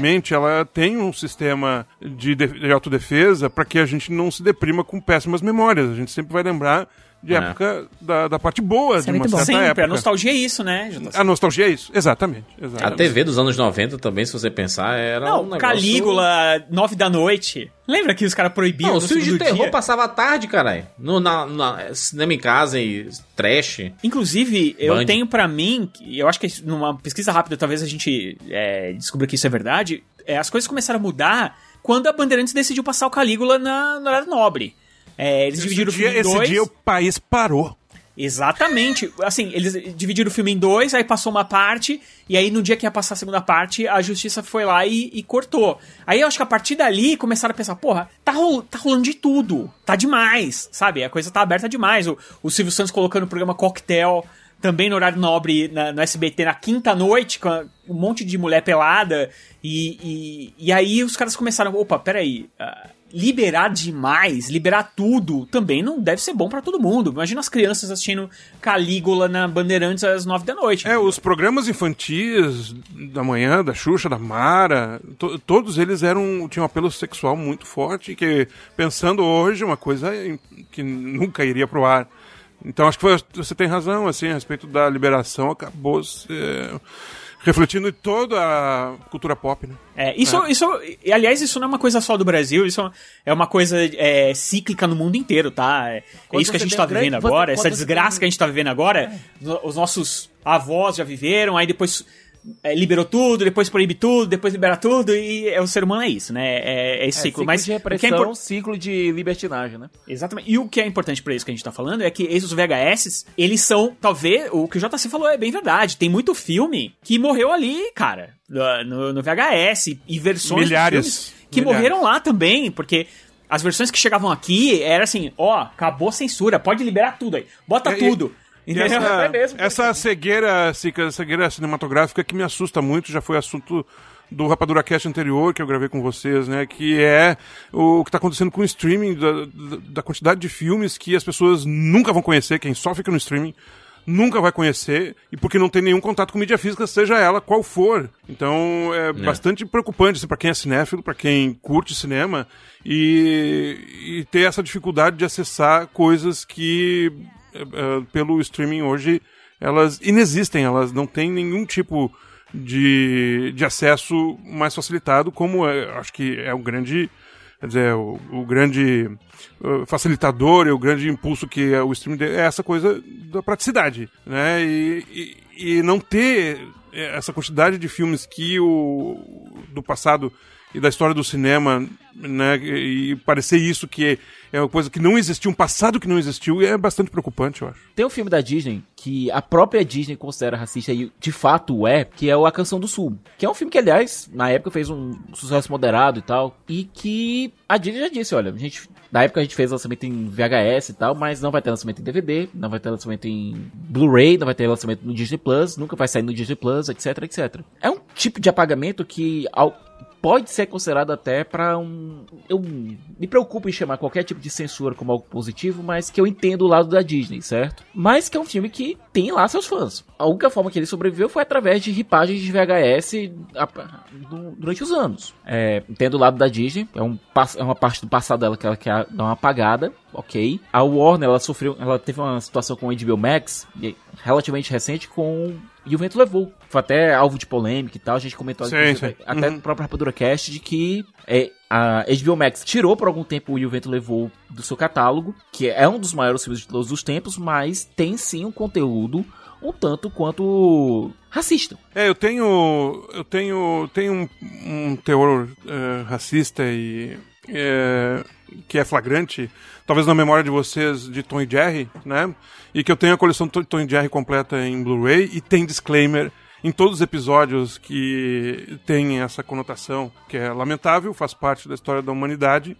mente ela tem um sistema de, de, de autodefesa para que a gente não se deprima com péssimas memórias. A gente sempre vai lembrar de É. época da, da parte boa Isso de é uma bom. certa Sempre, época. a nostalgia é isso, né? A nostalgia é isso, exatamente. A exatamente. TV dos anos 90 também, se você pensar, era Não, um negócio... Calígula, nove da noite. Lembra que os caras proibiam Não, no os filmes de terror dia? passava à tarde, caralho. No na, na- cinema em casa e trash. Inclusive, eu Band. tenho pra mim, eu acho que numa pesquisa rápida talvez a gente é, descubra que isso é verdade, é, as coisas começaram a mudar quando a Bandeirantes decidiu passar o Calígula na, no horário nobre. É, eles Esse dividiram dia- o filme em esse dois. dia o país parou. Exatamente. Assim, eles dividiram o filme em dois, aí passou uma parte, e aí no dia que ia passar a segunda parte, a justiça foi lá e, e cortou. Aí eu acho que a partir dali começaram a pensar, porra, tá, rol- tá rolando de tudo. Tá demais, sabe? A coisa tá aberta demais. O, o Silvio Santos colocando o programa Cocktail também no horário nobre na- no SBT na quinta noite, com um monte de mulher pelada. E, e, e aí os caras começaram, opa, peraí. ah, liberar demais, liberar tudo, também não deve ser bom pra todo mundo. Imagina as crianças assistindo Calígula na Bandeirantes às nove da noite. É, os programas infantis da manhã, da Xuxa, da Mara, to- todos eles eram tinham um apelo sexual muito forte, que pensando hoje, uma coisa que nunca iria pro ar. Então acho que foi- você tem razão, assim, a respeito da liberação, acabou é, refletindo em toda a cultura pop, né? É, isso, isso, e, aliás, isso não é uma coisa só do Brasil, isso é uma coisa é, cíclica no mundo inteiro, tá? É, é isso que a você gente tá grande- vivendo você- agora, quando essa você desgraça tem- que a gente tá vivendo agora, no- os nossos avós já viveram, aí depois é, liberou tudo, depois proíbe tudo, depois libera tudo, e é, o ser humano é isso, né? É, é esse É, ciclo. ciclo Mas de o que é repressão, impor- ciclo de libertinagem, né? Exatamente. E o que é importante pra isso que a gente tá falando é que esses VHS, eles são, talvez, o que o JC falou é bem verdade. Tem muito filme que morreu ali, cara, no, no VHS e versões de Milhares. filmes que Milhares. morreram lá também, porque as versões que chegavam aqui era assim, ó, acabou a censura, pode liberar tudo aí, bota E- tudo. E essa, É mesmo. essa cegueira, cica- cegueira cinematográfica que me assusta muito, já foi assunto do Rapadura Cast anterior que eu gravei com vocês, né? Que é o que está acontecendo com o streaming, da, da- da quantidade de filmes que as pessoas nunca vão conhecer, quem só fica no streaming nunca vai conhecer, e porque não tem nenhum contato com mídia física, seja ela qual for. Então é, bastante preocupante assim, para quem é cinéfilo, para quem curte cinema, e, e ter essa dificuldade de acessar coisas que pelo streaming hoje elas inexistem, elas não têm nenhum tipo de, de acesso mais facilitado, como é, acho que é o grande quer dizer, o, o grande uh, facilitador e o grande impulso que é o streaming é essa coisa da praticidade, né? E, e, e não ter essa quantidade de filmes que o do passado e da história do cinema, né? E, e parecer isso que é uma coisa que não existiu, um passado que não existiu, é bastante preocupante, eu acho. Tem um filme da Disney que a própria Disney considera racista e de fato é, que é o A Canção do Sul. Que é um filme que, aliás, na época fez um sucesso moderado e tal. E que a Disney já disse, olha, a gente. Na época a gente fez lançamento em VHS e tal, mas não vai ter lançamento em DVD, não vai ter lançamento em Blu-ray, não vai ter lançamento no Disney Plus, nunca vai sair no Disney Plus, etc, etc. É um tipo de apagamento que ao- pode ser considerado até pra um. Eu me preocupo em chamar qualquer tipo de censura como algo positivo, mas que eu entendo o lado da Disney, certo? Mas que é um filme que tem lá seus fãs. A única forma que ele sobreviveu foi através de ripagens de VHS durante os anos. É, entendo o lado da Disney, é, um, é uma parte do passado dela que ela quer dar uma apagada, ok. A Warner, ela sofreu, ela teve uma situação com o HBO Max, relativamente recente, com E o Vento Levou. Foi até alvo de polêmica e tal. A gente comentou Sim, sim. até Uhum. no próprio Rapadura Cast de que é, a HBO Max tirou por algum tempo o E o Vento Levou do seu catálogo, que é um dos maiores filmes de todos os tempos, mas tem sim um conteúdo um tanto quanto racista. É, eu tenho. Eu tenho. Tenho um, um teor eh, racista e. eh, que é flagrante, talvez na memória de vocês, de Tom e Jerry, né? E que eu tenho a coleção Tom Tom e Jerry completa em Blu-ray e tem disclaimer em todos os episódios que tem essa conotação, que é lamentável, faz parte da história da humanidade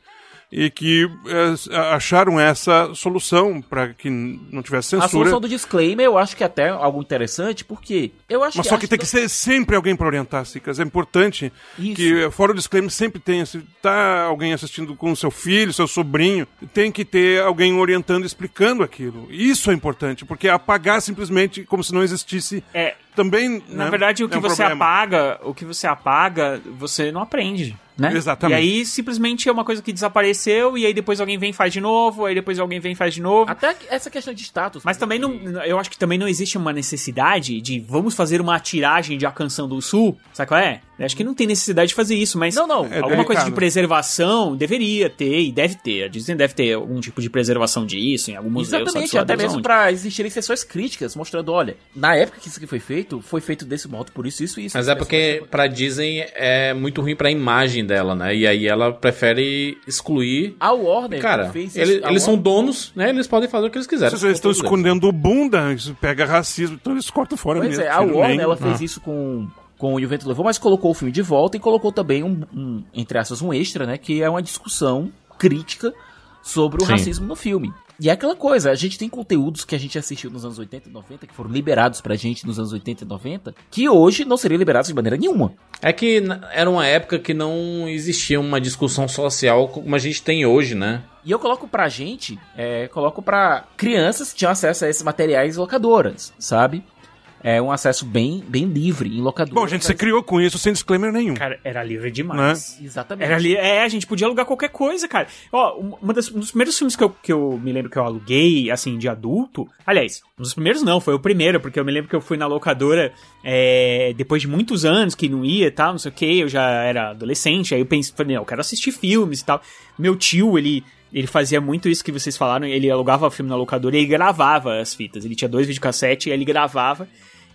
e que eh, acharam essa solução para que não tivesse A censura. solução do disclaimer eu acho que é até algo interessante, porque eu acho Mas que só que tem que ser sempre alguém para orientar, Cicas. É importante que, fora o disclaimer, sempre tenha. Se tá alguém assistindo com seu filho, seu sobrinho, tem que ter alguém orientando, explicando aquilo. Isso é importante, porque apagar simplesmente como se não existisse. É. Também. Na né, verdade, o que é um você problema. apaga, o que você apaga, você não aprende. Né? Exatamente. E aí, simplesmente é uma coisa que desapareceu, e aí depois alguém vem e faz de novo, aí depois alguém vem e faz de novo. Até essa questão de status. Mas também não. Eu acho que também não existe uma necessidade de vamos fazer uma tiragem de A Canção do Sul. Sabe qual é? Eu acho que não tem necessidade de fazer isso, mas Não, não. É alguma coisa de delicado. preservação deveria ter, e deve ter. A Disney deve ter algum tipo de preservação disso em algum museu. Exatamente, até mesmo pra existirem sessões críticas, mostrando, olha, na época que isso aqui foi feito, foi feito desse modo, por isso, isso, isso. Mas é porque pra Disney é muito ruim pra imagem dela, né? E aí ela prefere excluir. A Warner Cara, fez ele- isso. a eles são Warner- donos, né? Eles podem fazer o que eles quiserem. Se eles estão escondendo bunda, isso pega racismo, então eles cortam fora Pois mesmo. é, a Warner ela fez Ah. isso com, com o o Vento Levou, mas colocou o filme de volta e colocou também um, um, entre aspas, um extra, né? Que é uma discussão crítica sobre o Sim. racismo no filme. E é aquela coisa, a gente tem conteúdos que a gente assistiu nos anos 80 e 90, que foram liberados pra gente nos anos 80 e 90, que hoje não seriam liberados de maneira nenhuma. É que era uma época que não existia uma discussão social como a gente tem hoje, né? E eu coloco pra gente, é, coloco pra crianças que tinham acesso a esses materiais locadoras, sabe? É um acesso bem, bem livre em locadora. Bom, gente, você criou com isso sem disclaimer nenhum. Cara, era livre demais. Exatamente. Era li... É, a gente podia alugar qualquer coisa, cara. Ó, uma das, um dos primeiros filmes que eu, que eu me lembro que eu aluguei, assim, de adulto. Aliás, um dos primeiros não, foi o primeiro, porque eu me lembro que eu fui na locadora é, depois de muitos anos que não ia e tal, não sei o que, eu já era adolescente, aí eu pensei, falei, não, eu quero assistir filmes e tal. Meu tio, ele ele fazia muito isso que vocês falaram, ele alugava o filme na locadora e ele gravava as fitas. Ele tinha dois videocassetes e ele gravava.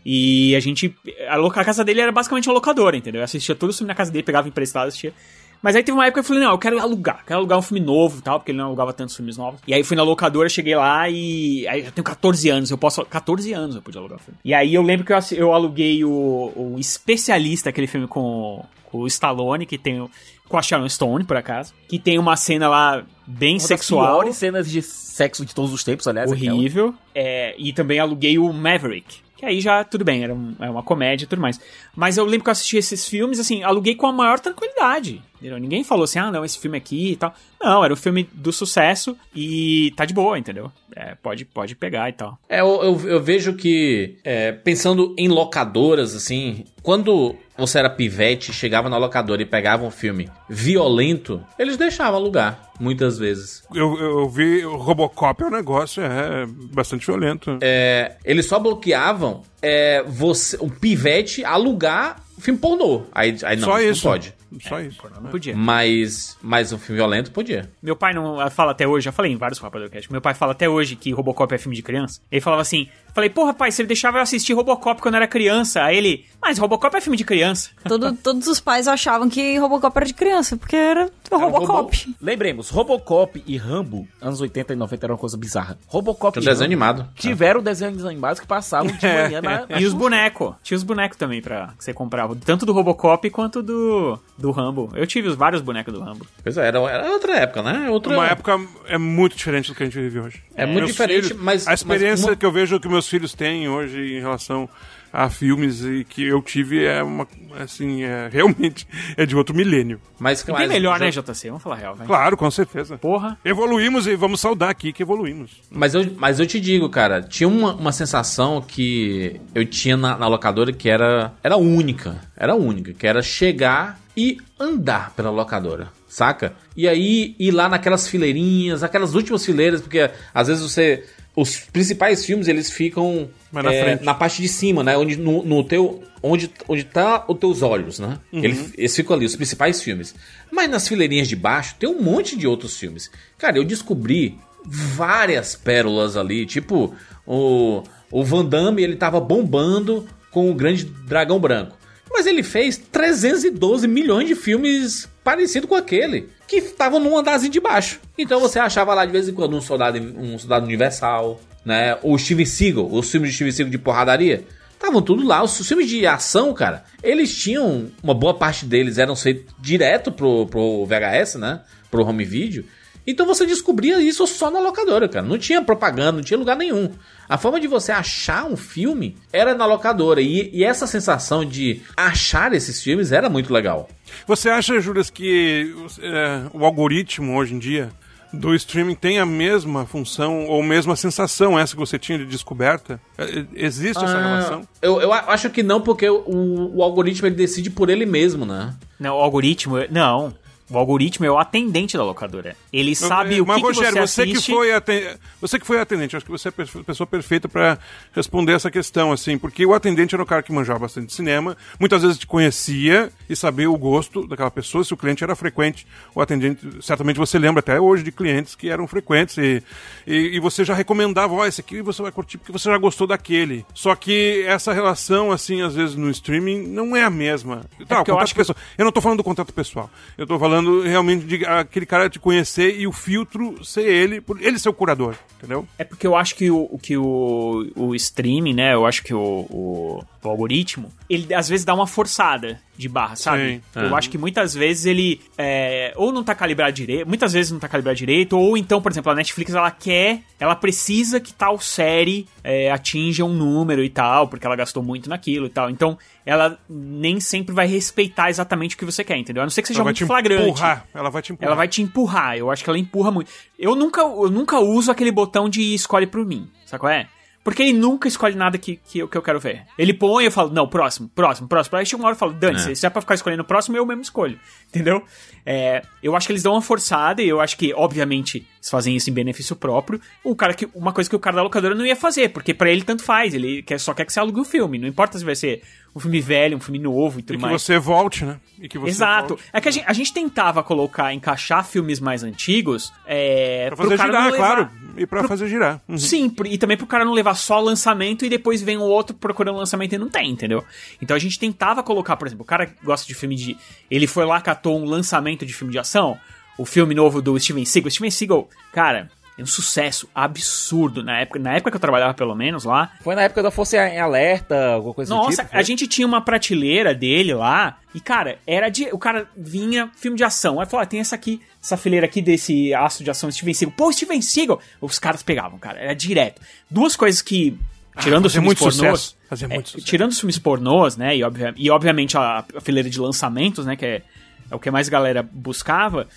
E a gente. A, a casa dele era basicamente uma locadora, entendeu? Eu assistia todo o filme na casa dele, pegava emprestado, assistia. Mas aí teve uma época que eu falei, não, eu quero alugar, quero alugar um filme novo e tal, porque ele não alugava tantos filmes novos. E aí fui na locadora, cheguei lá e. Aí eu tenho 14 anos, eu posso. 14 anos eu podia alugar o filme. E aí eu lembro que eu, eu aluguei o, o Especialista, aquele filme com, com o Stallone, que tem. Com a Sharon Stone, por acaso. Que tem uma cena lá bem Uma das sexual. piores cenas de sexo de todos os tempos, aliás. aquela. Horrível. É, e também aluguei o Maverick. Que aí já, tudo bem, era um- é uma comédia e tudo mais. Mas eu lembro que eu assisti esses filmes, assim, aluguei com a maior tranquilidade. entendeu? Ninguém falou assim, ah, não, esse filme aqui e tal. Não, era um filme do sucesso e tá de boa, entendeu? É, pode, pode pegar e tal. É, eu, eu, eu vejo que, é, pensando em locadoras, assim, quando você era pivete, chegava na locadora e pegava um filme violento, eles deixavam alugar, muitas vezes. Eu, eu vi o Robocop é um negócio, é bastante violento. É, eles só bloqueavam é, você, o pivete alugar filme pornô. Aí, aí não, Só isso isso. não pode. Só isso. Não podia. Mas, mas um filme violento podia. Meu pai não fala até hoje, já falei em vários Rapadorcast, meu pai fala até hoje que Robocop é filme de criança. Ele falava assim, falei, porra, pai, se ele deixava eu assistir Robocop quando eu era criança. Aí ele, mas Robocop é filme de criança. Todo- todos os pais achavam que Robocop era de criança, porque era o Robocop. Lembremos, Robocop e Rambo, anos 80 e 90 era uma coisa bizarra. Robocop Tinha e desenho Rambo animado. Tiveram desenhos animados que passavam de manhã na, na E os bonecos. Tinha os bonecos também pra que você comprava. Tanto do Robocop quanto do, do Rambo. Eu tive os vários bonecos do Rambo. Pois é, era, era outra época, né? Outra Uma época é muito diferente do que a gente vive hoje. É muito Meus diferente, filhos- mas- A experiência mas uma- que eu vejo que meus filhos têm hoje em relação a filmes e que eu tive é uma. Assim, é, realmente é de outro milênio. Mas, E bem melhor, né, JC? Vamos falar real, velho. Claro, com certeza. Porra. Evoluímos e vamos saudar aqui que evoluímos. Mas eu, mas eu te digo, cara, tinha uma, uma sensação que eu tinha na, na locadora que era, era única. Era única, que era chegar e andar pela locadora, saca? E aí ir lá naquelas fileirinhas, aquelas últimas fileiras, porque às vezes você. Os principais filmes eles ficam na é, na parte de cima, né? Onde, no, no teu, onde, onde tá os teus olhos, né? Uhum. Eles, eles ficam ali, os principais filmes. Mas nas fileirinhas de baixo tem um monte de outros filmes. Cara, eu descobri várias pérolas ali, tipo o, o Van Damme, ele tava bombando com o Grande Dragão Branco. Mas ele fez 312 milhões de filmes parecidos com aquele, que estavam num andarzinho de baixo. Então você achava lá de vez em quando um soldado, um soldado universal, né? O Steven Seagal, os filmes de Steven Seagal de porradaria. Estavam tudo lá. Os filmes de ação, cara, eles tinham. Uma boa parte deles eram feitos direto pro, pro VHS, né? Pro home video. Então você descobria isso só na locadora, cara. Não tinha propaganda, não tinha lugar nenhum. A forma de você achar um filme era na locadora. E, e essa sensação de achar esses filmes era muito legal. Você acha, Júlias, que é, o algoritmo hoje em dia do streaming tem a mesma função ou mesma sensação essa que você tinha de descoberta? É, Existe essa Ah, relação? Eu, eu acho que não, porque o, o algoritmo ele decide por ele mesmo, né? Não, o algoritmo. Não. O algoritmo é o atendente da locadora. Ele sabe o Mas, que, que Rogério, você você, assiste. que foi aten- você que foi atendente, acho que você é a pe- pessoa perfeita para responder essa questão, assim, porque o atendente era o cara que manjava bastante de cinema, muitas vezes te conhecia e sabia o gosto daquela pessoa, se o cliente era frequente, o atendente, certamente você lembra até hoje de clientes que eram frequentes e, e, e você já recomendava, ó, esse aqui você vai curtir porque você já gostou daquele. Só que essa relação, assim, às vezes no streaming não é a mesma. Tá, o porque eu acho que- pessoal. Eu não tô falando do contato pessoal. Eu tô falando realmente de aquele cara te conhecer e o filtro ser ele, ele ser o curador, entendeu? É porque eu acho que o, o- que o, o streaming, né? Eu acho que o, o, o algoritmo, ele às vezes dá uma forçada de barra, sabe? Sim. Eu É. acho que muitas vezes ele é, ou não tá calibrado direito, muitas vezes não tá calibrado direito, ou então, por exemplo, a Netflix ela quer, ela precisa que tal série é, atinja um número e tal, porque ela gastou muito naquilo e tal. Então, ela nem sempre vai respeitar exatamente o que você quer, entendeu? A não ser que seja Ela muito te flagrante. empurrar. Ela vai te empurrar. Ela vai te empurrar. Eu acho que ela empurra muito. Eu nunca, eu nunca uso aquele botão de escolhe por mim. Sabe qual é? Porque ele nunca escolhe nada que, que, eu- que eu quero ver. Ele põe e eu falo, não, próximo, próximo, próximo. Aí chega uma hora e falo, dane-se, É. se é pra ficar escolhendo o próximo, eu mesmo escolho. Entendeu? É, eu acho que eles dão uma forçada e eu acho que, obviamente, eles fazem isso em benefício próprio. O cara que, uma coisa que o cara da locadora não ia fazer, porque pra ele tanto faz. Ele quer, só quer que você alugue o filme. Não importa se vai ser um filme velho, um filme novo e tudo E que mais. você volte, né? E que você Exato. volte. É que a gente, a gente tentava colocar, encaixar filmes mais antigos. É, Pra pro fazer girar, levar- claro. E pra fazer girar. Uhum. Sim, e também pro cara não levar só lançamento e depois vem o outro procurando lançamento e não tem, entendeu? Então a gente tentava colocar, por exemplo, o cara gosta de filme de. Ele foi lá, catou um lançamento de filme de ação, o filme novo do Steven Seagal. O Steven Seagal, cara, um sucesso absurdo na época, na época que eu trabalhava, pelo menos lá. Foi na época da Força em Alerta, alguma coisa do Nossa, tipo? a gente tinha uma prateleira dele lá, e cara, era de. O cara vinha filme de ação. Aí falou: ah, tem essa aqui, essa fileira aqui desse aço de ação Steven Seagal. Pô, Steven Seagal! Os caras pegavam, cara, era direto. Duas coisas que. Tirando os fazia filmes muito pornôs. sucesso, fazia é, muito sucesso. Tirando os filmes pornôs, né? E, obvia- e obviamente a, a fileira de lançamentos, né? Que é, é o que mais galera buscava.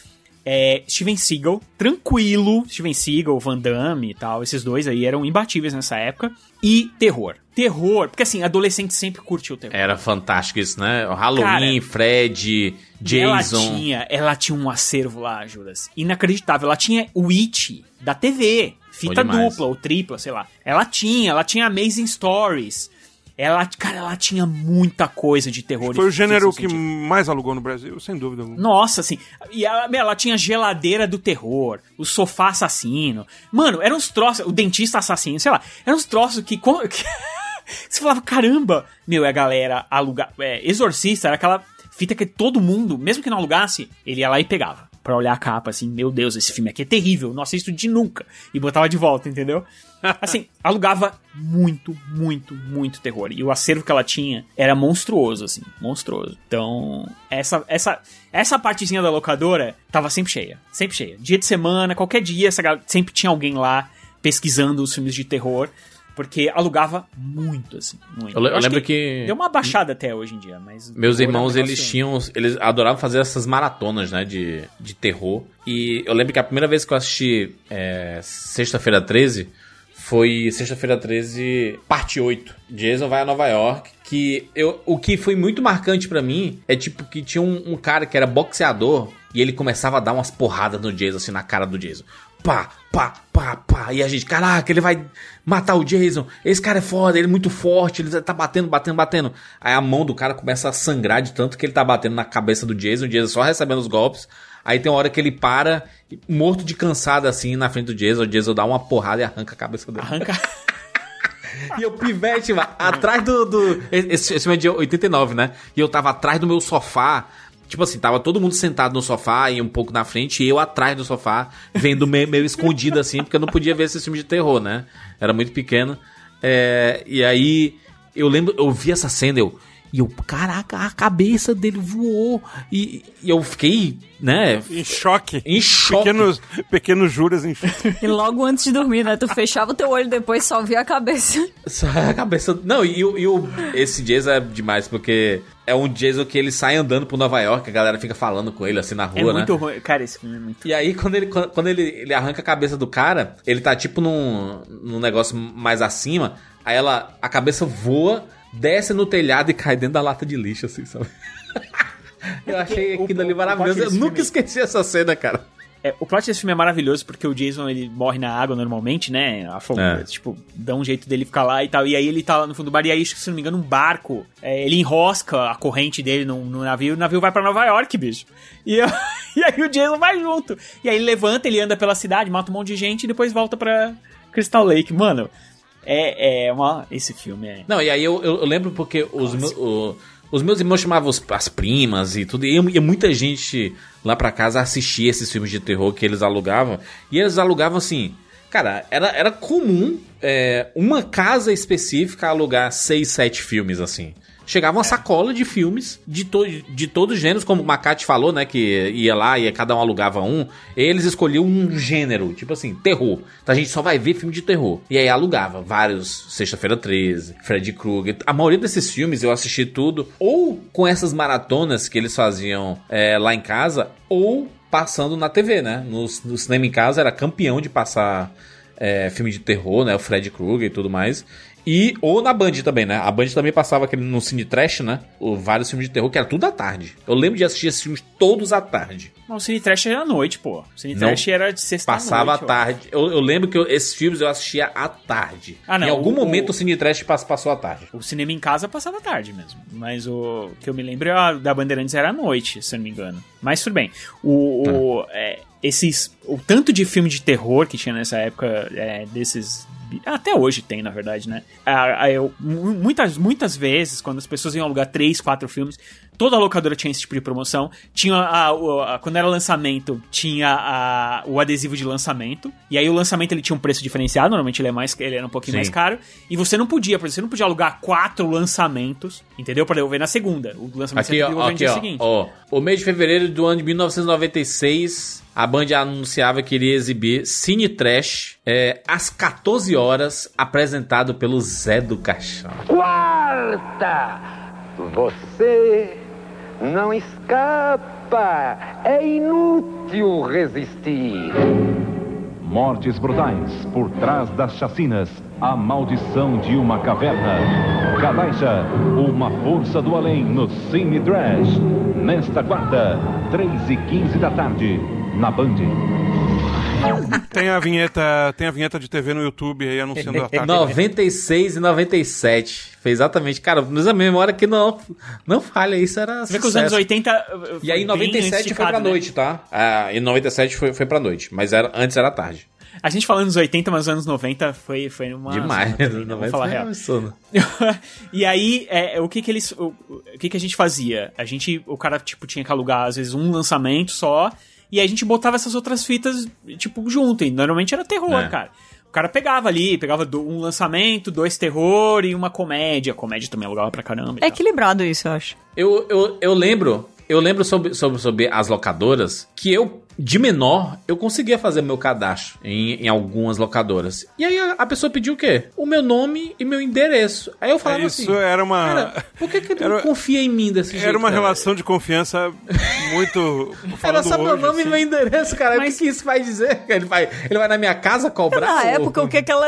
É, Steven Seagal, tranquilo, Steven Seagal, Van Damme e tal, esses dois aí eram imbatíveis nessa época. E terror. Terror, porque assim, adolescente sempre curtiu terror. Era fantástico isso, né? Halloween, Fred, Jason. Ela tinha, ela tinha um acervo lá, Juras. Inacreditável. Ela tinha o It da TV. Fita dupla ou tripla, sei lá. Ela tinha, ela tinha Amazing Stories. Ela, cara, ela tinha muita coisa de terror. Foi o gênero que mais alugou no Brasil, sem dúvida alguma. Nossa, assim. E ela, ela tinha geladeira do terror, o sofá assassino. Mano, eram uns troços. O dentista assassino, sei lá. Eram uns troços que. que você falava, caramba! Meu, é a galera alugar. É, Exorcista era aquela fita que todo mundo, mesmo que não alugasse, ele ia lá e pegava. Pra olhar a capa, assim, meu Deus, esse filme aqui é terrível, não assisto de nunca. E botava de volta, entendeu? Assim, alugava muito, muito, muito terror. E o acervo que ela tinha era monstruoso, assim, monstruoso. Então, essa, essa, essa partezinha da locadora tava sempre cheia, sempre cheia. Dia de semana, qualquer dia, sempre tinha alguém lá pesquisando os filmes de terror. Porque alugava muito, assim, muito. Eu eu lembro que- Deu uma baixada até hoje em dia, mas... Meus irmãos, eles tinham. Eles adoravam fazer essas maratonas, né? De, de terror. E eu lembro que a primeira vez que eu assisti é, Sexta-feira 13 foi Sexta-feira 13, parte 8. Jason vai a Nova York. Que eu, o que foi muito marcante pra mim é tipo que tinha um, um cara que era boxeador e ele começava a dar umas porradas no Jason, assim, na cara do Jason. Pá, pá, pá, pá. E a gente, caraca, ele vai matar o Jason. Esse cara é foda, ele é muito forte, ele tá batendo, batendo, batendo. Aí a mão do cara começa a sangrar de tanto que ele tá batendo na cabeça do Jason, o Jason só recebendo os golpes. Aí tem uma hora que ele para, morto de cansado assim, na frente do Jason. O Jason dá uma porrada e arranca a cabeça dele. Arranca. E o pivete, mano, atrás do. do esse, esse filme é de 89, né? E eu tava atrás do meu sofá. Tipo assim, tava todo mundo sentado no sofá e um pouco na frente, e eu atrás do sofá, vendo meio, meio escondido assim, porque eu não podia ver esse filme de terror, né? Era muito pequeno. É, e aí, eu lembro, eu vi essa cena, eu. E eu, caraca, a cabeça dele voou. E, e eu fiquei, né? Em choque. Em choque. Pequenos, pequenos juras em choque. E logo antes de dormir, né? Tu fechava o teu olho depois só via a cabeça. Só a cabeça. Não, e, o- e o, esse Jason é demais, porque é um Jason que ele sai andando por Nova York, a galera fica falando com ele assim na rua, É né? muito ruim. Cara, esse filme é muito E aí, quando ele, quando quando ele, ele arranca a cabeça do cara, ele tá tipo num, num negócio mais acima, aí ela, a cabeça voa, desce no telhado e cai dentro da lata de lixo, assim, sabe? Eu achei aquilo ali maravilhoso. Eu nunca esqueci essa cena, cara. É, o plot desse filme é maravilhoso porque o Jason ele morre na água normalmente, né? Afog... É. Tipo, dá um jeito dele ficar lá e tal. E aí ele tá lá no fundo do bar e aí, se não me engano, um barco. é, ele enrosca a corrente dele no, no navio e o navio vai pra Nova York, bicho. E, eu- e aí o Jason vai junto. E aí ele levanta, ele anda pela cidade, mata um monte de gente e depois volta pra Crystal Lake. Mano, é, é uma. Esse filme é. Não, e aí eu, eu, lembro porque os, meus, o- os meus irmãos chamavam as primas e tudo, e ia muita gente lá pra casa assistir esses filmes de terror que eles alugavam. E eles alugavam assim. Cara, era, era comum é, uma casa específica alugar seis, sete filmes assim. Chegava uma sacola de filmes de, to de todos os gêneros, como o Macate falou, né? Que ia lá e cada um alugava um. Eles escolhiam um gênero, tipo assim, terror. Então a gente só vai ver filme de terror. E aí alugava vários Sexta-feira 13, Freddy Krueger. A maioria desses filmes eu assisti tudo, ou com essas maratonas que eles faziam é, lá em casa, ou passando na TV, né? No, no cinema em casa era campeão de passar é, filme de terror, né? O Fred Krueger e tudo mais. E, ou na Band também, né? A Band também passava aquele no Cine Trash, né? O, vários filmes de terror, que era tudo à tarde. Eu lembro de assistir esses filmes todos à tarde. Mas o Cine Trash era à noite, pô. O Cine Não. Trash era de sexta Passava à tarde. Eu, eu lembro que eu- esses filmes eu assistia à tarde. Ah, não, Em algum o- momento o Cine Trash pass- passou à tarde. O cinema em casa passava à tarde mesmo. Mas o que eu me lembro é a da Bandeirantes era à noite, se eu não me engano. Mas tudo bem. O, o, é, esses, o tanto de filme de terror que tinha nessa época, é, desses. Até hoje tem, na verdade, né? Eu- mu- muitas, muitas vezes, quando as pessoas iam alugar três, quatro filmes, toda locadora tinha esse tipo de promoção. Tinha a, o- a- quando era lançamento, tinha a- o adesivo de lançamento. E aí o lançamento ele tinha um preço diferenciado, normalmente ele é mais ele era um pouquinho Sim. mais caro. E você não podia, por exemplo, você não podia alugar quatro lançamentos, entendeu? Pra devolver na segunda. O lançamento Aqui, você ó, devolve no aqui, dia ó, seguinte. ó. O mês de fevereiro do ano de 1996, a Band anunciava que iria exibir Cine Trash é, às 14 horas, apresentado pelo Zé do Caixão. Quarta! Você não escapa! É inútil resistir! Mortes brutais por trás das chacinas. A maldição de uma caverna. Kadaisha, uma força do além no Cine Trash. Nesta quarta, 3 e 15 da tarde, na Band. Tem a vinheta, tem a vinheta de TV no YouTube aí anunciando a tarde. 96 e 97. Foi exatamente. Cara, nos a memória que não, não falha, isso era. Você vê que os anos sucesso. 80. E aí em 97 foi pra né? noite, tá? Ah, em 97 foi, foi pra noite, mas era, antes era tarde. A gente falando nos 80, mas nos anos 90 foi, foi uma. Demais. zona? Vamos 90 falar real. absurdo. e aí, é, o que que eles. O, o que que a gente fazia? A gente. O cara, tipo, tinha que alugar, às vezes, um lançamento só. E aí a gente botava essas outras fitas, tipo, junto. E normalmente era terror, É. cara. O cara pegava ali, pegava do- um lançamento, dois terror e uma comédia. Comédia também alugava pra caramba. É equilibrado isso, eu acho. Eu, eu, eu lembro, eu lembro sobre, sobre, sobre as locadoras que eu, de menor, eu conseguia fazer meu cadastro em, em algumas locadoras. E aí a, a pessoa pediu o quê? O meu nome e meu endereço. Aí eu falava É, isso assim. era uma- Cara, por que, que tu Era- não confia em mim desse jeito? Era uma cara? relação de confiança muito. Era só meu hoje, nome assim. e meu endereço, cara. O que, que isso vai dizer? Ele vai, ele vai na minha casa cobrar? Na ou- época, o que que ela...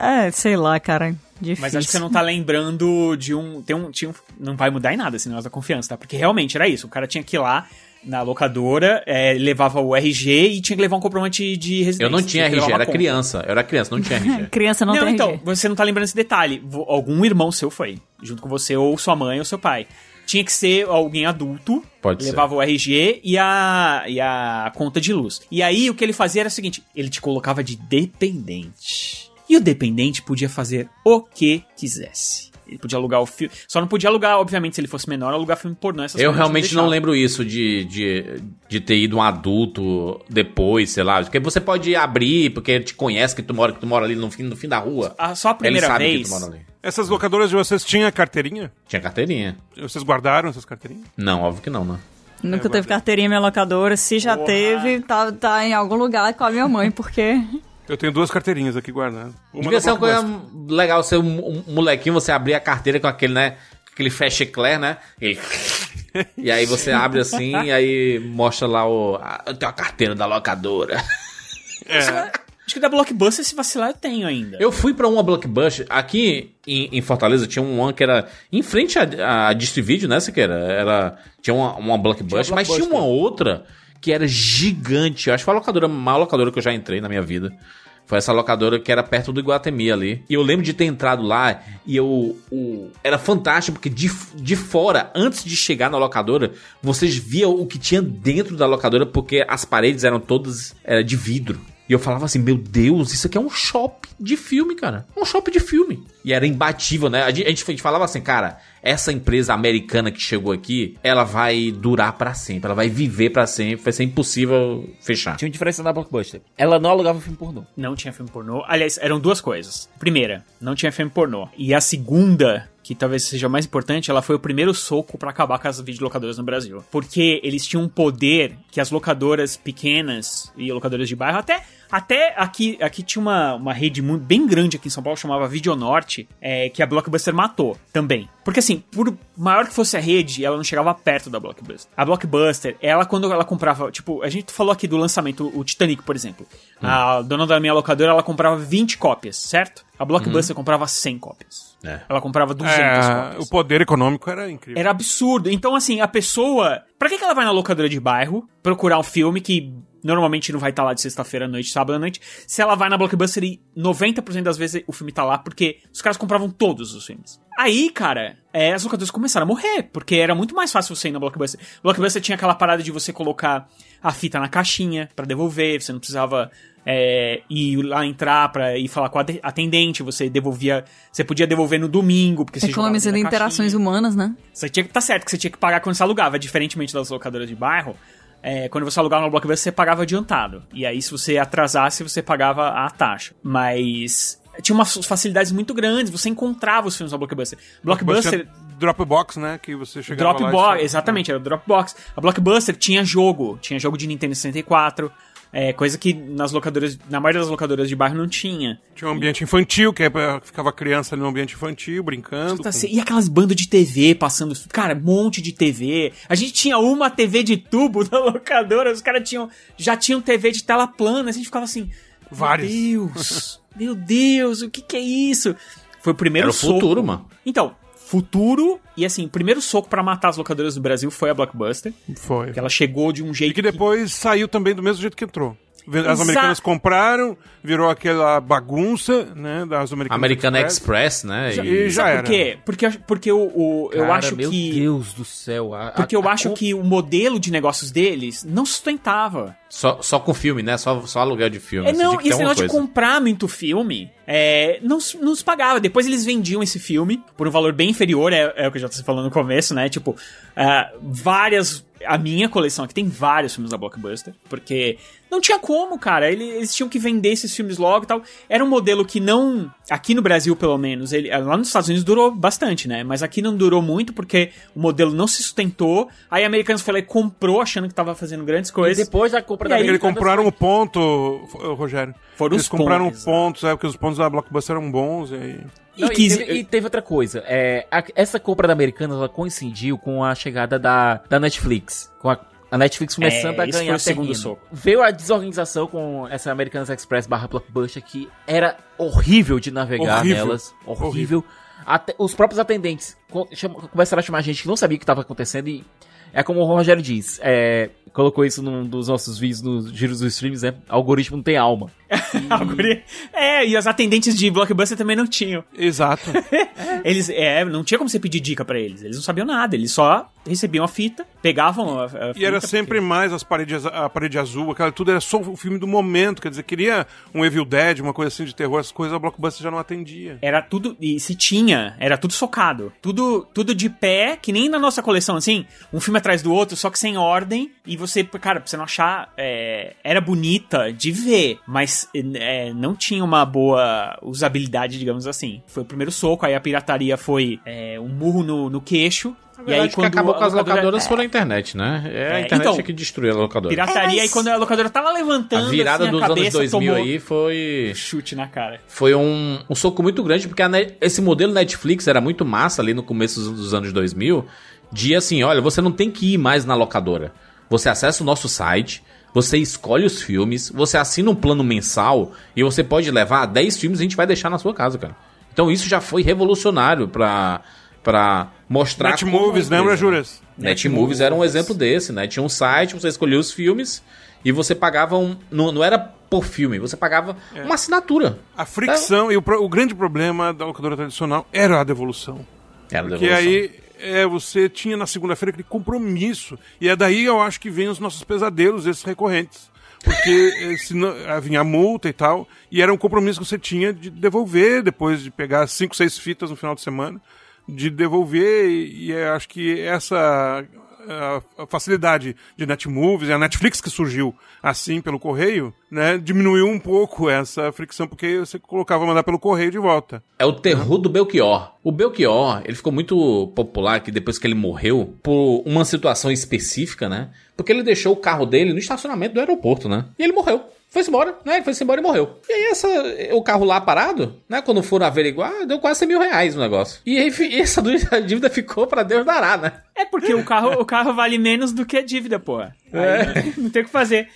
É, sei lá, cara. Difícil. Mas acho que você não tá lembrando de um. Tem um, tinha um não vai mudar em nada esse negócio da confiança, tá? Porque realmente era isso. O cara tinha que ir lá na locadora, é, levava o RG e tinha que levar um comprovante de residência. Eu não tinha levar RG, era conta. criança. Eu era criança, não tinha RG. Criança não, Não, tem então, RG. você não tá lembrando esse detalhe. Algum irmão seu foi, junto com você, ou sua mãe ou seu pai. Tinha que ser alguém adulto, Pode ser. levava o RG e a, e a conta de luz. E aí o que ele fazia era o seguinte: ele te colocava de dependente. E o dependente podia fazer o que quisesse. Ele podia alugar o filme. Só não podia alugar, obviamente, se ele fosse menor, alugar filme pornô. Essas Eu realmente não lembro isso de, de, de ter ido um adulto depois, sei lá. Porque você pode abrir, porque ele te conhece que tu mora, que tu mora ali no fim, no fim da rua. Ah, só a primeira ele sabe vez. que tu mora ali. Essas locadoras de vocês tinham carteirinha? Tinha carteirinha. Vocês guardaram essas carteirinhas? Não, óbvio que não, né? Nunca teve carteirinha minha locadora. Se já teve, tá, tá em algum lugar com a minha mãe, porque... Eu tenho duas carteirinhas aqui guardadas. Uma Devia ser uma coisa legal ser um, um molequinho, você abrir a carteira com aquele, né? Aquele fecha eclair, né? E, e aí você abre assim e aí mostra lá o. a- Eu tenho a carteira da locadora. É. Acho que da Blockbuster, se vacilar, eu tenho ainda. Eu fui pra uma Blockbuster. Aqui em, em Fortaleza tinha um one que era em frente a, a Distrivídeo, né, Siqueira? Era, tinha uma, uma Blockbuster, Tinha mas tinha uma outra que era gigante. Eu acho que foi a locadora, a maior locadora que eu já entrei na minha vida. Foi essa locadora que era perto do Iguatemi ali. E eu lembro de ter entrado lá e eu. era fantástico, porque de, de fora, antes de chegar na locadora, vocês viam o que tinha dentro da locadora, porque as paredes eram todas era de vidro. E eu falava assim, meu Deus, isso aqui é um shopping de filme, cara. Um shopping de filme. E era imbatível, né? A gente, a gente falava assim, cara, essa empresa americana que chegou aqui, ela vai durar pra sempre, ela vai viver pra sempre, vai ser impossível fechar. Tinha uma diferença na Blockbuster. Ela não alugava filme pornô. Não tinha filme pornô. Aliás, eram duas coisas. Primeira, não tinha filme pornô. E a segunda, que talvez seja mais importante, ela foi o primeiro soco pra acabar com as videolocadoras no Brasil. Porque eles tinham um poder que as locadoras pequenas e locadoras de bairro, até, Até aqui, aqui tinha uma, uma rede muito, bem grande aqui em São Paulo, chamava Videonorte, é, que a Blockbuster matou também. Porque assim, por maior que fosse a rede, ela não chegava perto da Blockbuster. A Blockbuster, ela quando ela comprava, tipo, a gente falou aqui do lançamento, o Titanic, por exemplo. Hum. A dona da minha locadora, ela comprava 20 cópias, certo? A Blockbuster Uhum. comprava 100 cópias. É. Ela comprava 200 É, cópias. o poder econômico era incrível. Era absurdo. Então, assim, a pessoa. Pra que, que ela vai na locadora de bairro procurar um filme que normalmente não vai estar lá de sexta-feira à noite, sábado à noite, se ela vai na Blockbuster e 90% das vezes o filme tá lá porque os caras compravam todos os filmes. Aí, cara, é, as locadoras começaram a morrer, porque era muito mais fácil você ir na Blockbuster. Blockbuster tinha aquela parada de você colocar a fita na caixinha pra devolver, você não precisava é, ir lá entrar pra ir falar com a ate- atendente, você devolvia, você podia devolver no domingo, porque você Economizando da caixinha. interações humanas, né? Você tinha que tá certo que você tinha que pagar quando você alugava, diferentemente das locadoras de bairro. é, quando você alugava no Blockbuster, você pagava adiantado. E aí, se você atrasasse, você pagava a taxa. Mas tinha umas facilidades muito grandes, você encontrava os filmes na Blockbuster. Blockbuster. Dropbox, né? Que você chegava lá e Dropbox, só- exatamente, era o Dropbox. A Blockbuster tinha jogo, tinha jogo de Nintendo 64, é, coisa que nas locadoras, na maioria das locadoras de bairro não tinha. Tinha um ambiente infantil, que é ficava criança ali no ambiente infantil, brincando. Tá com- assim, E aquelas bandas de TV passando. Cara, um monte de TV. A gente tinha uma TV de tubo na locadora, os caras tinham, já tinham TV de tela plana. A gente ficava assim. Vários. Meu Deus! meu Deus, o que que é isso? Foi o primeiro Era o soco. futuro, mano. Então, futuro. E assim, o primeiro soco pra matar as locadoras do Brasil foi a Blockbuster. Foi. Que ela chegou de um jeito. E que depois saiu também do mesmo jeito que entrou. As americanas compraram, virou aquela bagunça, né? Das americanas. Americana Express, né? E já era. por quê? Porque, porque o, o- eu Cara, acho meu que. Deus do céu. a- Porque a- eu a acho com- que o modelo de negócios deles não sustentava. Só, só com filme, né? Só, só aluguel de filme. É, Você não, esse negócio de coisa. comprar muito filme é, não, não se pagava. Depois eles vendiam esse filme por um valor bem inferior, é, é o que eu já tô falando no começo, né? Tipo, ah, várias. A minha coleção aqui tem vários filmes da Blockbuster, porque não tinha como, cara. Eles, tinham que vender esses filmes logo e tal. Era um modelo que não. Aqui no Brasil, pelo menos, ele, lá nos Estados Unidos durou bastante, né? Mas aqui não durou muito porque o modelo não se sustentou. Aí a Americanos foi lá e comprou, achando que tava fazendo grandes coisas. E depois da compra E da aí, Eles compraram o ponto, ô, Rogério. Foram Eles os compraram pontos, pontos, é, porque os pontos da Blockbuster eram bons. E aí... Não, E e, quis- teve, e teve outra coisa. É, a- essa compra da Americanas ela coincidiu com a chegada da, da Netflix. Com a, a Netflix começando É, a ganhar segundo soco. Veio a desorganização com essa Americanas Express barra Blockbuster que era horrível de navegar Horrível. nelas. Horrível. Até, os próprios atendentes começaram a chamar gente que não sabia o que estava acontecendo e é como o Rogério diz, é, colocou isso num dos nossos vídeos nos giros dos streams, né? Algoritmo não tem alma. Algori- É, e as atendentes de Blockbuster também não tinham. Exato. Eles, é, não tinha como você pedir dica pra eles. Eles não sabiam nada. Eles só recebiam a fita, pegavam a, a fita. E era sempre mais as paredes, a parede azul, aquela tudo era só o filme do momento, quer dizer, queria um Evil Dead, uma coisa assim de terror, essas coisas a Blockbuster já não atendia. Era tudo, e se tinha, era tudo socado. Tudo, tudo de pé, que nem na nossa coleção, assim, um filme atrás do outro, só que sem ordem. E você, cara, pra você não achar, é, era bonita de ver, mas é, não tinha uma boa usabilidade, digamos assim. Foi o primeiro soco, aí a pirataria foi é, um murro no, no queixo. Na e aí o que acabou a com as locadora- locadoras é, foi a internet, né? É, a É, internet então- que destruiu a locadora. Pirataria, É, mas- e quando a locadora tava levantando, A virada assim, dos a anos cabeça 2000 tomou aí foi chute na cara. foi um, um soco muito grande, porque a Net- esse modelo Netflix era muito massa ali no começo dos, dos anos 2000, de assim, olha, você não tem que ir mais na locadora. Você acessa o nosso site, você escolhe os filmes, você assina um plano mensal e você pode levar 10 filmes e a gente vai deixar na sua casa, cara. Então isso já foi revolucionário pra, pra mostrar... a Netmovies, lembra, Juras? Netmovies era um exemplo desse, né? Tinha um site, você escolhia os filmes e você pagava um... Não, não era por filme, você pagava uma assinatura. A fricção e o, pro- o grande problema da locadora tradicional era a devolução. Era Porque devolução. aí é, você tinha na segunda-feira aquele compromisso. E é daí eu acho que vem os nossos pesadelos, esses recorrentes. Porque eh, senão, ah, vinha a multa e tal, e era um compromisso que você tinha de devolver depois de pegar cinco, seis fitas no final de semana, de devolver, e, e acho que essa a, facilidade de Netmovies, e a Netflix que surgiu assim pelo correio, né, diminuiu um pouco essa fricção, porque você colocava mandar pelo correio de volta. É o terror do Belchior. O Belchior, ele ficou muito popular que depois que ele morreu, por uma situação específica, né? Porque ele deixou o carro dele no estacionamento do aeroporto, né? E ele morreu. Foi-se embora, né? Foi-se embora e morreu. E aí essa, o carro lá parado, né? Quando foram averiguar, deu quase 100 mil reais o negócio. E aí essa dívida ficou pra Deus dará, né? É porque o carro, o carro vale menos do que a dívida, porra. Aí Não tem o que fazer.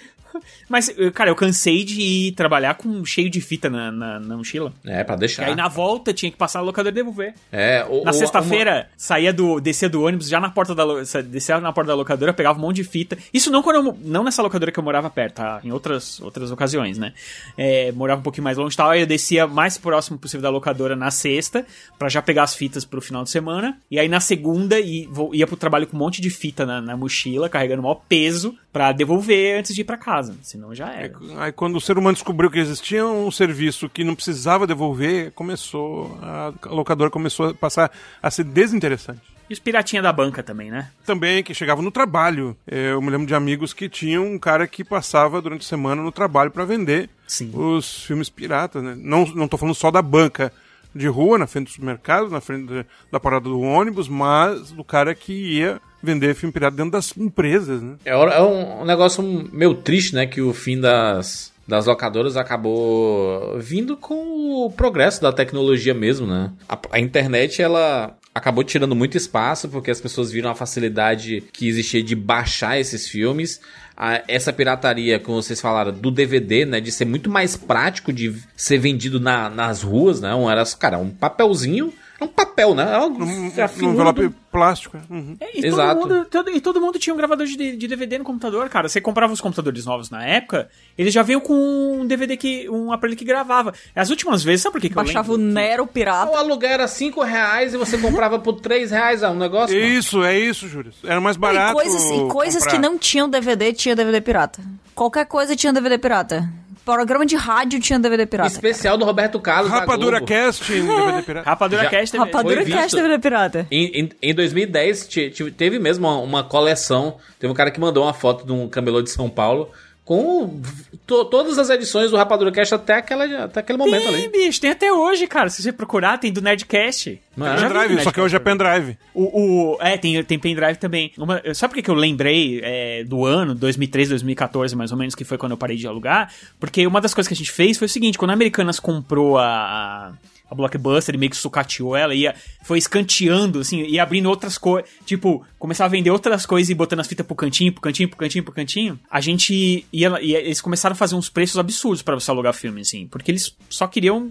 Mas, eu- cara, eu cansei de ir trabalhar com cheio de fita na, na, na mochila. É, pra E deixar. aí na volta tinha que passar na locadora e devolver. É, o- Na sexta-feira, saía do, descia do ônibus, já na porta da descia na porta da locadora, pegava um monte de fita. Isso não quando eu, não nessa locadora que eu morava perto, tá? Em outras, outras ocasiões, né? É, morava um pouquinho mais longe e tal, aí eu descia mais próximo possível da locadora na sexta, pra já pegar as fitas pro final de semana. E aí na segunda e, ia pro trabalho com um monte de fita na, na mochila, carregando o maior peso, pra devolver antes de ir pra casa. Senão já era. Aí quando o ser humano descobriu que existia um serviço que não precisava devolver, começou a, a locadora começou a passar a ser desinteressante. E os piratinha da banca também, né? Também que chegava no trabalho. É, Eu me lembro de amigos que tinham um cara que passava durante a semana no trabalho para vender os filmes piratas, né? Não, não tô falando só da banca de rua, na frente do supermercado, na frente da parada do ônibus, mas do cara que ia vender filme pirata dentro das empresas, né? É, é um, negócio meio triste, né? Que o fim das, das locadoras acabou vindo com o progresso da tecnologia mesmo, né? A, a internet, ela acabou tirando muito espaço porque as pessoas viram a facilidade que existia de baixar esses filmes. A- essa pirataria, como vocês falaram, do DVD, né? De ser muito mais prático de ser vendido na- nas ruas, né? Um, era, cara, um papelzinho... É um papel, né? É um, é a Um envelope plástico. é. Uhum. E Exato. Todo mundo, todo, e todo mundo tinha um gravador de, de DVD no computador, cara. Você comprava os computadores novos na época, eles já veio com um DVD que. um aparelho que gravava. As últimas vezes, sabe por que, que Baixava eu o lembro? Nero Pirata. O aluguel era 5 reais e você comprava por 3 reais ah, um negócio. mano. Isso, é isso, Júlio. Era mais E barato. coisas, e coisas comprar. que não tinham DVD, tinha DVD pirata. Qualquer coisa tinha DVD pirata. Programa de rádio tinha DVD pirata. Especial do Roberto Carlos. Rapadura. Cast em DVD pirata. Rapadura Já- Cast também. Rapadura Cast. DVD pirata. Em, em, em 2010 ti- ti- teve mesmo uma, uma coleção. Teve um cara que mandou uma foto de um camelô de São Paulo com to- todas as edições do Rapadura Cast até, aquela, até aquele momento Tem, ali. bicho, tem até hoje, cara. Se você procurar, tem do Nerdcast. Não é? Pendrive, só que hoje é pendrive. O, o- é, tem, tem pendrive também. Uma, sabe por que que eu lembrei é, do ano, 2013, 2014, mais ou menos, que foi quando eu parei de alugar? Porque uma das coisas que a gente fez foi o seguinte: quando a Americanas comprou a. a a Blockbuster meio que sucateou ela, ia, foi escanteando, assim, e abrindo outras coisas. Tipo, começava a vender outras coisas e botando as fitas pro cantinho, pro cantinho, pro cantinho, pro cantinho. A gente ia. eles começaram a fazer uns preços absurdos pra você alugar filme, assim. Porque eles só queriam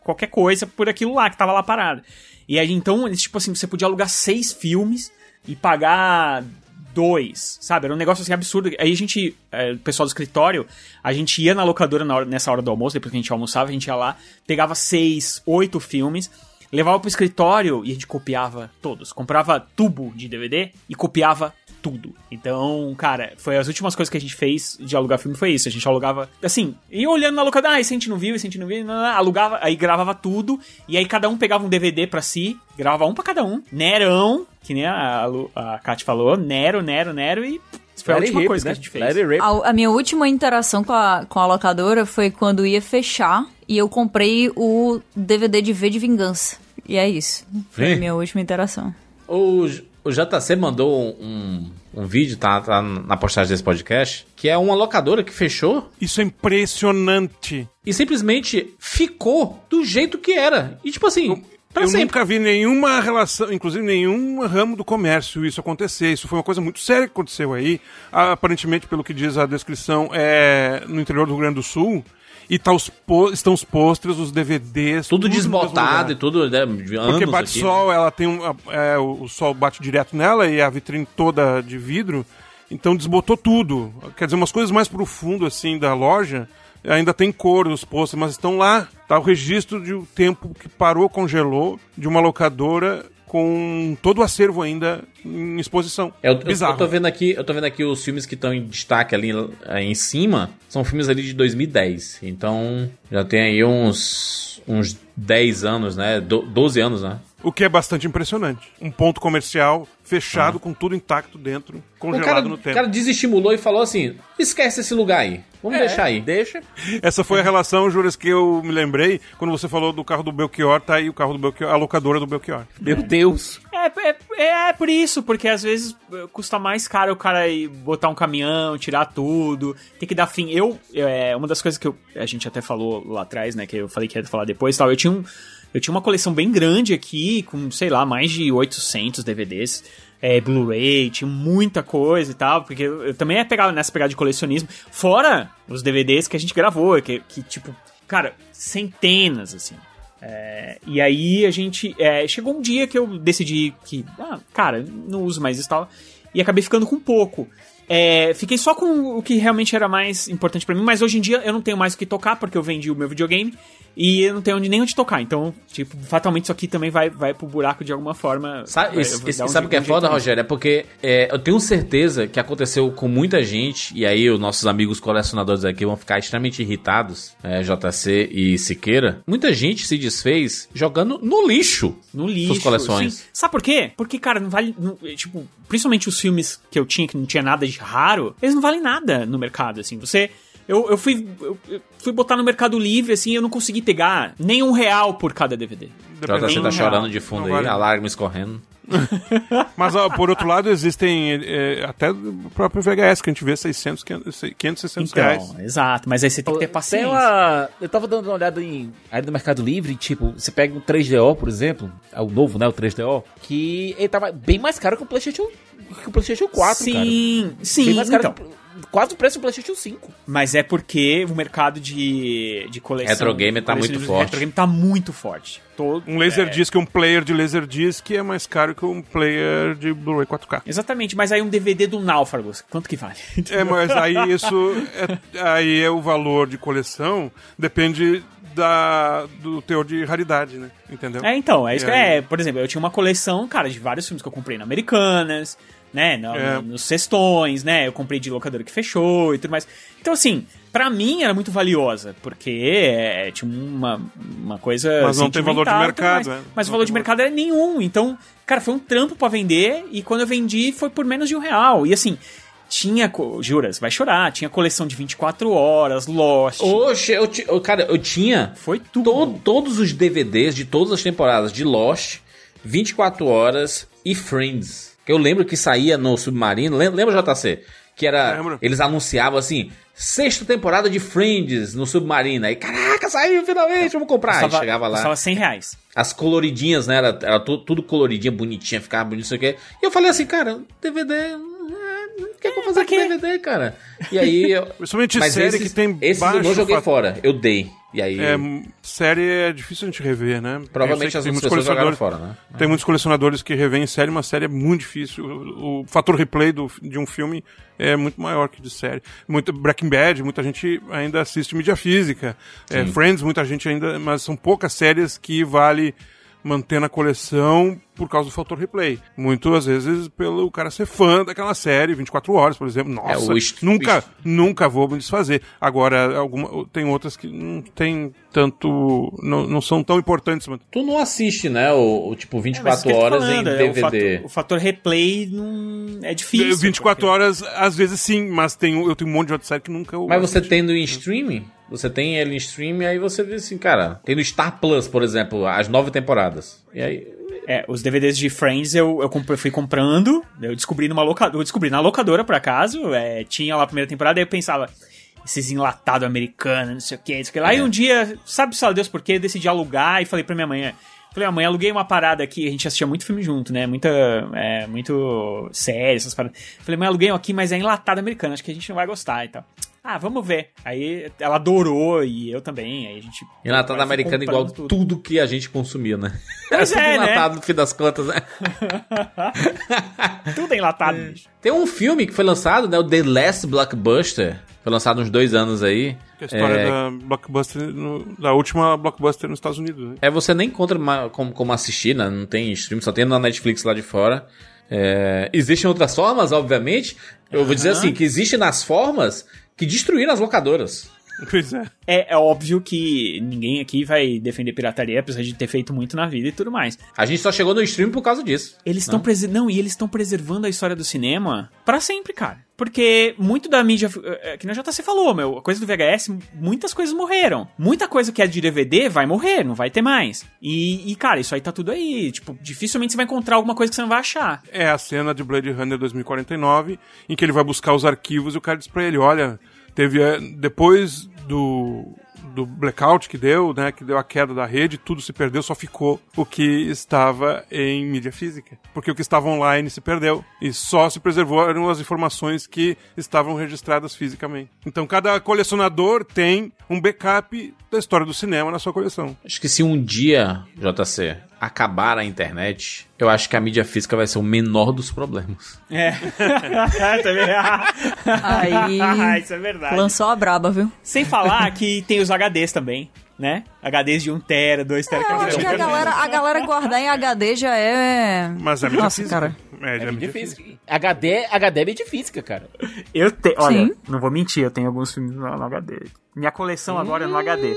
qualquer coisa por aquilo lá que tava lá parado. E aí, então, eles, tipo assim, você podia alugar seis filmes e pagar dois, sabe? Era um negócio assim absurdo. Aí a gente, é, o pessoal do escritório, a gente ia na locadora na hora- nessa hora do almoço, depois que a gente almoçava, a gente ia lá, pegava seis, oito filmes, levava pro escritório e a gente copiava todos. Comprava tubo de DVD e copiava tudo. Então, cara, foi as últimas coisas que a gente fez de alugar filme foi isso. A gente alugava, assim, ia olhando na locadora, ah, esse a gente não viu, esse a gente não viu, não, não, alugava, aí gravava tudo, e aí cada um pegava um DVD pra si, gravava um pra cada um, Nerão, que nem a, Lu- a Kat falou, Nero, Nero, Nero, e isso foi a Let it última rip, coisa né? que a gente fez. Let it rip. A, a minha última interação com a, com a locadora foi quando ia fechar e eu comprei o DVD de V de Vingança. E é isso. Foi a minha última interação. O, o JC mandou um, um vídeo, tá, tá na postagem desse podcast, que é uma locadora que fechou Isso é impressionante. e simplesmente ficou do jeito que era. E tipo assim, pra eu sempre. nunca vi nenhuma relação, inclusive nenhum ramo do comércio isso acontecer. Isso foi uma coisa muito séria que aconteceu aí. Ah, Aparentemente, pelo que diz a descrição, é no interior do Rio Grande do Sul. E tá os estão os pôsteres, os DVDs. Tudo mesmo desbotado e tudo, né? de Porque anos bate aqui, sol, né? ela tem um. é, o o sol bate direto nela e a vitrine toda de vidro. Então desbotou tudo. Quer dizer, umas coisas mais pro fundo, assim, da loja. Ainda tem cor nos posters, mas estão lá. Tá o registro de um tempo que parou, congelou, de uma locadora com todo o acervo ainda em exposição. É, Eu, eu, Bizarro. eu tô vendo aqui, eu tô vendo aqui os filmes que estão em destaque ali eh, em cima, são filmes ali de 2010. Então, já tem aí uns uns 10 anos, né? Do, 12 anos, né? O que é bastante impressionante. Um ponto comercial fechado, com tudo intacto dentro, O congelado cara, no o tempo. cara desestimulou e falou assim: "Esquece esse lugar aí. Vamos É, deixar aí". Deixa. Essa foi a relação, Juras, que eu me lembrei quando você falou do carro do Belchior, tá aí o carro do Belchior, a locadora do Belchior. Meu Deus. É, É, é, é por isso, porque às vezes eh, custa mais caro o cara ir botar um caminhão, tirar tudo, tem que dar fim. Eu, é, uma das coisas que eu, a gente até falou lá atrás, né, que eu falei que ia falar depois tal, eu tinha um, eu tinha uma coleção bem grande aqui, com, sei lá, mais de 800 DVDs. É, Blu-ray, tinha muita coisa e tal, porque eu, também é pegado nessa pegada de colecionismo. Fora os DVDs que a gente gravou, que, que tipo, cara, centenas, assim. É, e aí a gente. É, chegou um dia que eu decidi que, ah, cara, não uso mais isso e tal. E acabei ficando com pouco. É, fiquei só com o que realmente era mais importante para mim, mas hoje em dia eu não tenho mais o que tocar porque eu vendi o meu videogame e eu não tenho nem onde tocar. Então, tipo, fatalmente isso aqui também vai, vai pro buraco de alguma forma. Sabe, Vai- isso- isso- um sabe o que é foda, Rogério? É porque é, eu tenho certeza que aconteceu com muita gente, e aí os nossos amigos colecionadores aqui vão ficar extremamente irritados, é, JC e Siqueira. Muita gente se desfez jogando no lixo. No lixo. Suas coleções. sim. Sabe por quê? Porque, cara, não vale. não- tipo, principalmente os filmes que eu tinha, que não tinha nada de raro, eles não valem nada no mercado, assim. Você. Eu, eu, fui, eu, eu fui botar no Mercado Livre, assim, eu não consegui pegar nem um real por cada DVD. JC Nem tá um chorando real. de fundo Não aí, vale. a lágrima escorrendo. Mas, ó, por outro lado, existem é, até o próprio VHS, que a gente vê 600, 500, 500 600 reais. Então, exato. Mas aí você tem que ter paciência. uma... Eu tava dando uma olhada em, aí no Mercado Livre, tipo, você pega um 3DO, por exemplo, é o novo, né, o 3DO, que ele tava bem mais caro que o PlayStation, que o PlayStation 4, cara. Sim, sim, Bem mais caro então. que quase o preço do PlayStation 5. Mas é porque o mercado de, de coleção... Retro game tá muito colecionismo de forte. Retro game tá muito forte. Todo, Um Laserdisc, um player de Laserdisc é mais caro que um player de Blu-ray 4K. Exatamente, mas aí um DVD do Náufragos, quanto que vale? É, mas aí isso. É, aí é o valor de coleção, depende da, do teor de raridade, né? Entendeu? É, então, é isso que é. Por exemplo, eu tinha uma coleção, cara, de vários filmes que eu comprei na Americanas, né? no- É. no- nos cestões, né? Eu comprei de locadora que fechou e tudo mais. Então, assim, pra mim era muito valiosa, porque é, tinha uma, uma coisa. Mas não tem valor de mercado, mais. é. Mas Não o valor de mercado era nenhum. Então, cara, foi um trampo pra vender, e quando eu vendi foi por menos de um real. E assim. Tinha, juras, vai chorar, tinha coleção de 24 horas, Lost. Oxe, eu, eu- cara, eu tinha Foi tudo. todos os DVDs de todas as temporadas de Lost, 24 Horas e Friends. Que eu lembro que saía no Submarino. Lem- Lembra, JC? Que era. Lembro. Eles anunciavam assim: sexta temporada de Friends no Submarino. Aí, caraca, saiu finalmente, vamos comprar. Aí Custava- chegava lá. Custava 100 reais. As coloridinhas, né? Era, era tu- tudo coloridinha, bonitinha, ficava bonito, não sei o quê. E eu falei assim, cara, DVD. É, O que, é que eu vou fazer com DVD, cara? E aí. Eu, Principalmente mas série esses- que tem Esses eu não joguei fat- fora, eu dei. E aí. É, série é difícil a gente rever, né? Provavelmente as muitos pessoas jogaram colecionadores- fora, né? Tem muitos colecionadores que revêem série, mas série é muito difícil. O, o fator replay do, de um filme é muito maior que de série. Muito, Breaking Bad, muita gente ainda assiste mídia física. É. Friends, muita gente ainda. Mas são poucas séries que vale manter na coleção por causa do fator replay. Muito, às vezes, pelo cara ser fã daquela série, 24 horas, por exemplo. Nossa, É, o est- nunca, nunca vou me desfazer. Agora, alguma, tem outras que não tem tanto. não, não são tão importantes. mas- Tu não assiste, né? O, o tipo É, mas 24 isso que eu tô horas falando, em é, DVD. O fator, o fator replay não é difícil. 24 horas, às vezes sim, mas tem, eu tenho um monte de outra série que nunca eu Mas você assisti. tendo em streaming, você tem ele em streaming, aí você vê assim, cara, tem no Star Plus, por exemplo, as nove temporadas. E aí. É, os DVDs de Friends eu, eu fui comprando, eu descobri numa locadora, eu descobri na locadora por acaso, é, tinha lá a primeira temporada, aí eu pensava, esses enlatados americanos, não sei o que, não sei o que lá. É. E um dia, sabe só Deus por quê, decidi alugar e falei pra minha mãe, falei, "Ah, mãe, aluguei uma parada aqui, a gente assistia muito filme junto, né, muita, é, muito série, essas paradas. Falei, mãe, aluguei aqui, mas é enlatado americano, acho que a gente não vai gostar e tal. Ah, vamos ver. Aí ela adorou e eu também, aí a gente... Enlatado foi americano igual comprando tudo. que a gente consumia, né? Pois tudo é, né? enlatado no fim das contas, né? Tudo é enlatado, bicho. Tem um filme que foi lançado, né? O The Last Blockbuster. Foi lançado uns dois anos aí. Que é a história É, da blockbuster, no- da última blockbuster nos Estados Unidos. Né? É, você nem encontra como, como assistir, né? Não tem stream, só tem na Netflix lá de fora. É, existem outras formas, obviamente. Eu vou dizer assim, que existem nas formas que destruíram as locadoras. Pois é. É, é óbvio que ninguém aqui vai defender pirataria, apesar de ter feito muito na vida e tudo mais. A gente só chegou no stream por causa disso. Eles estão Não. preser... não, e eles estão preservando a história do cinema pra sempre, cara. Porque muito da mídia, é, que nem o JC falou, meu, a coisa do VHS, muitas coisas morreram. Muita coisa que é de DVD vai morrer, não vai ter mais. E, e, cara, isso aí tá tudo aí. Tipo, dificilmente você vai encontrar alguma coisa que você não vai achar. É a cena de Blade Runner 2049, em que ele vai buscar os arquivos e o cara diz pra ele, olha, teve, eh, depois do do blackout que deu, né, que deu a queda da rede, tudo se perdeu, só ficou o que estava em mídia física. Porque o que estava online se perdeu e só se preservaram as informações que estavam registradas fisicamente. Então cada colecionador tem um backup da história do cinema na sua coleção. Acho que se um dia, JC, acabar a internet, eu acho que a mídia física vai ser o menor dos problemas. É. Também. Aí. Isso é verdade. Lançou a braba, viu? Sem falar que tem os HDs também, né? HDs de 1 tera, 2 tera. Eu acho que a galera, a galera guardar em HD já é. Mas é mídia Nossa, física. cara. É, é É mídia física. física. HD, HD é mídia física, cara. Eu tenho. Olha, Sim. não vou mentir, eu tenho alguns filmes no, no HD. Minha coleção agora é no HD.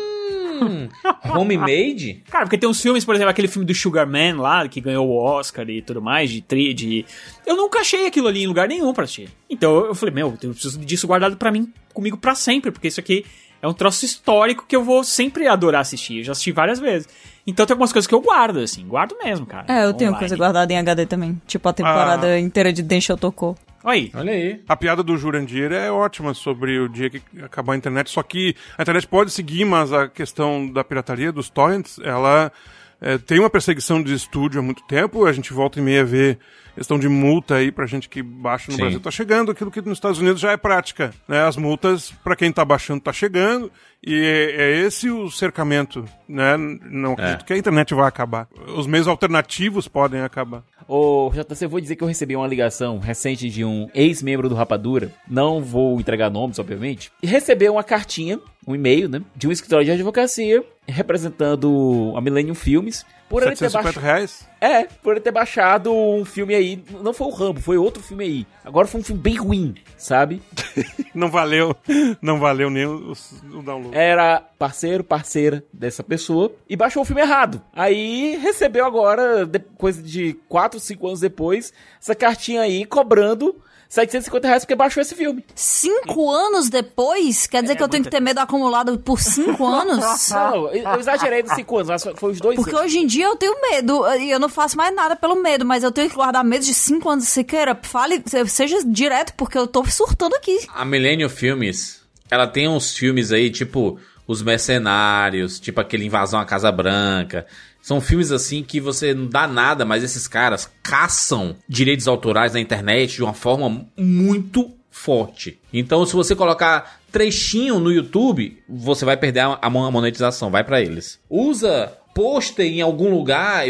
Hum, homemade? Cara, porque tem uns filmes, por exemplo, aquele filme do Sugar Man lá, que ganhou o Oscar e tudo mais, de tri, de. Eu nunca achei aquilo ali em lugar nenhum pra assistir. Então eu falei, meu, eu preciso disso guardado pra mim, comigo pra sempre, porque isso aqui é um troço histórico que eu vou sempre adorar assistir. Eu já assisti várias vezes. Então tem algumas coisas que eu guardo, assim, guardo mesmo, cara. É, eu tenho Online. coisa guardada em HD também. Tipo a temporada Ah. inteira de Densho tocou. Olha aí. Olha aí. A piada do Jurandir é ótima sobre o dia que acabar a internet, só que a internet pode seguir, mas a questão da pirataria, dos torrents, ela é, tem uma perseguição de estúdio há muito tempo, a gente volta e meia a ver questão de multa aí pra gente que baixa no Sim. Brasil tá chegando, aquilo que nos Estados Unidos já é prática, né? As multas pra quem tá baixando tá chegando e é, é esse o cercamento, né? Não acredito que a internet vai acabar. Os meios alternativos podem acabar. Ô, JC, eu vou dizer que eu recebi uma ligação recente de um ex-membro do Rapadura, não vou entregar nomes, obviamente, e recebeu uma cartinha, um e-mail, né, de um escritório de advocacia representando a Millennium Filmes, por ele ter 750 baixado... reais? É, por ele ter baixado um filme aí, não foi o Rambo, foi outro filme aí. Agora foi um filme bem ruim, sabe? Não valeu, não valeu nem o, o download. Era parceiro, parceira dessa pessoa e baixou o filme errado. Aí recebeu agora, coisa de 4, 5 anos depois, essa cartinha aí cobrando 750 reais porque baixou esse filme. Cinco anos depois? Quer dizer que eu tenho que ter medo acumulado por cinco anos? Não, eu exagerei dos 5 anos, mas foi os dois Porque anos. hoje em dia eu tenho medo e eu não faço mais nada pelo medo, mas eu tenho que guardar medo de cinco anos. Siqueira, fale, seja direto, porque eu tô surtando aqui. A Millennium Filmes, ela tem uns filmes aí, tipo Os Mercenários, tipo aquele Invasão à Casa Branca. São filmes assim que você não dá nada, mas esses caras caçam direitos autorais na internet de uma forma muito forte. Então, se você colocar trechinho no YouTube, você vai perder a monetização, vai pra eles. Usa pôster em algum lugar,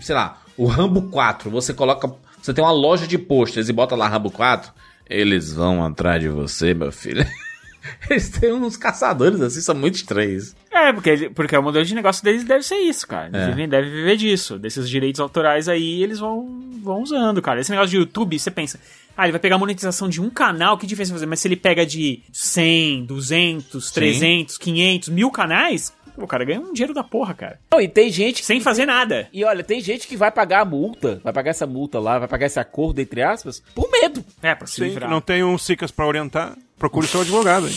sei lá, o Rambo 4, você coloca, você tem uma loja de posters e bota lá Rambo 4, eles vão atrás de você, meu filho. Eles têm uns caçadores assim, são muito estranhos. É, porque, porque o modelo de negócio deles deve ser isso, cara. Eles É. vivem- devem viver disso. Desses direitos autorais aí, eles vão, vão usando, cara. Esse negócio de YouTube, você pensa, ah, ele vai pegar a monetização de um canal, que difícil fazer. Mas se ele pega de 100, 200, 300, 500, mil canais, o cara ganha um dinheiro da porra, cara. Não, e tem gente. Sem fazer nada. E olha, tem gente que vai pagar a multa, vai pagar essa multa lá, vai pagar esse acordo, entre aspas, por medo. É, pra se Sim, livrar. não tem um SICAS pra orientar, procure seu advogado, hein?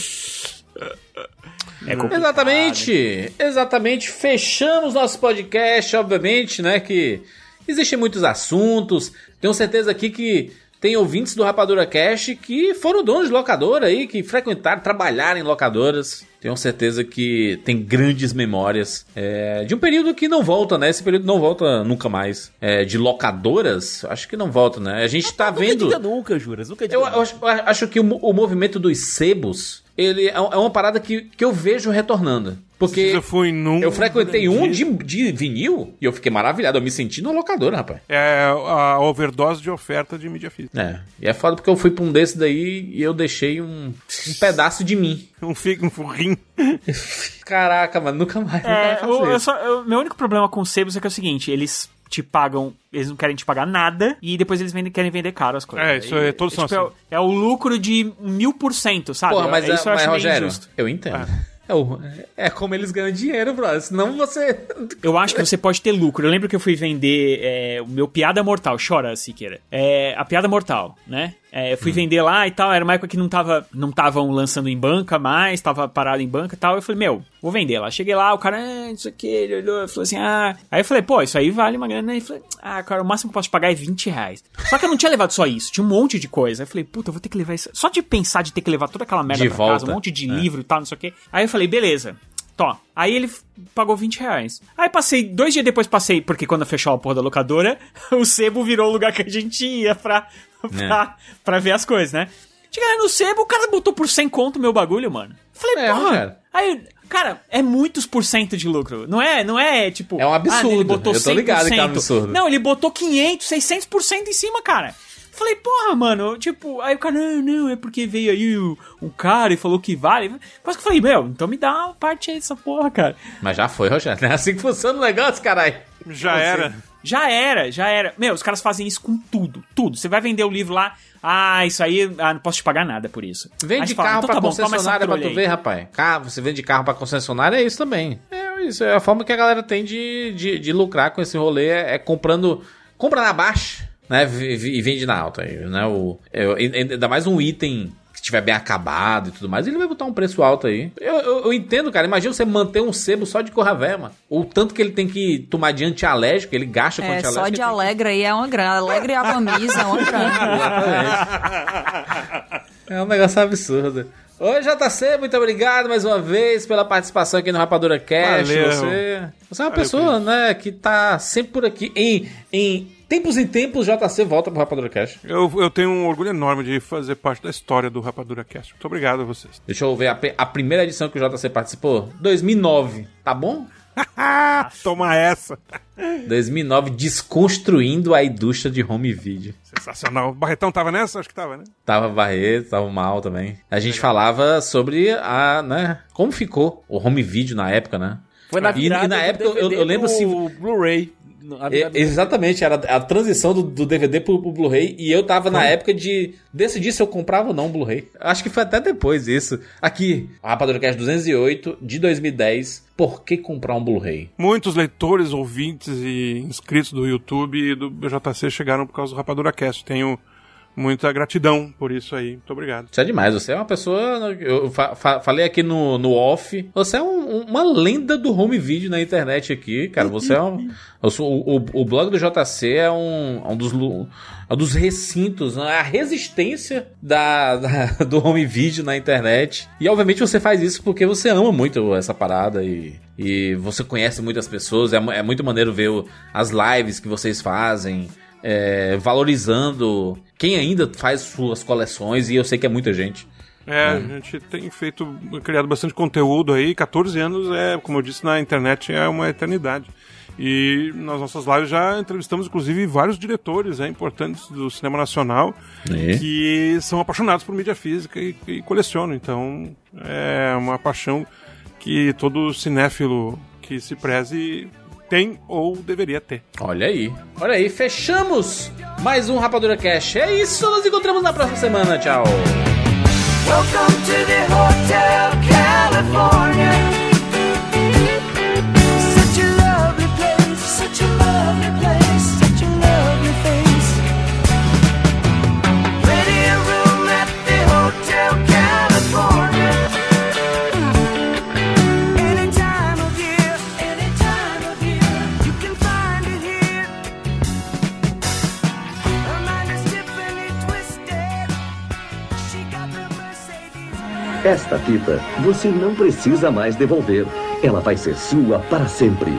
É complicado. Exatamente, exatamente. Fechamos nosso podcast, obviamente, né? Que existem muitos assuntos. Tenho certeza aqui que tem ouvintes do Rapadura Cash que foram donos de locadora aí, que frequentaram, trabalharam em locadoras. Tenho certeza que tem grandes memórias é, de um período que não volta, né? Esse período não volta nunca mais. É, de locadoras, acho que não volta, né? A gente tá Nunca vendo. diga nunca, Juras, nunca diga Eu, nunca. eu acho, eu acho que o, o movimento dos sebos, ele é, é uma parada que, que eu vejo retornando. Porque Eu fui num. eu frequentei um de, de vinil e eu fiquei maravilhado. Eu me senti no locador, rapaz. É a overdose de oferta de mídia física. É, e é foda porque eu fui pra um desse daí e eu deixei um, um pedaço de mim. Um fico, um furrim. Caraca, mano, nunca mais. nunca É, mais faço eu- eu só- eu- meu único problema com os sebos é que é o seguinte, eles te pagam, eles não querem te pagar nada e depois eles vendem- querem vender caro as coisas. É, isso é- todos são tipo, é o- é, o lucro de mil por cento, sabe? Porra, mas, é, isso eu mas Rogério, injusto. eu entendo. É, o- é como eles ganham dinheiro, brother. Senão você. Eu acho que você pode ter lucro. Eu lembro que eu fui vender é, o meu Piada Mortal. Chora, Siqueira. É, a Piada Mortal, né? É, eu fui vender lá e tal, era uma época que não tava, não estavam lançando em banca mais, tava parado em banca e tal. Eu falei, meu, vou vender lá. Cheguei lá, o cara, ah, isso aqui, ele olhou, falou assim, ah. Aí eu falei, pô, isso aí vale uma grana. Aí eu falei, ah, cara, o máximo que eu posso pagar é 20 reais. Só que eu não tinha levado só isso, tinha um monte de coisa. Aí eu falei, puta, eu vou ter que levar isso. Só de pensar de ter que levar toda aquela merda De pra volta. casa, um monte de É. livro e tal, não sei o quê. Aí eu falei, beleza. Tó. Aí ele pagou 20 reais. Aí passei, dois dias depois passei, porque quando fechou a porra da locadora, o sebo virou o lugar que a gente ia pra, pra, pra ver as coisas, né? Cheguei no sebo, o cara botou por 100 conto o meu bagulho, mano. Falei, É, porra. Rogério. Aí, cara, é muitos por cento de lucro. Não é, não é tipo. É um absurdo. ele botou Eu tô ligado que é um 100%. absurdo. Não, ele botou 500, 600% em cima, cara. Falei, porra, mano, tipo, aí o cara, não, não, é porque veio aí o, um cara e falou que vale. Quase que eu falei, meu, então me dá uma parte aí dessa porra, cara. Mas já foi, Rogério. Não é assim que funciona o negócio, caralho. Já era. Já era, já era. Meu, os caras fazem isso com tudo, tudo. Você vai vender o livro lá, ah, isso aí, ah, não posso te pagar nada por isso. Aí Vende você fala, carro então pra tá bom, concessionária pra tu aí. ver, rapaz. Carro, você vende carro pra concessionária, é isso também. É isso, é a forma que a galera tem de, de, de lucrar com esse rolê, é, é comprando, compra na baixa, né, e vende na alta. aí, Né, o, é, ainda mais um item que estiver bem acabado e tudo mais, ele vai botar um preço alto aí. Eu, eu, eu entendo, cara, imagina você manter um sebo só de corravé, mano. O tanto que ele tem que tomar de antialérgico, ele gasta com É, antialérgico. só de Alegre aí é uma grana. Alegre e Abamisa é uma grana. É um negócio absurdo. Oi, JC, muito obrigado mais uma vez pela participação aqui no Rapadura Cash. Valeu. Você, você é uma Valeu, pessoa, né, que tá sempre por aqui. Em, em tempos em tempos, JC volta pro Rapadura Cash. Eu, eu tenho um orgulho enorme de fazer parte da história do Rapadura Cast. Muito obrigado a vocês. Deixa eu ver a, a primeira edição que o JC participou. 2009, tá bom? Toma essa. 2009, desconstruindo a indústria de home video. Sensacional. O Barretão tava nessa? Acho que tava, né? Tava Barreto, tava mal também. A gente falava sobre a, né, como ficou o home video na época, né? Foi na E- virada e, na do época eu, DVD eu lembro assim. Blu-ray. A É, exatamente, era a transição do, do DVD pro, pro Blu-ray e eu tava na época de decidir se eu comprava ou não o Blu-ray. Acho que foi até depois isso. Aqui, Rapadura Cast 208 de 2010. Por que comprar um Blu-ray? Muitos leitores, ouvintes e inscritos do YouTube e do BJC chegaram por causa do Rapadura Cast. Tenho muita gratidão por isso aí. Muito obrigado. Isso é demais, você é uma pessoa. Eu fa- fa- falei aqui no, no off. Você é um- um- uma lenda do home video na internet aqui, cara. Você é um. o, o- o blog do JC é um, é um dos, é um dos recintos, né? a resistência da, da- do home video na internet. E obviamente você faz isso porque você ama muito essa parada e, e você conhece muitas pessoas. É, é muito maneiro ver o- as lives que vocês fazem. É, valorizando quem ainda faz suas coleções, e eu sei que é muita gente. É, a gente tem feito, criado bastante conteúdo aí. 14 anos é, como eu disse, na internet é uma eternidade. E nas nossas lives já entrevistamos, inclusive, vários diretores é, importantes do cinema nacional É. que são apaixonados por mídia física e, e colecionam. Então, é uma paixão que todo cinéfilo que se preze tem ou deveria ter. Olha aí, olha aí, fechamos mais um Rapadura Cash. É isso, nos encontramos na próxima semana. Tchau. Welcome to the Hotel California. Esta fita você não precisa mais devolver. Ela vai ser sua para sempre.